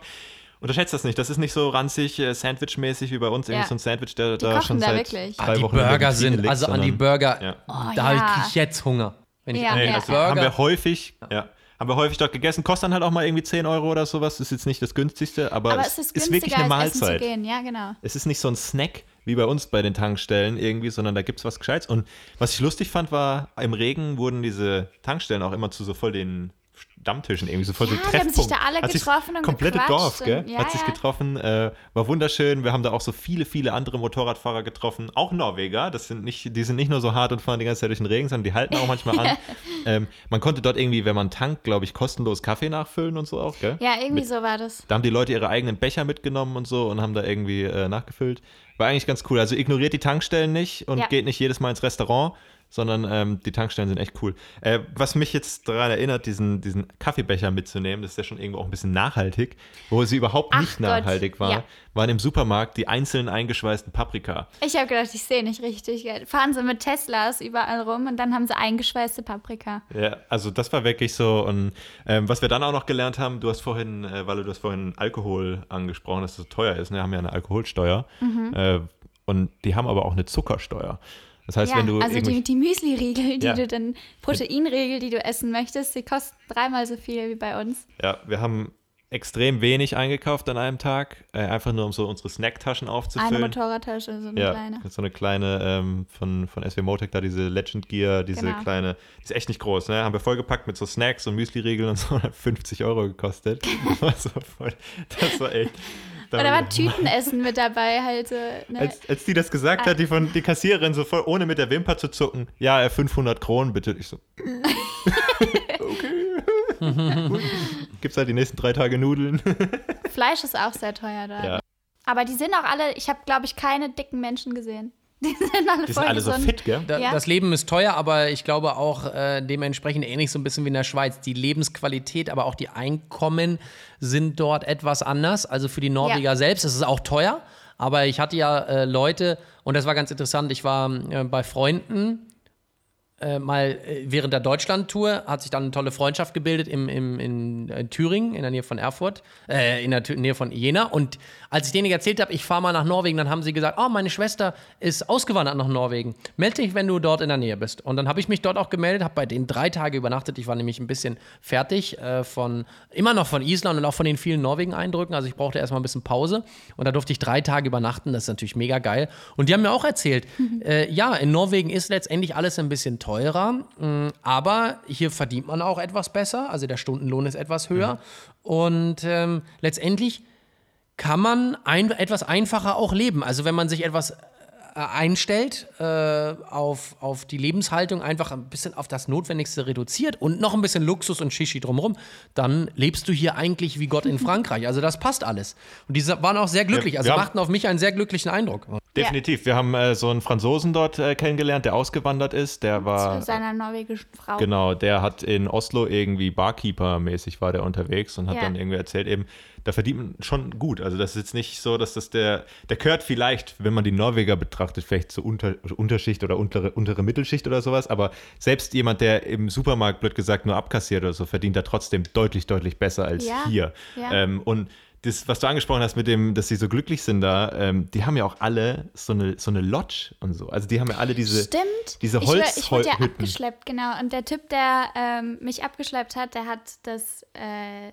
[SPEAKER 3] unterschätzt das nicht, das ist nicht so ranzig, äh, Sandwich-mäßig wie bei uns, irgendwie
[SPEAKER 1] Ja.
[SPEAKER 3] so ein Sandwich, der
[SPEAKER 1] Die
[SPEAKER 3] da
[SPEAKER 1] kochen
[SPEAKER 3] schon
[SPEAKER 1] da
[SPEAKER 3] seit
[SPEAKER 1] wirklich.
[SPEAKER 3] drei
[SPEAKER 2] Ah, die
[SPEAKER 3] Wochen
[SPEAKER 2] Burger sind,
[SPEAKER 3] liegt,
[SPEAKER 2] also an die
[SPEAKER 3] sondern-
[SPEAKER 2] Burger,
[SPEAKER 3] Ja.
[SPEAKER 1] Oh,
[SPEAKER 2] da
[SPEAKER 1] ja.
[SPEAKER 2] kriege ich jetzt Hunger. Wenn ich
[SPEAKER 1] Ja,
[SPEAKER 2] an
[SPEAKER 3] Nee,
[SPEAKER 1] ja.
[SPEAKER 3] also
[SPEAKER 2] Burger,
[SPEAKER 3] haben wir häufig, ja, haben wir häufig dort gegessen, kostet dann halt auch mal irgendwie 10 Euro oder sowas, ist jetzt nicht das günstigste, aber,
[SPEAKER 1] Aber
[SPEAKER 3] es
[SPEAKER 1] ist
[SPEAKER 3] ist wirklich eine
[SPEAKER 1] als essen zu
[SPEAKER 3] Mahlzeit.
[SPEAKER 1] gehen. Ja, genau.
[SPEAKER 3] Es ist nicht so ein Snack wie bei uns bei den Tankstellen irgendwie, sondern da gibt es was Gescheites. Und was ich lustig fand, war, im Regen wurden diese Tankstellen auch immer zu so voll den Stammtischen irgendwie, so voll
[SPEAKER 1] Ja,
[SPEAKER 3] so
[SPEAKER 1] die haben sich da alle
[SPEAKER 3] Hat sich
[SPEAKER 1] getroffen und
[SPEAKER 3] komplette Dorf, gell?
[SPEAKER 1] und- ja,
[SPEAKER 3] Hat sich getroffen, äh, war wunderschön. Wir haben da auch so viele, viele andere Motorradfahrer getroffen, auch Norweger. Das sind nicht, die sind nicht nur so hart und fahren die ganze Zeit durch den Regen, sondern die halten auch manchmal an. ähm, man konnte dort irgendwie, wenn man tankt, glaube ich, kostenlos Kaffee nachfüllen und so auch, gell?
[SPEAKER 1] Ja, irgendwie
[SPEAKER 3] Mit-
[SPEAKER 1] so war das.
[SPEAKER 3] Da haben die Leute ihre eigenen Becher mitgenommen und so und haben da irgendwie äh, nachgefüllt. War eigentlich ganz cool. Also ignoriert die Tankstellen nicht und
[SPEAKER 1] Ja.
[SPEAKER 3] geht nicht jedes Mal ins Restaurant, sondern ähm, die Tankstellen sind echt cool. Äh, was mich jetzt daran erinnert, diesen, diesen Kaffeebecher mitzunehmen, das ist ja schon irgendwo auch ein bisschen nachhaltig, wo sie überhaupt
[SPEAKER 1] Ach
[SPEAKER 3] nicht
[SPEAKER 1] Gott,
[SPEAKER 3] nachhaltig war,
[SPEAKER 1] ja.
[SPEAKER 3] waren im Supermarkt die einzeln eingeschweißten Paprika.
[SPEAKER 1] Ich habe gedacht, ich sehe nicht richtig. Fahren sie mit Teslas überall rum und dann haben sie eingeschweißte Paprika.
[SPEAKER 3] Ja, also das war wirklich so. Und ähm, was wir dann auch noch gelernt haben, du hast vorhin, äh, weil du hast vorhin Alkohol angesprochen, dass es so teuer ist. Ne? Wir haben ja eine Alkoholsteuer. Äh, und die haben aber auch eine Zuckersteuer. Das heißt,
[SPEAKER 1] ja,
[SPEAKER 3] wenn du
[SPEAKER 1] also die, die Müsli-Riegel, die
[SPEAKER 3] Ja.
[SPEAKER 1] du dann, Proteinriegel, die du essen möchtest, die kosten dreimal so viel wie bei uns.
[SPEAKER 3] ja, wir haben extrem wenig eingekauft an einem Tag, äh, einfach nur um so unsere Snacktaschen
[SPEAKER 1] Eine
[SPEAKER 3] aufzufüllen.
[SPEAKER 1] Motorradtasche, so eine
[SPEAKER 3] ja,
[SPEAKER 1] kleine.
[SPEAKER 3] so eine kleine ähm, von, von SW Motec, da diese Legend Gear, diese
[SPEAKER 1] Genau.
[SPEAKER 3] kleine, die ist echt nicht groß, ne? Haben wir vollgepackt mit so Snacks und Müsli-Riegeln und so, hat 50 Euro gekostet. Das war, voll, das war echt. Da
[SPEAKER 1] Oder war Tütenessen mit dabei, halt so. Ne?
[SPEAKER 3] Als, als die das gesagt
[SPEAKER 1] Ah.
[SPEAKER 3] hat, die von die Kassiererin so voll ohne mit der Wimper zu zucken, ja, äh, 500 Kronen bitte. Ich so, okay. Gut. Gibt's halt die nächsten drei Tage Nudeln.
[SPEAKER 1] Fleisch ist auch sehr teuer da.
[SPEAKER 3] Ja.
[SPEAKER 1] Aber die sind auch alle, ich habe, glaube ich, keine dicken Menschen gesehen. Die sind alle
[SPEAKER 3] Die sind alle so fit, gell?
[SPEAKER 2] Da,
[SPEAKER 1] Ja.
[SPEAKER 2] Das Leben ist teuer, aber ich glaube auch äh, dementsprechend ähnlich so ein bisschen wie in der Schweiz. Die Lebensqualität, aber auch die Einkommen sind dort etwas anders. Also für die Norweger
[SPEAKER 1] Ja.
[SPEAKER 2] selbst ist es auch teuer. Aber ich hatte ja äh, Leute, und das war ganz interessant, ich war äh, bei Freunden äh, mal äh, während der Deutschland-Tour hat sich dann eine tolle Freundschaft gebildet im, im, in, äh, Thüringen, in der Nähe von Erfurt, äh, in der Nähe von Jena. Und als ich denen erzählt habe, ich fahre mal nach Norwegen, dann haben sie gesagt, oh, meine Schwester ist ausgewandert nach Norwegen. Melde dich, wenn du dort in der Nähe bist. Und dann habe ich mich dort auch gemeldet, habe bei denen drei Tage übernachtet. Ich war nämlich ein bisschen fertig äh, von, immer noch von Island und auch von den vielen Norwegen-Eindrücken. Also ich brauchte erstmal ein bisschen Pause. Und da durfte ich drei Tage übernachten. Das ist natürlich mega geil. Und die haben mir auch erzählt, äh, ja, in Norwegen ist letztendlich alles ein bisschen teurer, mh, aber hier verdient man auch etwas besser. Also der Stundenlohn ist etwas höher. Und ähm, letztendlich kann man ein, etwas einfacher auch leben. Also wenn man sich etwas äh, einstellt äh, auf, auf die Lebenshaltung, einfach ein bisschen auf das Notwendigste reduziert und noch ein bisschen Luxus und Shishi drumherum, dann lebst du hier eigentlich wie Gott in Frankreich. Also das passt alles. Und die waren auch sehr glücklich,
[SPEAKER 3] Ja,
[SPEAKER 2] also
[SPEAKER 3] haben-
[SPEAKER 2] machten auf mich einen sehr glücklichen Eindruck.
[SPEAKER 3] Definitiv. Wir haben äh, so einen Franzosen dort äh, kennengelernt, der ausgewandert ist. Der war.
[SPEAKER 1] Zu seiner norwegischen Frau.
[SPEAKER 3] Genau, der hat in Oslo irgendwie Barkeeper-mäßig war der unterwegs und hat
[SPEAKER 1] Ja.
[SPEAKER 3] dann irgendwie erzählt, eben, da verdient man schon gut. Also das ist jetzt nicht so, dass das der, der gehört vielleicht, wenn man die Norweger betrachtet, vielleicht zur Unter, Unterschicht oder untere, untere Mittelschicht oder sowas, aber selbst jemand, der im Supermarkt, blöd gesagt, nur abkassiert oder so, verdient da trotzdem deutlich, deutlich besser als
[SPEAKER 1] Ja,
[SPEAKER 3] hier.
[SPEAKER 1] ja.
[SPEAKER 3] Ähm, und das, was du angesprochen hast mit dem, dass sie so glücklich sind da, ähm, die haben ja auch alle so eine, so eine Lodge und so. Also die haben ja alle diese,
[SPEAKER 1] Stimmt.
[SPEAKER 3] diese
[SPEAKER 1] ich, wür- ich wurde ja
[SPEAKER 3] Holzhütten.
[SPEAKER 1] abgeschleppt, genau. Und der Typ, der ähm, mich abgeschleppt hat, der hat das, äh,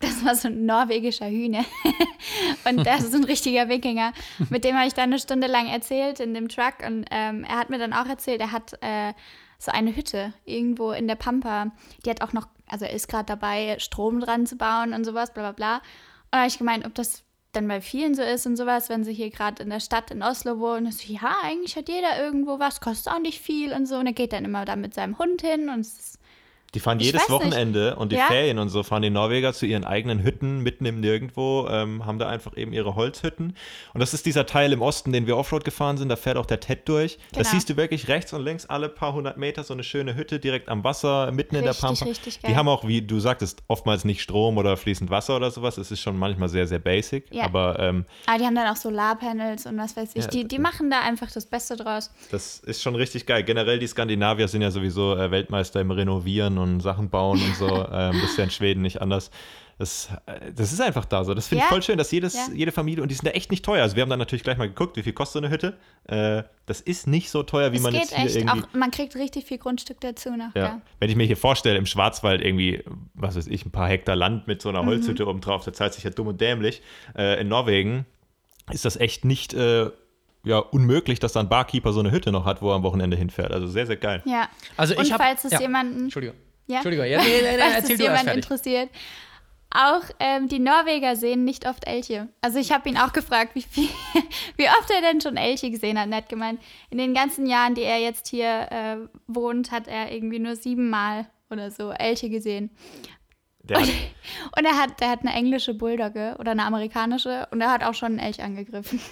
[SPEAKER 1] das war so ein norwegischer Hühner. und der ist so ein richtiger Wikinger. Mit dem habe ich dann eine Stunde lang erzählt in dem Truck. Und ähm, er hat mir dann auch erzählt, er hat äh, so eine Hütte irgendwo in der Pampa. Die hat auch noch, also er ist gerade dabei, Strom dran zu bauen und sowas, bla bla bla. Und da habe ich gemeint, ob das dann bei vielen so ist und sowas, wenn sie hier gerade in der Stadt in Oslo wohnen, ist so, ja, eigentlich hat jeder irgendwo was, kostet auch nicht viel und so. Und er geht dann immer da mit seinem Hund hin und es ist,
[SPEAKER 3] Die fahren
[SPEAKER 1] Ich
[SPEAKER 3] jedes
[SPEAKER 1] weiß nicht.
[SPEAKER 3] Wochenende und die
[SPEAKER 1] Ja?
[SPEAKER 3] Ferien und so fahren die Norweger zu ihren eigenen Hütten mitten im Nirgendwo, ähm, haben da einfach eben ihre Holzhütten. Und das ist dieser Teil im Osten, den wir Offroad gefahren sind, da fährt auch der Ted durch.
[SPEAKER 1] Genau.
[SPEAKER 3] siehst du wirklich rechts und links alle paar hundert Meter so eine schöne Hütte direkt am Wasser, mitten in der
[SPEAKER 1] Richtig,
[SPEAKER 3] Pampa.
[SPEAKER 1] richtig geil.
[SPEAKER 3] Die haben auch, wie du sagtest, oftmals nicht Strom oder fließend Wasser oder sowas. Es ist schon manchmal sehr, sehr basic.
[SPEAKER 1] Ja.
[SPEAKER 3] Aber ähm,
[SPEAKER 1] ah, die haben dann auch Solarpanels und was weiß ich.
[SPEAKER 3] Ja,
[SPEAKER 1] die, die machen da einfach das Beste draus.
[SPEAKER 3] Das ist schon richtig geil. Generell, die Skandinavier sind ja sowieso äh, Weltmeister im Renovieren und Sachen bauen und so. ähm, das ist ja in Schweden nicht anders. Das, äh, das ist einfach da so. Das finde ich
[SPEAKER 1] Ja.
[SPEAKER 3] voll schön, dass jedes,
[SPEAKER 1] Ja.
[SPEAKER 3] jede Familie, und die sind da echt nicht teuer. Also wir haben dann natürlich gleich mal geguckt, wie viel kostet so eine Hütte. Äh, das ist nicht so teuer, wie
[SPEAKER 1] Es
[SPEAKER 3] man
[SPEAKER 1] geht
[SPEAKER 3] jetzt hier
[SPEAKER 1] echt
[SPEAKER 3] irgendwie.
[SPEAKER 1] auch, man kriegt richtig viel Grundstück dazu noch.
[SPEAKER 3] Ja.
[SPEAKER 1] Ja.
[SPEAKER 3] Wenn ich mir hier vorstelle, im Schwarzwald irgendwie, was weiß ich, ein paar Hektar Land mit so
[SPEAKER 1] Mhm.
[SPEAKER 3] einer Holzhütte oben drauf, da zahlt sich ja dumm und dämlich. Äh, in Norwegen ist das echt nicht äh, ja, unmöglich, dass da ein Barkeeper so eine Hütte noch hat, wo er am Wochenende hinfährt. Also sehr, sehr geil.
[SPEAKER 1] ja.
[SPEAKER 2] Also
[SPEAKER 1] und
[SPEAKER 2] ich hab-
[SPEAKER 1] falls es
[SPEAKER 2] ja.
[SPEAKER 1] jemanden
[SPEAKER 2] Entschuldigung.
[SPEAKER 1] Ja?
[SPEAKER 2] Entschuldigung, ja, nee, nee, nee, erzähl du
[SPEAKER 1] jemand
[SPEAKER 2] fertig.
[SPEAKER 1] interessiert. Auch ähm, die Norweger sehen nicht oft Elche. Also ich habe ihn auch gefragt, wie, viel, wie oft er denn schon Elche gesehen hat. Und er hat gemeint, in den ganzen Jahren, die er jetzt hier äh, wohnt, hat er irgendwie nur siebenmal oder so Elche gesehen.
[SPEAKER 3] Der hat,
[SPEAKER 1] Und er hat, der hat eine englische Bulldogge oder eine amerikanische und er hat auch schon einen Elch angegriffen.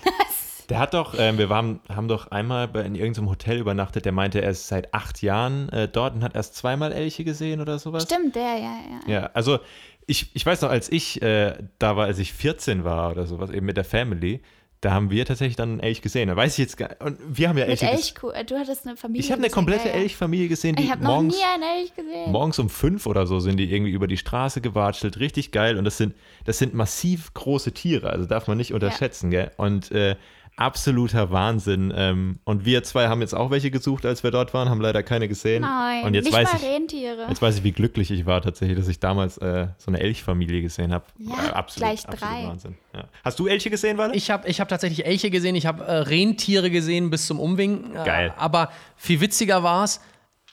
[SPEAKER 3] Der hat doch, ähm, wir waren, haben doch einmal in irgendeinem Hotel übernachtet, der meinte, er ist seit acht Jahren äh, dort und hat erst zweimal Elche gesehen oder sowas.
[SPEAKER 1] Stimmt, der, ja, ja.
[SPEAKER 3] Ja, also ich, ich weiß noch, als ich äh, da war, als ich 14 war oder sowas, eben mit der Family, da haben wir tatsächlich dann einen Elch gesehen. Da weiß ich jetzt gar Und wir haben ja Elche ges-
[SPEAKER 1] Elchkuh. äh, Du hattest eine Familie.
[SPEAKER 3] Ich habe eine
[SPEAKER 1] gesehen,
[SPEAKER 3] komplette
[SPEAKER 1] ja, ja.
[SPEAKER 3] Elchfamilie gesehen, die
[SPEAKER 1] Ich habe noch
[SPEAKER 3] morgens,
[SPEAKER 1] nie einen Elch gesehen.
[SPEAKER 3] morgens um fünf oder so sind die irgendwie über die Straße gewatschelt. Richtig geil. Und das sind, das sind massiv große Tiere, also darf man nicht unterschätzen, gell? Und äh, absoluter Wahnsinn. Ähm, und wir zwei haben jetzt auch welche gesucht, als wir dort waren, haben leider keine gesehen.
[SPEAKER 1] Nein,
[SPEAKER 3] und jetzt
[SPEAKER 1] nicht
[SPEAKER 3] weiß
[SPEAKER 1] mal
[SPEAKER 3] ich,
[SPEAKER 1] Rentiere.
[SPEAKER 3] Jetzt weiß ich, wie glücklich ich war tatsächlich, dass ich damals äh, so eine Elchfamilie gesehen habe.
[SPEAKER 1] Ja,
[SPEAKER 3] äh, absolut,
[SPEAKER 1] gleich
[SPEAKER 3] absolut
[SPEAKER 1] drei.
[SPEAKER 3] Wahnsinn. Ja. Hast du Elche gesehen, Walle?
[SPEAKER 2] Ich habe ich hab tatsächlich Elche gesehen, ich habe äh, Rentiere gesehen bis zum Umwinken. Äh,
[SPEAKER 3] Geil.
[SPEAKER 2] aber viel witziger war es,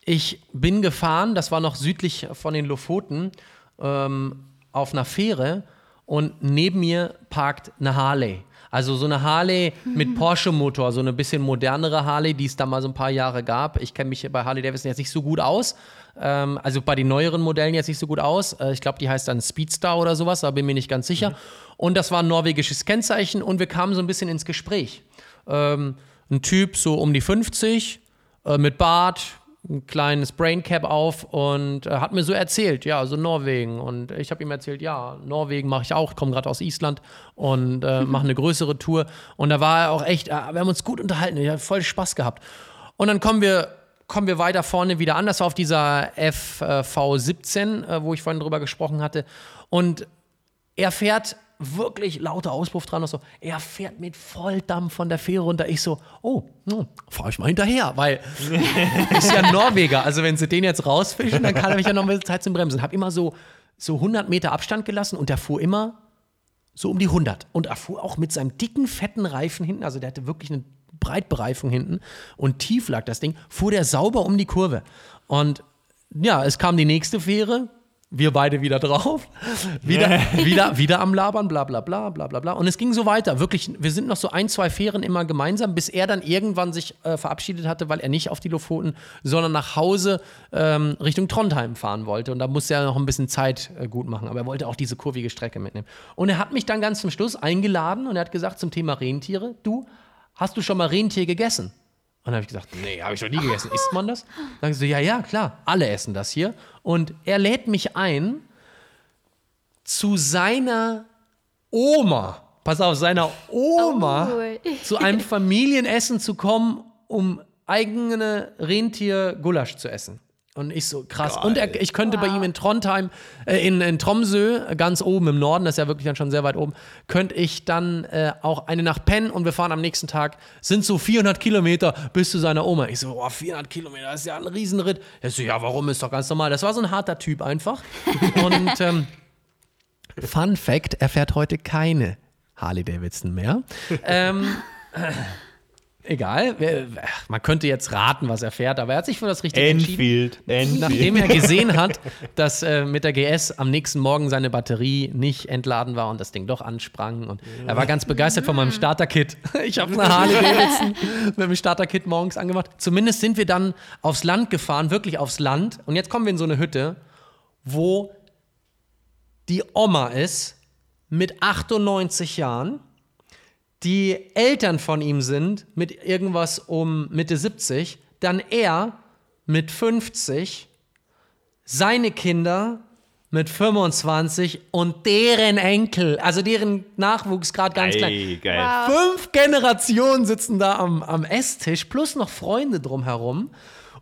[SPEAKER 2] ich bin gefahren, das war noch südlich von den Lofoten, ähm, auf einer Fähre und neben mir parkt eine Harley. Also so eine Harley mit Porsche-Motor, so eine bisschen modernere Harley, die es da mal so ein paar Jahre gab. Ich kenne mich bei Harley Davidson jetzt nicht so gut aus. Ähm, also bei den neueren Modellen jetzt nicht so gut aus. Äh, ich glaube, die heißt dann Speedstar oder sowas, da bin mir nicht ganz sicher. Und das war ein norwegisches Kennzeichen und wir kamen so ein bisschen ins Gespräch. Ähm, ein Typ so um die 50, äh, mit Bart, ein kleines Braincap auf und äh, hat mir so erzählt, ja, so Norwegen. Und ich habe ihm erzählt, ja, Norwegen mache ich auch, komme gerade aus Island und äh, mache eine größere Tour. Und da war er auch echt, äh, wir haben uns gut unterhalten, ich habe voll Spaß gehabt. Und dann kommen wir, kommen wir weiter vorne wieder an. Das war auf dieser FV17, äh, wo ich vorhin drüber gesprochen hatte. Und er fährt wirklich lauter Auspuff dran und so. Er fährt mit Volldampf von der Fähre runter. Ich so, oh, hm, fahr ich mal hinterher, weil ist ja Norweger. Also wenn sie den jetzt rausfischen, dann kann er mich ja noch ein bisschen Zeit zum Bremsen. Hab immer so, so 100 Meter Abstand gelassen und der fuhr immer so um die 100. Und er fuhr auch mit seinem dicken, fetten Reifen hinten, also der hatte wirklich eine Breitbereifung hinten und tief lag das Ding, fuhr der sauber um die Kurve. Und ja, es kam die nächste Fähre, wir beide wieder drauf, wieder, wieder, wieder am Labern, bla bla bla bla bla bla. Und es ging so weiter. Wirklich, wir sind noch so ein, zwei Fähren immer gemeinsam, bis er dann irgendwann sich äh, verabschiedet hatte, weil er nicht auf die Lofoten, sondern nach Hause ähm, Richtung Trondheim fahren wollte. Und da musste er noch ein bisschen Zeit äh, gut machen. Aber er wollte auch diese kurvige Strecke mitnehmen. Und er hat mich dann ganz zum Schluss eingeladen und er hat gesagt zum Thema Rentiere, du, hast du schon mal Rentier gegessen? Und dann habe ich gesagt, nee, habe ich noch nie gegessen. Isst man das? Dann so, ja, ja, klar, alle essen das hier. Und er lädt mich ein zu seiner Oma, pass auf, seiner Oma,
[SPEAKER 1] Oh.
[SPEAKER 2] zu einem Familienessen zu kommen, um eigene Rentier-Gulasch zu essen. Und ich so, krass. Und er, ich könnte bei ihm in Trondheim, äh, in, in Tromsø, ganz oben im Norden, das ist ja wirklich dann schon sehr weit oben, könnte ich dann äh, auch eine Nacht pennen und wir fahren am nächsten Tag, sind so 400 Kilometer bis zu seiner Oma. Ich so, boah, 400 Kilometer, das ist ja ein Riesenritt. Er so, ja, warum, ist doch ganz normal. Das war so ein harter Typ einfach. Und ähm, Fun Fact, er fährt heute keine Harley Davidson mehr. ähm, egal, man könnte jetzt raten, was er fährt, aber er hat sich für das Richtige entschieden.
[SPEAKER 3] Enfield, Enfield.
[SPEAKER 2] Nachdem er gesehen hat, dass äh, mit der GS am nächsten Morgen seine Batterie nicht entladen war und das Ding doch ansprang. Und er war ganz begeistert von meinem Starter-Kit. Ich habe eine Harley Davidson mit dem Starter-Kit morgens angemacht. Zumindest sind wir dann aufs Land gefahren, wirklich aufs Land. Und jetzt kommen wir in so eine Hütte, wo die Oma ist mit 98 Jahren die Eltern von ihm sind mit irgendwas um Mitte 70, dann er mit 50, seine Kinder mit 25 und deren Enkel, also deren Nachwuchs gerade ganz klein.
[SPEAKER 3] Ey, geil.
[SPEAKER 1] Wow.
[SPEAKER 2] Fünf Generationen sitzen da am, am Esstisch, plus noch Freunde drumherum.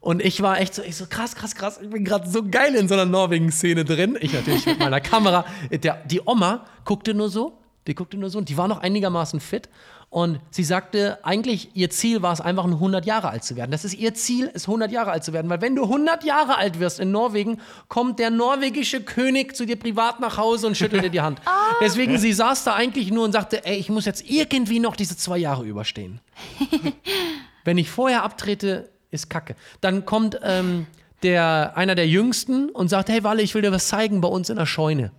[SPEAKER 2] Und ich war echt so, ich so krass, krass, krass. Ich bin gerade so geil in so einer Norwegen-Szene drin. Ich natürlich mit meiner Kamera. Der, die Oma guckte nur so, die guckte nur so und die war noch einigermaßen fit. Und sie sagte, eigentlich ihr Ziel war es einfach, nur 100 Jahre alt zu werden. Das ist ihr Ziel, ist 100 Jahre alt zu werden. Weil wenn du 100 Jahre alt wirst in Norwegen, kommt der norwegische König zu dir privat nach Hause und schüttelt dir die Hand. Deswegen, sie saß da eigentlich nur und sagte, ey, ich muss jetzt irgendwie noch diese zwei Jahre überstehen. Wenn ich vorher abtrete, ist Kacke. Dann kommt ähm, der, einer der Jüngsten und sagt, hey Walle, ich will dir was zeigen bei uns in der Scheune.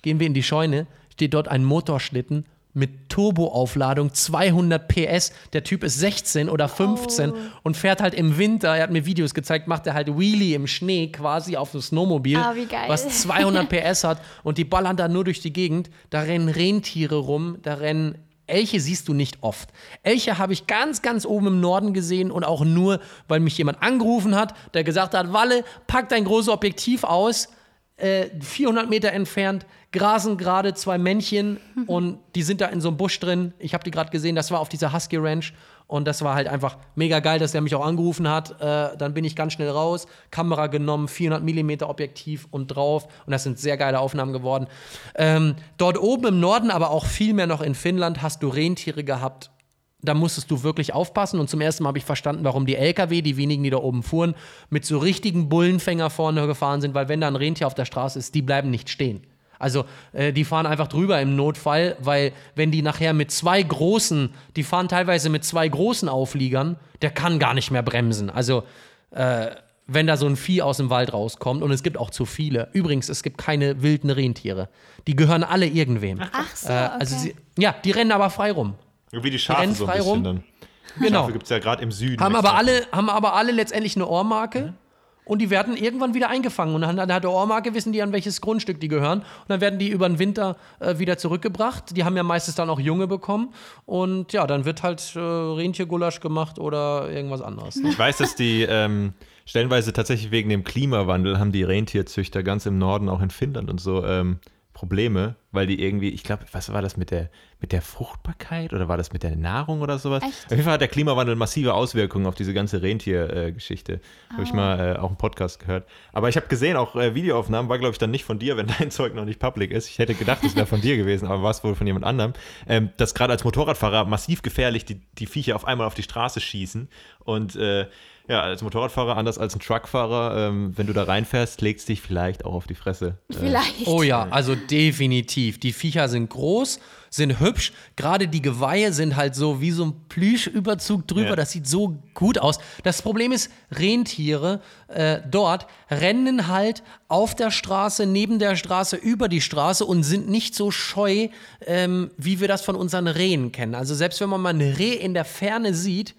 [SPEAKER 2] Gehen wir in die Scheune, steht dort ein Motorschlitten mit Turboaufladung, 200 PS. Der Typ ist 16 oder 15 und fährt halt im Winter, er hat mir Videos gezeigt, macht er halt Wheelie im Schnee quasi auf dem Snowmobil,
[SPEAKER 1] geil.
[SPEAKER 2] was 200 PS hat und die ballern da nur durch die Gegend. Da rennen Rentiere rum, da rennen Elche siehst du nicht oft. Elche habe ich ganz, ganz oben im Norden gesehen und auch nur, weil mich jemand angerufen hat, der gesagt hat, Walle, pack dein großes Objektiv aus, äh, 400 Meter entfernt, grasen gerade zwei Männchen und die sind da in so einem Busch drin. Ich habe die gerade gesehen, das war auf dieser Husky Ranch und das war halt einfach mega geil, dass der mich auch angerufen hat. Äh, dann bin ich ganz schnell raus, Kamera genommen, 400 Millimeter Objektiv und drauf und das sind sehr geile Aufnahmen geworden. Ähm, dort oben im Norden, aber auch viel mehr noch in Finnland, hast du Rentiere gehabt. Da musstest du wirklich aufpassen. Und zum ersten Mal habe ich verstanden, warum die LKW, die wenigen, die da oben fuhren, mit so richtigen Bullenfänger vorne gefahren sind, weil wenn da ein Rentier auf der Straße ist, die bleiben nicht stehen. Also äh, die fahren einfach drüber im Notfall, weil wenn die nachher mit zwei großen, die fahren teilweise mit zwei großen Aufliegern, der kann gar nicht mehr bremsen. Also äh, wenn da so ein Vieh aus dem Wald rauskommt und es gibt auch zu viele. Übrigens, es gibt keine wilden Rentiere. Die gehören alle irgendwem.
[SPEAKER 1] Ach so,
[SPEAKER 2] Äh, also
[SPEAKER 1] okay.
[SPEAKER 2] sie, ja, die rennen aber frei rum.
[SPEAKER 3] Wie die Schafe
[SPEAKER 2] rennen
[SPEAKER 3] so ein
[SPEAKER 2] frei
[SPEAKER 3] bisschen
[SPEAKER 2] rum.
[SPEAKER 3] dann.
[SPEAKER 2] Genau.
[SPEAKER 3] Schafe gibt es ja gerade im Süden.
[SPEAKER 2] Haben aber, alle, haben aber alle letztendlich eine Ohrmarke und die werden irgendwann wieder eingefangen. Und dann, hat der Ohrmarke, wissen die, an welches Grundstück die gehören. Und dann werden die über den Winter äh, wieder zurückgebracht. Die haben ja meistens dann auch Junge bekommen. Und ja, dann wird halt äh, Rentiergulasch gemacht oder irgendwas anderes. Ne?
[SPEAKER 3] Ich weiß, dass die ähm, stellenweise tatsächlich wegen dem Klimawandel haben die Rentierzüchter ganz im Norden, auch in Finnland und so, ähm, Probleme, weil die irgendwie, ich glaube, was war das mit der, mit der Fruchtbarkeit oder war das mit der Nahrung oder sowas?
[SPEAKER 1] Echt?
[SPEAKER 3] Auf jeden Fall hat der Klimawandel massive Auswirkungen auf diese ganze Rentiergeschichte. Äh, habe ich
[SPEAKER 1] Oh.
[SPEAKER 3] mal äh, auch einen Podcast gehört. Aber ich habe gesehen, auch äh, Videoaufnahmen, war glaube ich dann nicht von dir, wenn dein Zeug noch nicht public ist. Ich hätte gedacht, es wäre von dir gewesen, aber war es wohl von jemand anderem. Ähm, dass gerade als Motorradfahrer massiv gefährlich die, die Viecher auf einmal auf die Straße schießen und äh, ja, als Motorradfahrer, anders als ein Truckfahrer, ähm, wenn du da reinfährst, legst dich vielleicht auch auf die Fresse. Äh,
[SPEAKER 1] Vielleicht.
[SPEAKER 2] Oh ja, also definitiv. Die Viecher sind groß, sind hübsch. Gerade die Geweihe sind halt so wie so ein Plüschüberzug drüber.
[SPEAKER 3] Ja.
[SPEAKER 2] Das sieht so gut aus. Das Problem ist, Rentiere äh, dort rennen halt auf der Straße, neben der Straße, über die Straße und sind nicht so scheu, ähm, wie wir das von unseren Rehen kennen. Also selbst wenn man mal ein Reh in der Ferne sieht,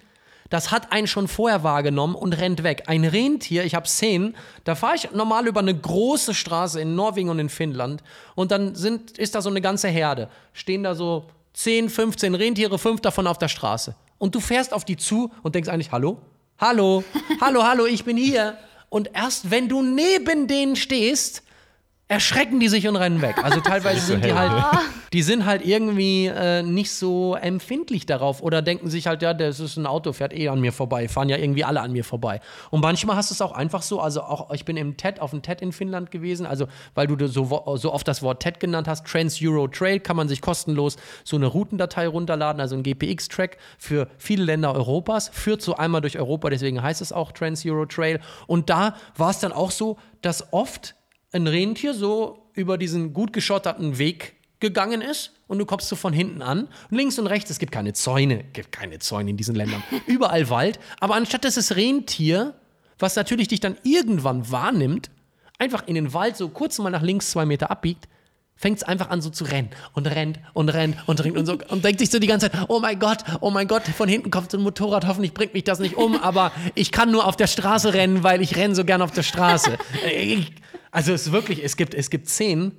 [SPEAKER 2] das hat einen schon vorher wahrgenommen und rennt weg. Ein Rentier, ich habe Szenen, da fahre ich normal über eine große Straße in Norwegen und in Finnland und dann sind, ist da so eine ganze Herde. Stehen da so 10, 15 Rentiere, fünf davon auf der Straße. Und du fährst auf die zu und denkst eigentlich, hallo? Hallo? hallo, hallo, ich bin hier. Und erst wenn du neben denen stehst, erschrecken die sich und rennen weg. Also teilweise sind die halt, die sind halt irgendwie äh, nicht so empfindlich darauf oder denken sich halt, ja, das ist ein Auto, fährt eh an mir vorbei, fahren ja irgendwie alle an mir vorbei. Und manchmal hast du es auch einfach so, also auch, ich bin im TED, auf dem TED in Finnland gewesen, also weil du so, so oft das Wort TED genannt hast, Trans-Euro Trail, kann man sich kostenlos so eine Routendatei runterladen, also ein GPX-Track für viele Länder Europas, führt so einmal durch Europa, deswegen heißt es auch Trans-Euro Trail. Und da war es dann auch so, dass oft ein Rentier so über diesen gut geschotterten Weg gegangen ist und du kommst so von hinten an. Links und rechts, es gibt keine Zäune, gibt keine Zäune in diesen Ländern. Überall Wald. Aber anstatt dass das Rentier, was natürlich dich dann irgendwann wahrnimmt, einfach in den Wald so kurz mal nach links zwei Meter abbiegt, fängt es einfach an so zu rennen und rennt und rennt und rennt und so und denkt sich so die ganze Zeit, oh mein Gott, oh mein Gott, von hinten kommt so ein Motorrad, hoffentlich bringt mich das nicht um, aber ich kann nur auf der Straße rennen, weil ich renne so gern auf der Straße. Ich, also es ist wirklich, es gibt, es gibt Szenen,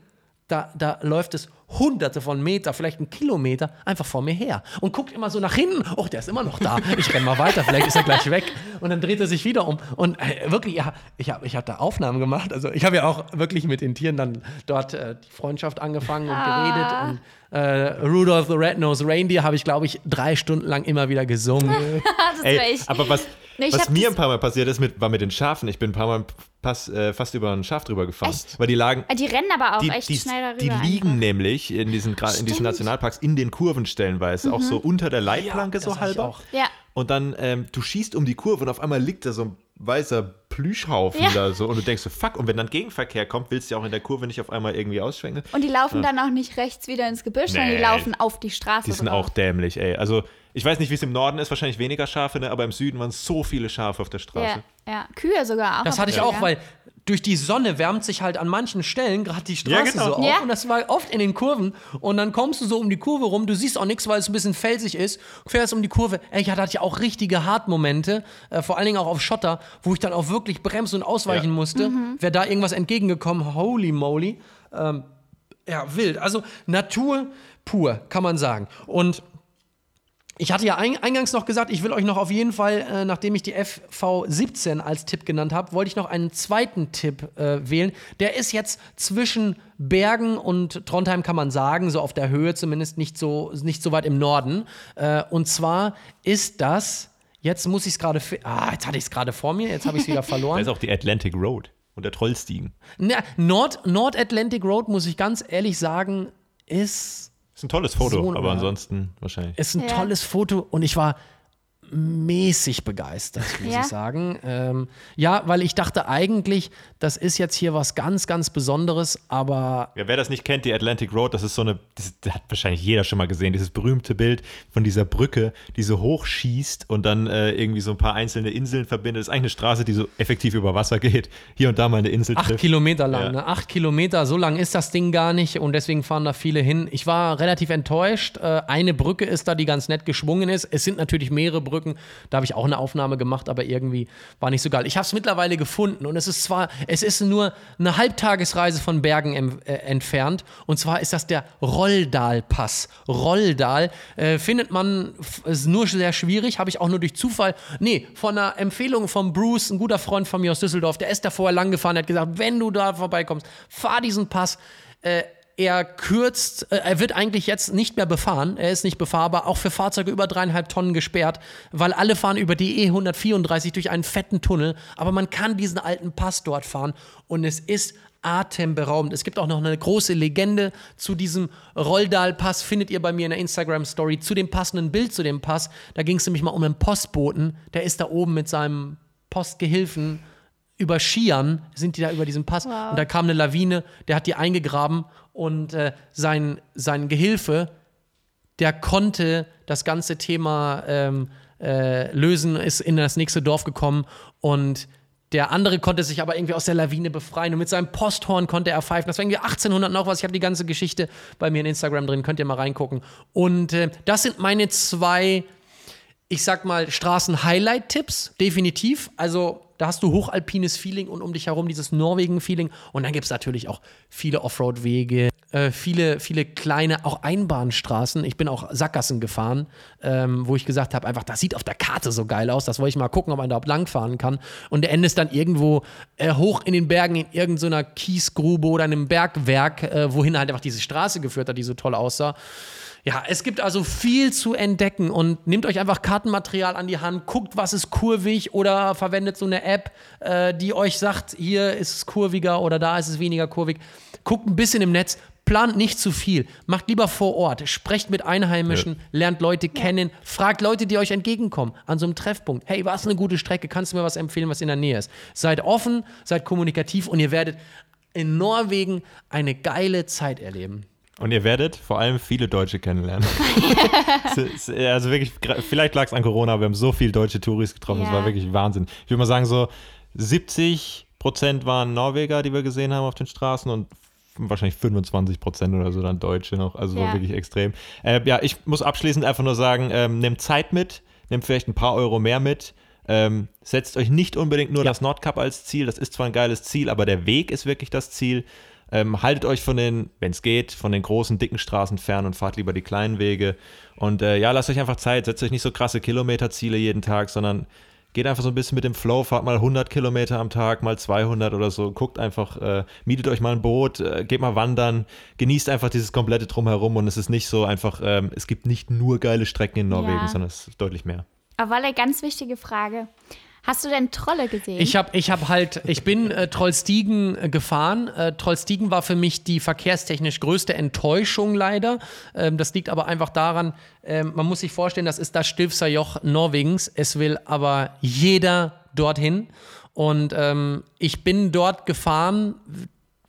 [SPEAKER 2] da, da läuft es hunderte von Meter, vielleicht einen Kilometer, einfach vor mir her und guckt immer so nach hinten. Oh, der ist immer noch da. Ich renne mal weiter, vielleicht ist er gleich weg. Und dann dreht er sich wieder um. Und äh, wirklich, ja, ich habe ich hab da Aufnahmen gemacht. Also ich habe ja auch wirklich mit den Tieren dann dort äh, die Freundschaft angefangen und geredet. Und äh, Rudolph the Red-Nosed Reindeer habe ich, glaube ich, drei Stunden lang immer wieder gesungen.
[SPEAKER 3] Ey,
[SPEAKER 1] ich.
[SPEAKER 3] aber was,
[SPEAKER 1] ich
[SPEAKER 3] was mir ein paar Mal passiert ist, mit, war mit den Schafen. Ich bin ein paar Mal pass, äh, fast über ein Schaf drüber gefahren.
[SPEAKER 1] Echt?
[SPEAKER 3] Weil die lagen.
[SPEAKER 1] Äh, die rennen aber auch
[SPEAKER 3] Die,
[SPEAKER 1] echt
[SPEAKER 3] die,
[SPEAKER 1] schnell darüber.
[SPEAKER 3] die liegen
[SPEAKER 1] einfach.
[SPEAKER 3] nämlich in diesen, in diesen. Nationalparks in den Kurven stellenweise, auch so unter der Leitplanke
[SPEAKER 2] das
[SPEAKER 3] so halber.
[SPEAKER 2] auch.
[SPEAKER 1] Ja.
[SPEAKER 3] Und dann, ähm, du schießt um die Kurve und auf einmal liegt da so ein weißer Plüschhaufen
[SPEAKER 1] Ja.
[SPEAKER 3] da so und du denkst so, fuck, und wenn dann Gegenverkehr kommt, willst du ja auch in der Kurve nicht auf einmal irgendwie ausschwenken.
[SPEAKER 1] Und die laufen dann auch nicht rechts wieder ins Gebüsch, sondern die
[SPEAKER 3] Nee.
[SPEAKER 1] laufen auf die Straße.
[SPEAKER 3] Die sind
[SPEAKER 1] drauf.
[SPEAKER 3] auch dämlich, ey. Also, ich weiß nicht, wie es im Norden ist, wahrscheinlich weniger Schafe, ne? aber im Süden waren so viele Schafe auf der Straße.
[SPEAKER 1] Ja, ja. Kühe sogar auch.
[SPEAKER 2] Das hatte ich auch,
[SPEAKER 1] ja.
[SPEAKER 2] weil durch die Sonne wärmt sich halt an manchen Stellen gerade die Straße
[SPEAKER 3] Ja, genau.
[SPEAKER 2] so auf.
[SPEAKER 1] Ja.
[SPEAKER 2] Und das war oft in den Kurven. Und dann kommst du so um die Kurve rum, du siehst auch nichts, weil es ein bisschen felsig ist. Fährst um die Kurve. Ey, ich hatte ja auch richtige Hartmomente, äh, vor allen Dingen auch auf Schotter, wo ich dann auch wirklich bremsen und ausweichen
[SPEAKER 3] Ja.
[SPEAKER 2] musste. Wäre da irgendwas entgegengekommen, holy moly. Ähm, ja, wild. Also Natur pur, kann man sagen. Und ich hatte ja ein, eingangs noch gesagt, ich will euch noch auf jeden Fall, äh, nachdem ich die FV17 als Tipp genannt habe, wollte ich noch einen zweiten Tipp äh, wählen. Der ist jetzt zwischen Bergen und Trondheim, kann man sagen, so auf der Höhe zumindest, nicht so, nicht so weit im Norden. Äh, und zwar ist das, jetzt muss ich es gerade, ah, jetzt hatte ich es gerade vor mir, jetzt habe ich es wieder
[SPEAKER 3] Da
[SPEAKER 2] verloren.
[SPEAKER 3] ist auch die Atlantic Road und der Trollstiegen.
[SPEAKER 2] Na, Nord, Nord Atlantic Road, muss ich ganz ehrlich sagen, ist
[SPEAKER 3] Ist ein tolles Foto,
[SPEAKER 2] So,
[SPEAKER 3] aber ansonsten wahrscheinlich.
[SPEAKER 2] ist ein
[SPEAKER 1] Ja.
[SPEAKER 2] tolles Foto und ich war mäßig begeistert, muss
[SPEAKER 1] Ja?
[SPEAKER 2] ich sagen. Ähm, ja, weil ich dachte eigentlich, das ist jetzt hier was ganz, ganz Besonderes, aber
[SPEAKER 3] Ja, wer das nicht kennt, die Atlantic Road, das ist so eine, das, hat wahrscheinlich jeder schon mal gesehen, dieses berühmte Bild von dieser Brücke, die so hoch schießt und dann äh, irgendwie so ein paar einzelne Inseln verbindet. Das ist eigentlich eine Straße, die so effektiv über Wasser geht. Hier und da mal eine Insel
[SPEAKER 2] acht
[SPEAKER 3] trifft.
[SPEAKER 2] Kilometer lang.
[SPEAKER 3] Ja.
[SPEAKER 2] Ne? Acht Kilometer, so lang ist das Ding gar nicht und deswegen fahren da viele hin. Ich war relativ enttäuscht. Äh, eine Brücke ist da, die ganz nett geschwungen ist. Es sind natürlich mehrere Brücken Trollbrücken. Da habe ich auch eine Aufnahme gemacht, aber irgendwie war nicht so geil. Ich habe es mittlerweile gefunden und es ist zwar, es ist nur eine Halbtagesreise von Bergen em, äh, entfernt und zwar ist das der Rolldal-Pass. Rolldal äh, findet man, ist nur sehr schwierig, habe ich auch nur durch Zufall, nee, von einer Empfehlung von Bruce, ein guter Freund von mir aus Düsseldorf, der ist da vorher lang gefahren, der hat gesagt, wenn du da vorbeikommst, fahr diesen Pass. Äh, er kürzt, äh, er wird eigentlich jetzt nicht mehr befahren, er ist nicht befahrbar, auch für Fahrzeuge über dreieinhalb Tonnen gesperrt, weil alle fahren über die E134 durch einen fetten Tunnel, aber man kann diesen alten Pass dort fahren und es ist atemberaubend. Es gibt auch noch eine große Legende zu diesem Rolldal-Pass, findet ihr bei mir in der Instagram-Story, zu dem passenden Bild zu dem Pass. Da ging es nämlich mal um einen Postboten, der ist da oben mit seinem Postgehilfen. Über Skiern, sind die da über diesen Pass.
[SPEAKER 1] Wow.
[SPEAKER 2] und da kam eine Lawine, der hat die eingegraben und äh, sein, sein Gehilfe, der konnte das ganze Thema ähm, äh, lösen, ist in das nächste Dorf gekommen und der andere konnte sich aber irgendwie aus der Lawine befreien und mit seinem Posthorn konnte er pfeifen. Das war irgendwie 1800 noch was. Ich habe die ganze Geschichte bei mir in Instagram drin, könnt ihr mal reingucken. Und äh, das sind meine zwei, ich sag mal, Straßen-Highlight-Tipps, definitiv. Also da hast du hochalpines Feeling und um dich herum dieses Norwegen-Feeling. Und dann gibt es natürlich auch viele Offroad-Wege, äh, viele, viele kleine, auch Einbahnstraßen. Ich bin auch Sackgassen gefahren, ähm, wo ich gesagt habe, einfach, das sieht auf der Karte so geil aus. Das wollte ich mal gucken, ob man da überhaupt langfahren kann. Und der Ende ist dann irgendwo äh, hoch in den Bergen, in irgendeiner Kiesgrube oder einem Bergwerk, äh, wohin halt einfach diese Straße geführt hat, die so toll aussah. Ja, es gibt also viel zu entdecken und nehmt euch einfach Kartenmaterial an die Hand, guckt, was ist kurvig oder verwendet so eine App, äh, die euch sagt, hier ist es kurviger oder da ist es weniger kurvig. Guckt ein bisschen im Netz, plant nicht zu viel, macht lieber vor Ort, sprecht mit Einheimischen, lernt Leute kennen, fragt Leute, die euch entgegenkommen an so einem Treffpunkt. Hey, was ist eine gute Strecke? Kannst du mir was empfehlen, was in der Nähe ist? Seid offen, seid kommunikativ und ihr werdet in Norwegen eine geile Zeit erleben.
[SPEAKER 3] Und ihr werdet vor allem viele Deutsche kennenlernen. Also wirklich, vielleicht lag es an Corona, aber wir haben so viele deutsche Touris getroffen, es
[SPEAKER 1] Ja.
[SPEAKER 3] war wirklich Wahnsinn. Ich würde mal sagen, so 70 Prozent waren Norweger, die wir gesehen haben auf den Straßen und wahrscheinlich 25 Prozent oder so dann Deutsche noch, also
[SPEAKER 1] Ja.
[SPEAKER 3] war wirklich extrem. Äh, ja, ich muss abschließend einfach nur sagen, ähm, nehmt Zeit mit, nehmt vielleicht ein paar Euro mehr mit. Ähm, setzt euch nicht unbedingt nur das Nordkap als Ziel, das ist zwar ein geiles Ziel, aber der Weg ist wirklich das Ziel. Ähm, haltet euch von den, wenn es geht, von den großen, dicken Straßen fern und fahrt lieber die kleinen Wege. Und äh, ja, lasst euch einfach Zeit, setzt euch nicht so krasse Kilometerziele jeden Tag, sondern geht einfach so ein bisschen mit dem Flow, fahrt mal 100 Kilometer am Tag, mal 200 oder so, guckt einfach, äh, mietet euch mal ein Boot, äh, geht mal wandern, genießt einfach dieses komplette Drumherum und es ist nicht so einfach, ähm, es gibt nicht nur geile Strecken in Norwegen,
[SPEAKER 1] Ja.
[SPEAKER 3] sondern es ist deutlich mehr.
[SPEAKER 1] Aber eine ganz wichtige Frage. Hast du denn Trolle gesehen?
[SPEAKER 2] Ich habe ich hab halt, ich bin äh, Trollstigen äh, gefahren. Äh, Trollstigen war für mich die verkehrstechnisch größte Enttäuschung leider. Ähm, das liegt aber einfach daran, ähm, man muss sich vorstellen, das ist das Stilfser Joch Norwegens. Es will aber jeder dorthin. Und ähm, ich bin dort gefahren,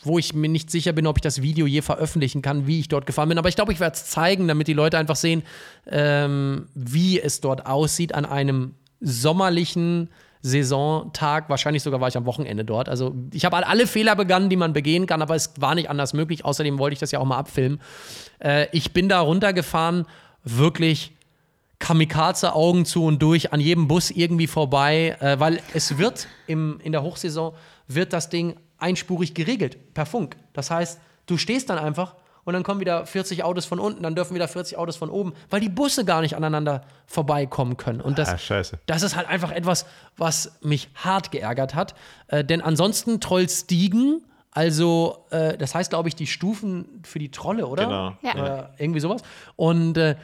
[SPEAKER 2] wo ich mir nicht sicher bin, ob ich das Video je veröffentlichen kann, wie ich dort gefahren bin. Aber ich glaube, ich werde es zeigen, damit die Leute einfach sehen, ähm, wie es dort aussieht an einem sommerlichen Saisontag. Wahrscheinlich sogar war ich am Wochenende dort. Also ich habe alle Fehler begangen, die man begehen kann, aber es war nicht anders möglich. Außerdem wollte ich das ja auch mal abfilmen. Äh, ich bin da runtergefahren, wirklich Kamikaze Augen zu und durch an jedem Bus irgendwie vorbei, äh, weil es wird im, in der Hochsaison wird das Ding einspurig geregelt per Funk. Das heißt, du stehst dann einfach und dann kommen wieder 40 Autos von unten, dann dürfen wieder 40 Autos von oben, weil die Busse gar nicht aneinander vorbeikommen können. Und das,
[SPEAKER 3] Ah, scheiße.
[SPEAKER 2] das ist halt einfach etwas, was mich hart geärgert hat. Äh, denn ansonsten Trollstiegen, also äh, das heißt, glaube ich, die Stufen für die Trolle, oder?
[SPEAKER 3] Genau.
[SPEAKER 1] Ja.
[SPEAKER 2] Äh, irgendwie sowas. Und äh,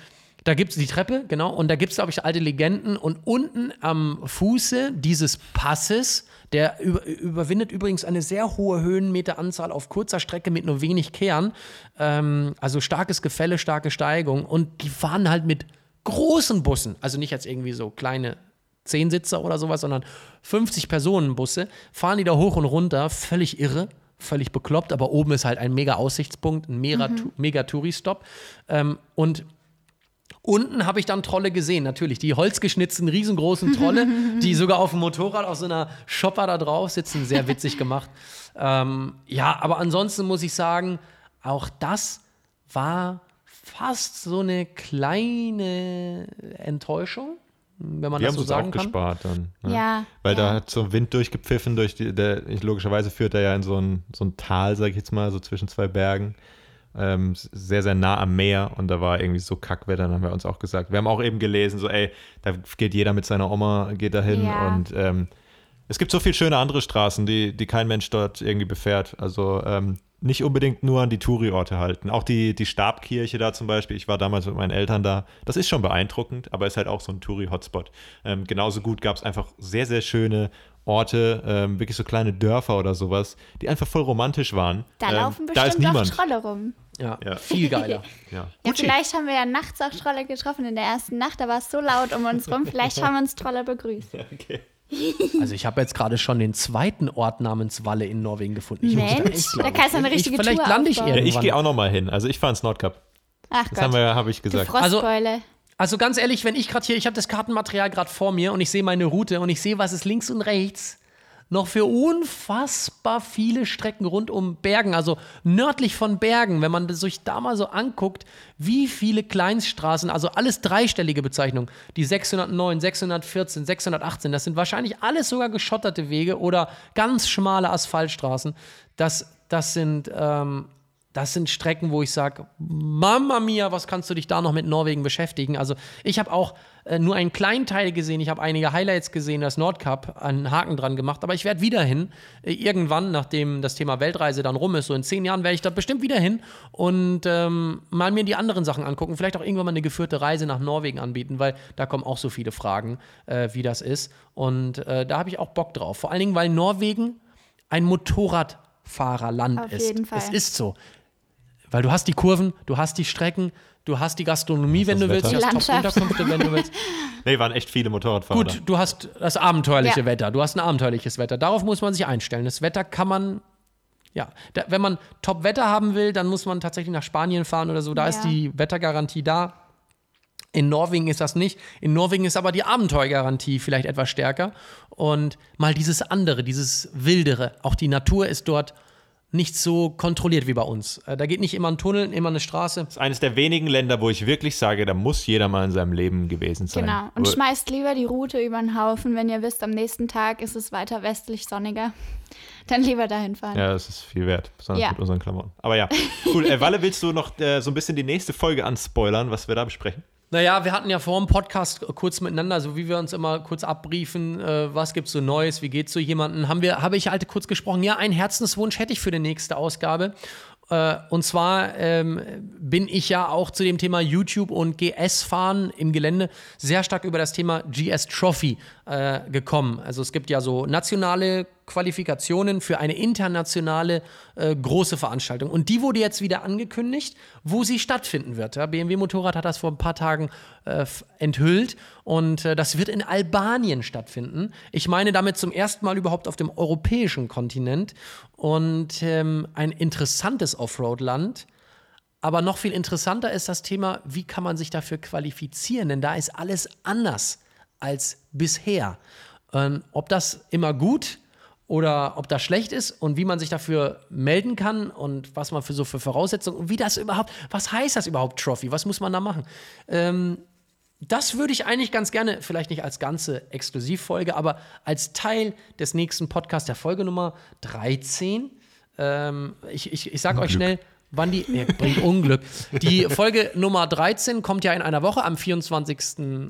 [SPEAKER 2] da gibt es die Treppe, genau, und da gibt es, glaube ich, alte Legenden. Und unten am Fuße dieses Passes, der über, überwindet übrigens eine sehr hohe Höhenmeteranzahl auf kurzer Strecke mit nur wenig Kehren. Ähm, also starkes Gefälle, starke Steigung. Und die fahren halt mit großen Bussen, also nicht jetzt irgendwie so kleine Zehnsitzer oder sowas, sondern 50 Personen Busse, fahren die da hoch und runter, völlig irre, völlig bekloppt, aber oben ist halt ein mega Aussichtspunkt, ein mega, mega Touri-Stop. Ähm, und Unten habe ich dann Trolle gesehen, natürlich. Die holzgeschnitzten, riesengroßen Trolle, die sogar auf dem Motorrad auf so einer Shopper da drauf sitzen. Sehr witzig gemacht. Ähm, ja, aber ansonsten muss ich sagen, auch das war fast so eine kleine Enttäuschung. wenn man
[SPEAKER 3] Wir
[SPEAKER 2] das
[SPEAKER 3] haben
[SPEAKER 2] so
[SPEAKER 3] uns
[SPEAKER 2] sagen
[SPEAKER 3] auch
[SPEAKER 2] kann.
[SPEAKER 3] gespart dann. ne?
[SPEAKER 1] Ja,
[SPEAKER 3] Weil da
[SPEAKER 1] ja.
[SPEAKER 3] hat so Wind durchgepfiffen durch die, der, logischerweise führt er ja in so ein, so ein Tal, sag ich jetzt mal, so zwischen zwei Bergen. Ähm, sehr, sehr nah am Meer und da war irgendwie so Kackwetter, dann haben wir uns auch gesagt. Wir haben auch eben gelesen, so, ey, da geht jeder mit seiner Oma, geht da hin
[SPEAKER 1] Ja.
[SPEAKER 3] und ähm, es gibt so viele schöne andere Straßen, die, die kein Mensch dort irgendwie befährt. Also ähm, nicht unbedingt nur an die Touri-Orte halten. Auch die, die Stabkirche da zum Beispiel, ich war damals mit meinen Eltern da, das ist schon beeindruckend, aber ist halt auch so ein Touri-Hotspot. Ähm, genauso gut gab es einfach sehr, sehr schöne Orte, ähm, wirklich so kleine Dörfer oder sowas, die einfach voll romantisch waren.
[SPEAKER 1] Da
[SPEAKER 3] ähm,
[SPEAKER 1] laufen
[SPEAKER 3] da
[SPEAKER 1] bestimmt auch
[SPEAKER 3] niemand.
[SPEAKER 1] Trolle rum.
[SPEAKER 2] Ja,
[SPEAKER 3] Ja.
[SPEAKER 2] viel geiler.
[SPEAKER 3] Ja.
[SPEAKER 1] Ja, vielleicht haben wir ja nachts auch Trolle getroffen in der ersten Nacht, da war es so laut um uns rum. Vielleicht haben uns Trolle begrüßt.
[SPEAKER 3] Okay.
[SPEAKER 2] Also ich habe jetzt gerade schon den zweiten Ort namens Walle in Norwegen gefunden. Ich muss
[SPEAKER 1] Mensch,
[SPEAKER 2] echt
[SPEAKER 1] da kannst du eine
[SPEAKER 2] Ich-
[SPEAKER 1] richtige
[SPEAKER 2] Vielleicht
[SPEAKER 1] Tour
[SPEAKER 2] lande ich
[SPEAKER 1] aufbauen.
[SPEAKER 3] Ja,
[SPEAKER 2] irgendwann.
[SPEAKER 3] ich gehe auch noch mal hin. Also ich fahre ins Nordkap.
[SPEAKER 1] Ach
[SPEAKER 3] Das haben
[SPEAKER 1] Gott,
[SPEAKER 3] wir, habe ich gesagt.
[SPEAKER 1] Frostbeule.
[SPEAKER 2] Also ganz ehrlich, wenn ich gerade hier, ich habe das Kartenmaterial gerade vor mir und ich sehe meine Route und ich sehe, was ist links und rechts noch für unfassbar viele Strecken rund um Bergen, also nördlich von Bergen, wenn man sich da mal so anguckt, wie viele Kleinststraßen, also alles dreistellige Bezeichnungen, die 609, 614, 618, das sind wahrscheinlich alles sogar geschotterte Wege oder ganz schmale Asphaltstraßen. Das, das sind ähm, das sind Strecken, wo ich sage, Mama mia, was kannst du dich da noch mit Norwegen beschäftigen? Also ich habe auch äh, nur einen kleinen Teil gesehen, ich habe einige Highlights gesehen, das Nordkap, einen Haken dran gemacht, aber ich werde wieder hin. Äh, irgendwann, nachdem das Thema Weltreise dann rum ist, so in zehn Jahren werde ich da bestimmt wieder hin und ähm, mal mir die anderen Sachen angucken, vielleicht auch irgendwann mal eine geführte Reise nach Norwegen anbieten, weil da kommen auch so viele Fragen, äh, wie das ist. Und äh, da habe ich auch Bock drauf. Vor allen Dingen, weil Norwegen ein Motorradfahrerland
[SPEAKER 1] Auf
[SPEAKER 2] ist.
[SPEAKER 1] jeden Fall.
[SPEAKER 2] Es ist so. Weil du hast die Kurven, du hast die Strecken, du hast die Gastronomie, wenn du willst, du
[SPEAKER 1] Die
[SPEAKER 2] hast. Top-Unterkünfte, wenn du willst.
[SPEAKER 3] Nee, waren echt viele Motorradfahrer.
[SPEAKER 2] Gut, du hast das abenteuerliche
[SPEAKER 1] Ja.
[SPEAKER 2] Wetter, du hast ein abenteuerliches Wetter. Darauf muss man sich einstellen. Das Wetter kann man, ja, da, wenn man Top-Wetter haben will, dann muss man tatsächlich nach Spanien fahren oder so. Da
[SPEAKER 1] Ja.
[SPEAKER 2] ist die Wettergarantie da. In Norwegen ist das nicht. In Norwegen ist aber die Abenteuergarantie vielleicht etwas stärker. Und mal dieses andere, dieses Wildere. Auch die Natur ist dort nicht so kontrolliert wie bei uns. Äh, Da geht nicht immer ein Tunnel, immer eine Straße.
[SPEAKER 3] Das ist eines der wenigen Länder, wo ich wirklich sage, da muss jeder mal in seinem Leben gewesen sein.
[SPEAKER 1] Genau. Und schmeißt lieber die Route über den Haufen, wenn ihr wisst, am nächsten Tag ist es weiter westlich sonniger. Dann lieber dahin fahren.
[SPEAKER 3] Ja, das ist viel wert, besonders
[SPEAKER 1] Ja.
[SPEAKER 3] mit unseren Klamotten. Aber ja, cool. Äh, Walle, willst du noch äh, so ein bisschen die nächste Folge anspoilern, was wir da besprechen?
[SPEAKER 2] Naja, wir hatten ja vor dem Podcast kurz miteinander, so wie wir uns immer kurz abbriefen, äh, was gibt's so Neues, wie geht's so jemanden, haben wir, habe ich halt kurz gesprochen, ja, einen Herzenswunsch hätte ich für die nächste Ausgabe. Äh, und zwar ähm, bin ich ja auch zu dem Thema YouTube und GS-Fahren im Gelände sehr stark über das Thema GS Trophy äh, gekommen. Also es gibt ja so nationale Qualifikationen für eine internationale äh, große Veranstaltung. Und die wurde jetzt wieder angekündigt, wo sie stattfinden wird. Ja, BMW Motorrad hat das vor ein paar Tagen äh, enthüllt und äh, das wird in Albanien stattfinden. Ich meine damit zum ersten Mal überhaupt auf dem europäischen Kontinent und ähm, ein interessantes Offroad-Land. Aber noch viel interessanter ist das Thema, wie kann man sich dafür qualifizieren? Denn da ist alles anders als bisher. Ähm, ob das immer gut oder ob das schlecht ist und wie man sich dafür melden kann und was man für so für Voraussetzungen und wie das überhaupt, was heißt das überhaupt Trophy? Was muss man da machen? Ähm, das würde ich eigentlich ganz gerne, vielleicht nicht als ganze Exklusivfolge, aber als Teil des nächsten Podcasts, der Folge Nummer 13. Ähm, ich ich, ich sage euch schnell, wann die. Nee, bringt Unglück. Die Folge Nummer 13 kommt ja in einer Woche am 24.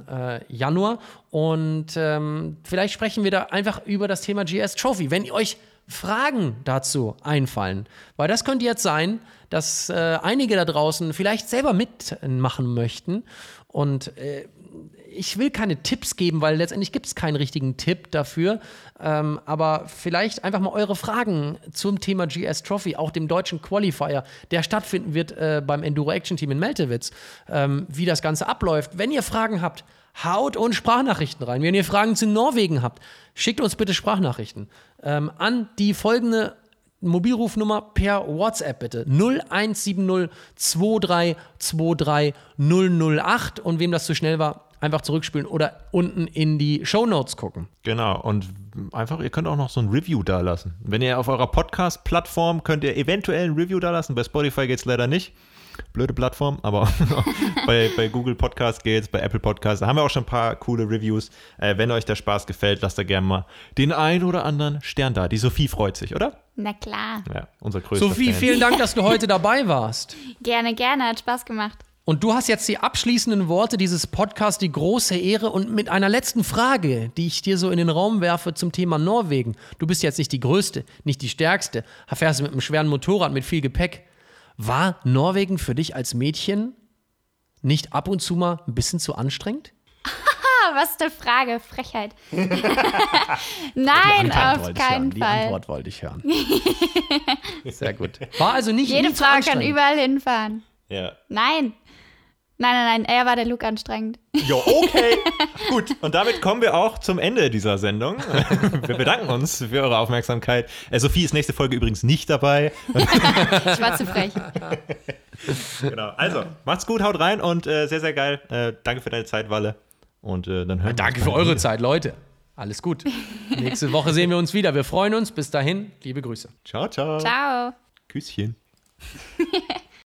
[SPEAKER 2] Äh, Januar. Und ähm, vielleicht sprechen wir da einfach über das Thema GS Trophy. Wenn euch Fragen dazu einfallen, weil das könnte jetzt sein, dass äh, einige da draußen vielleicht selber mitmachen möchten. Und äh, ich will keine Tipps geben, weil letztendlich gibt es keinen richtigen Tipp dafür. Ähm, aber vielleicht einfach mal eure Fragen zum Thema GS Trophy, auch dem deutschen Qualifier, der stattfinden wird äh, beim Enduro Action Team in Meltewitz, ähm, wie das Ganze abläuft. Wenn ihr Fragen habt, haut uns Sprachnachrichten rein. Wenn ihr Fragen zu Norwegen habt, schickt uns bitte Sprachnachrichten ähm, an die folgende Mobilrufnummer per WhatsApp bitte. 0170 2323 008. Und wem das zu schnell war, einfach zurückspielen oder unten in die Shownotes gucken.
[SPEAKER 3] Genau, und einfach, ihr könnt auch noch so ein Review da lassen. Wenn ihr auf eurer Podcast-Plattform könnt ihr eventuell ein Review da lassen, bei Spotify geht es leider nicht. blöde Plattform, aber bei, bei Google Podcast geht's, bei Apple Podcast, da haben wir auch schon ein paar coole Reviews. Äh, wenn euch der Spaß gefällt, lasst da gerne mal den einen oder anderen Stern da. Die Sophie freut sich, oder?
[SPEAKER 1] Na klar.
[SPEAKER 3] Ja, unser größter
[SPEAKER 2] Sophie,
[SPEAKER 3] Fan.
[SPEAKER 2] vielen Dank, dass du heute dabei warst.
[SPEAKER 1] Gerne, gerne. Hat Spaß gemacht.
[SPEAKER 2] Und du hast jetzt die abschließenden Worte dieses Podcasts, die große Ehre und mit einer letzten Frage, die ich dir so in den Raum werfe zum Thema Norwegen. Du bist jetzt nicht die Größte, nicht die Stärkste, fährst mit einem schweren Motorrad mit viel Gepäck. War Norwegen für dich als Mädchen nicht ab und zu mal ein bisschen zu anstrengend?
[SPEAKER 1] Was eine Frage. Frechheit. Nein, auf keinen
[SPEAKER 2] Die
[SPEAKER 1] Fall.
[SPEAKER 2] Antwort wollte ich hören. Sehr gut. War also nicht
[SPEAKER 1] Jede
[SPEAKER 2] nie zu
[SPEAKER 1] Frau kann überall hinfahren.
[SPEAKER 3] Ja.
[SPEAKER 1] Nein. Nein, nein, nein. Er war der Luke anstrengend.
[SPEAKER 3] Jo, okay. Gut, und damit kommen wir auch zum Ende dieser Sendung. Wir bedanken uns für eure Aufmerksamkeit. Äh, Sophie ist nächste Folge übrigens nicht dabei.
[SPEAKER 1] Ich war zu frech.
[SPEAKER 3] Genau. Also, macht's gut, haut rein und äh, sehr, sehr geil. Äh, danke für deine Zeit, Walle. Und äh, dann hören wir
[SPEAKER 2] Danke für eure
[SPEAKER 3] wieder.
[SPEAKER 2] Zeit, Leute. Alles gut. Nächste Woche sehen wir uns wieder. Wir freuen uns. Bis dahin, liebe Grüße.
[SPEAKER 3] Ciao, ciao.
[SPEAKER 1] Ciao.
[SPEAKER 3] Küsschen.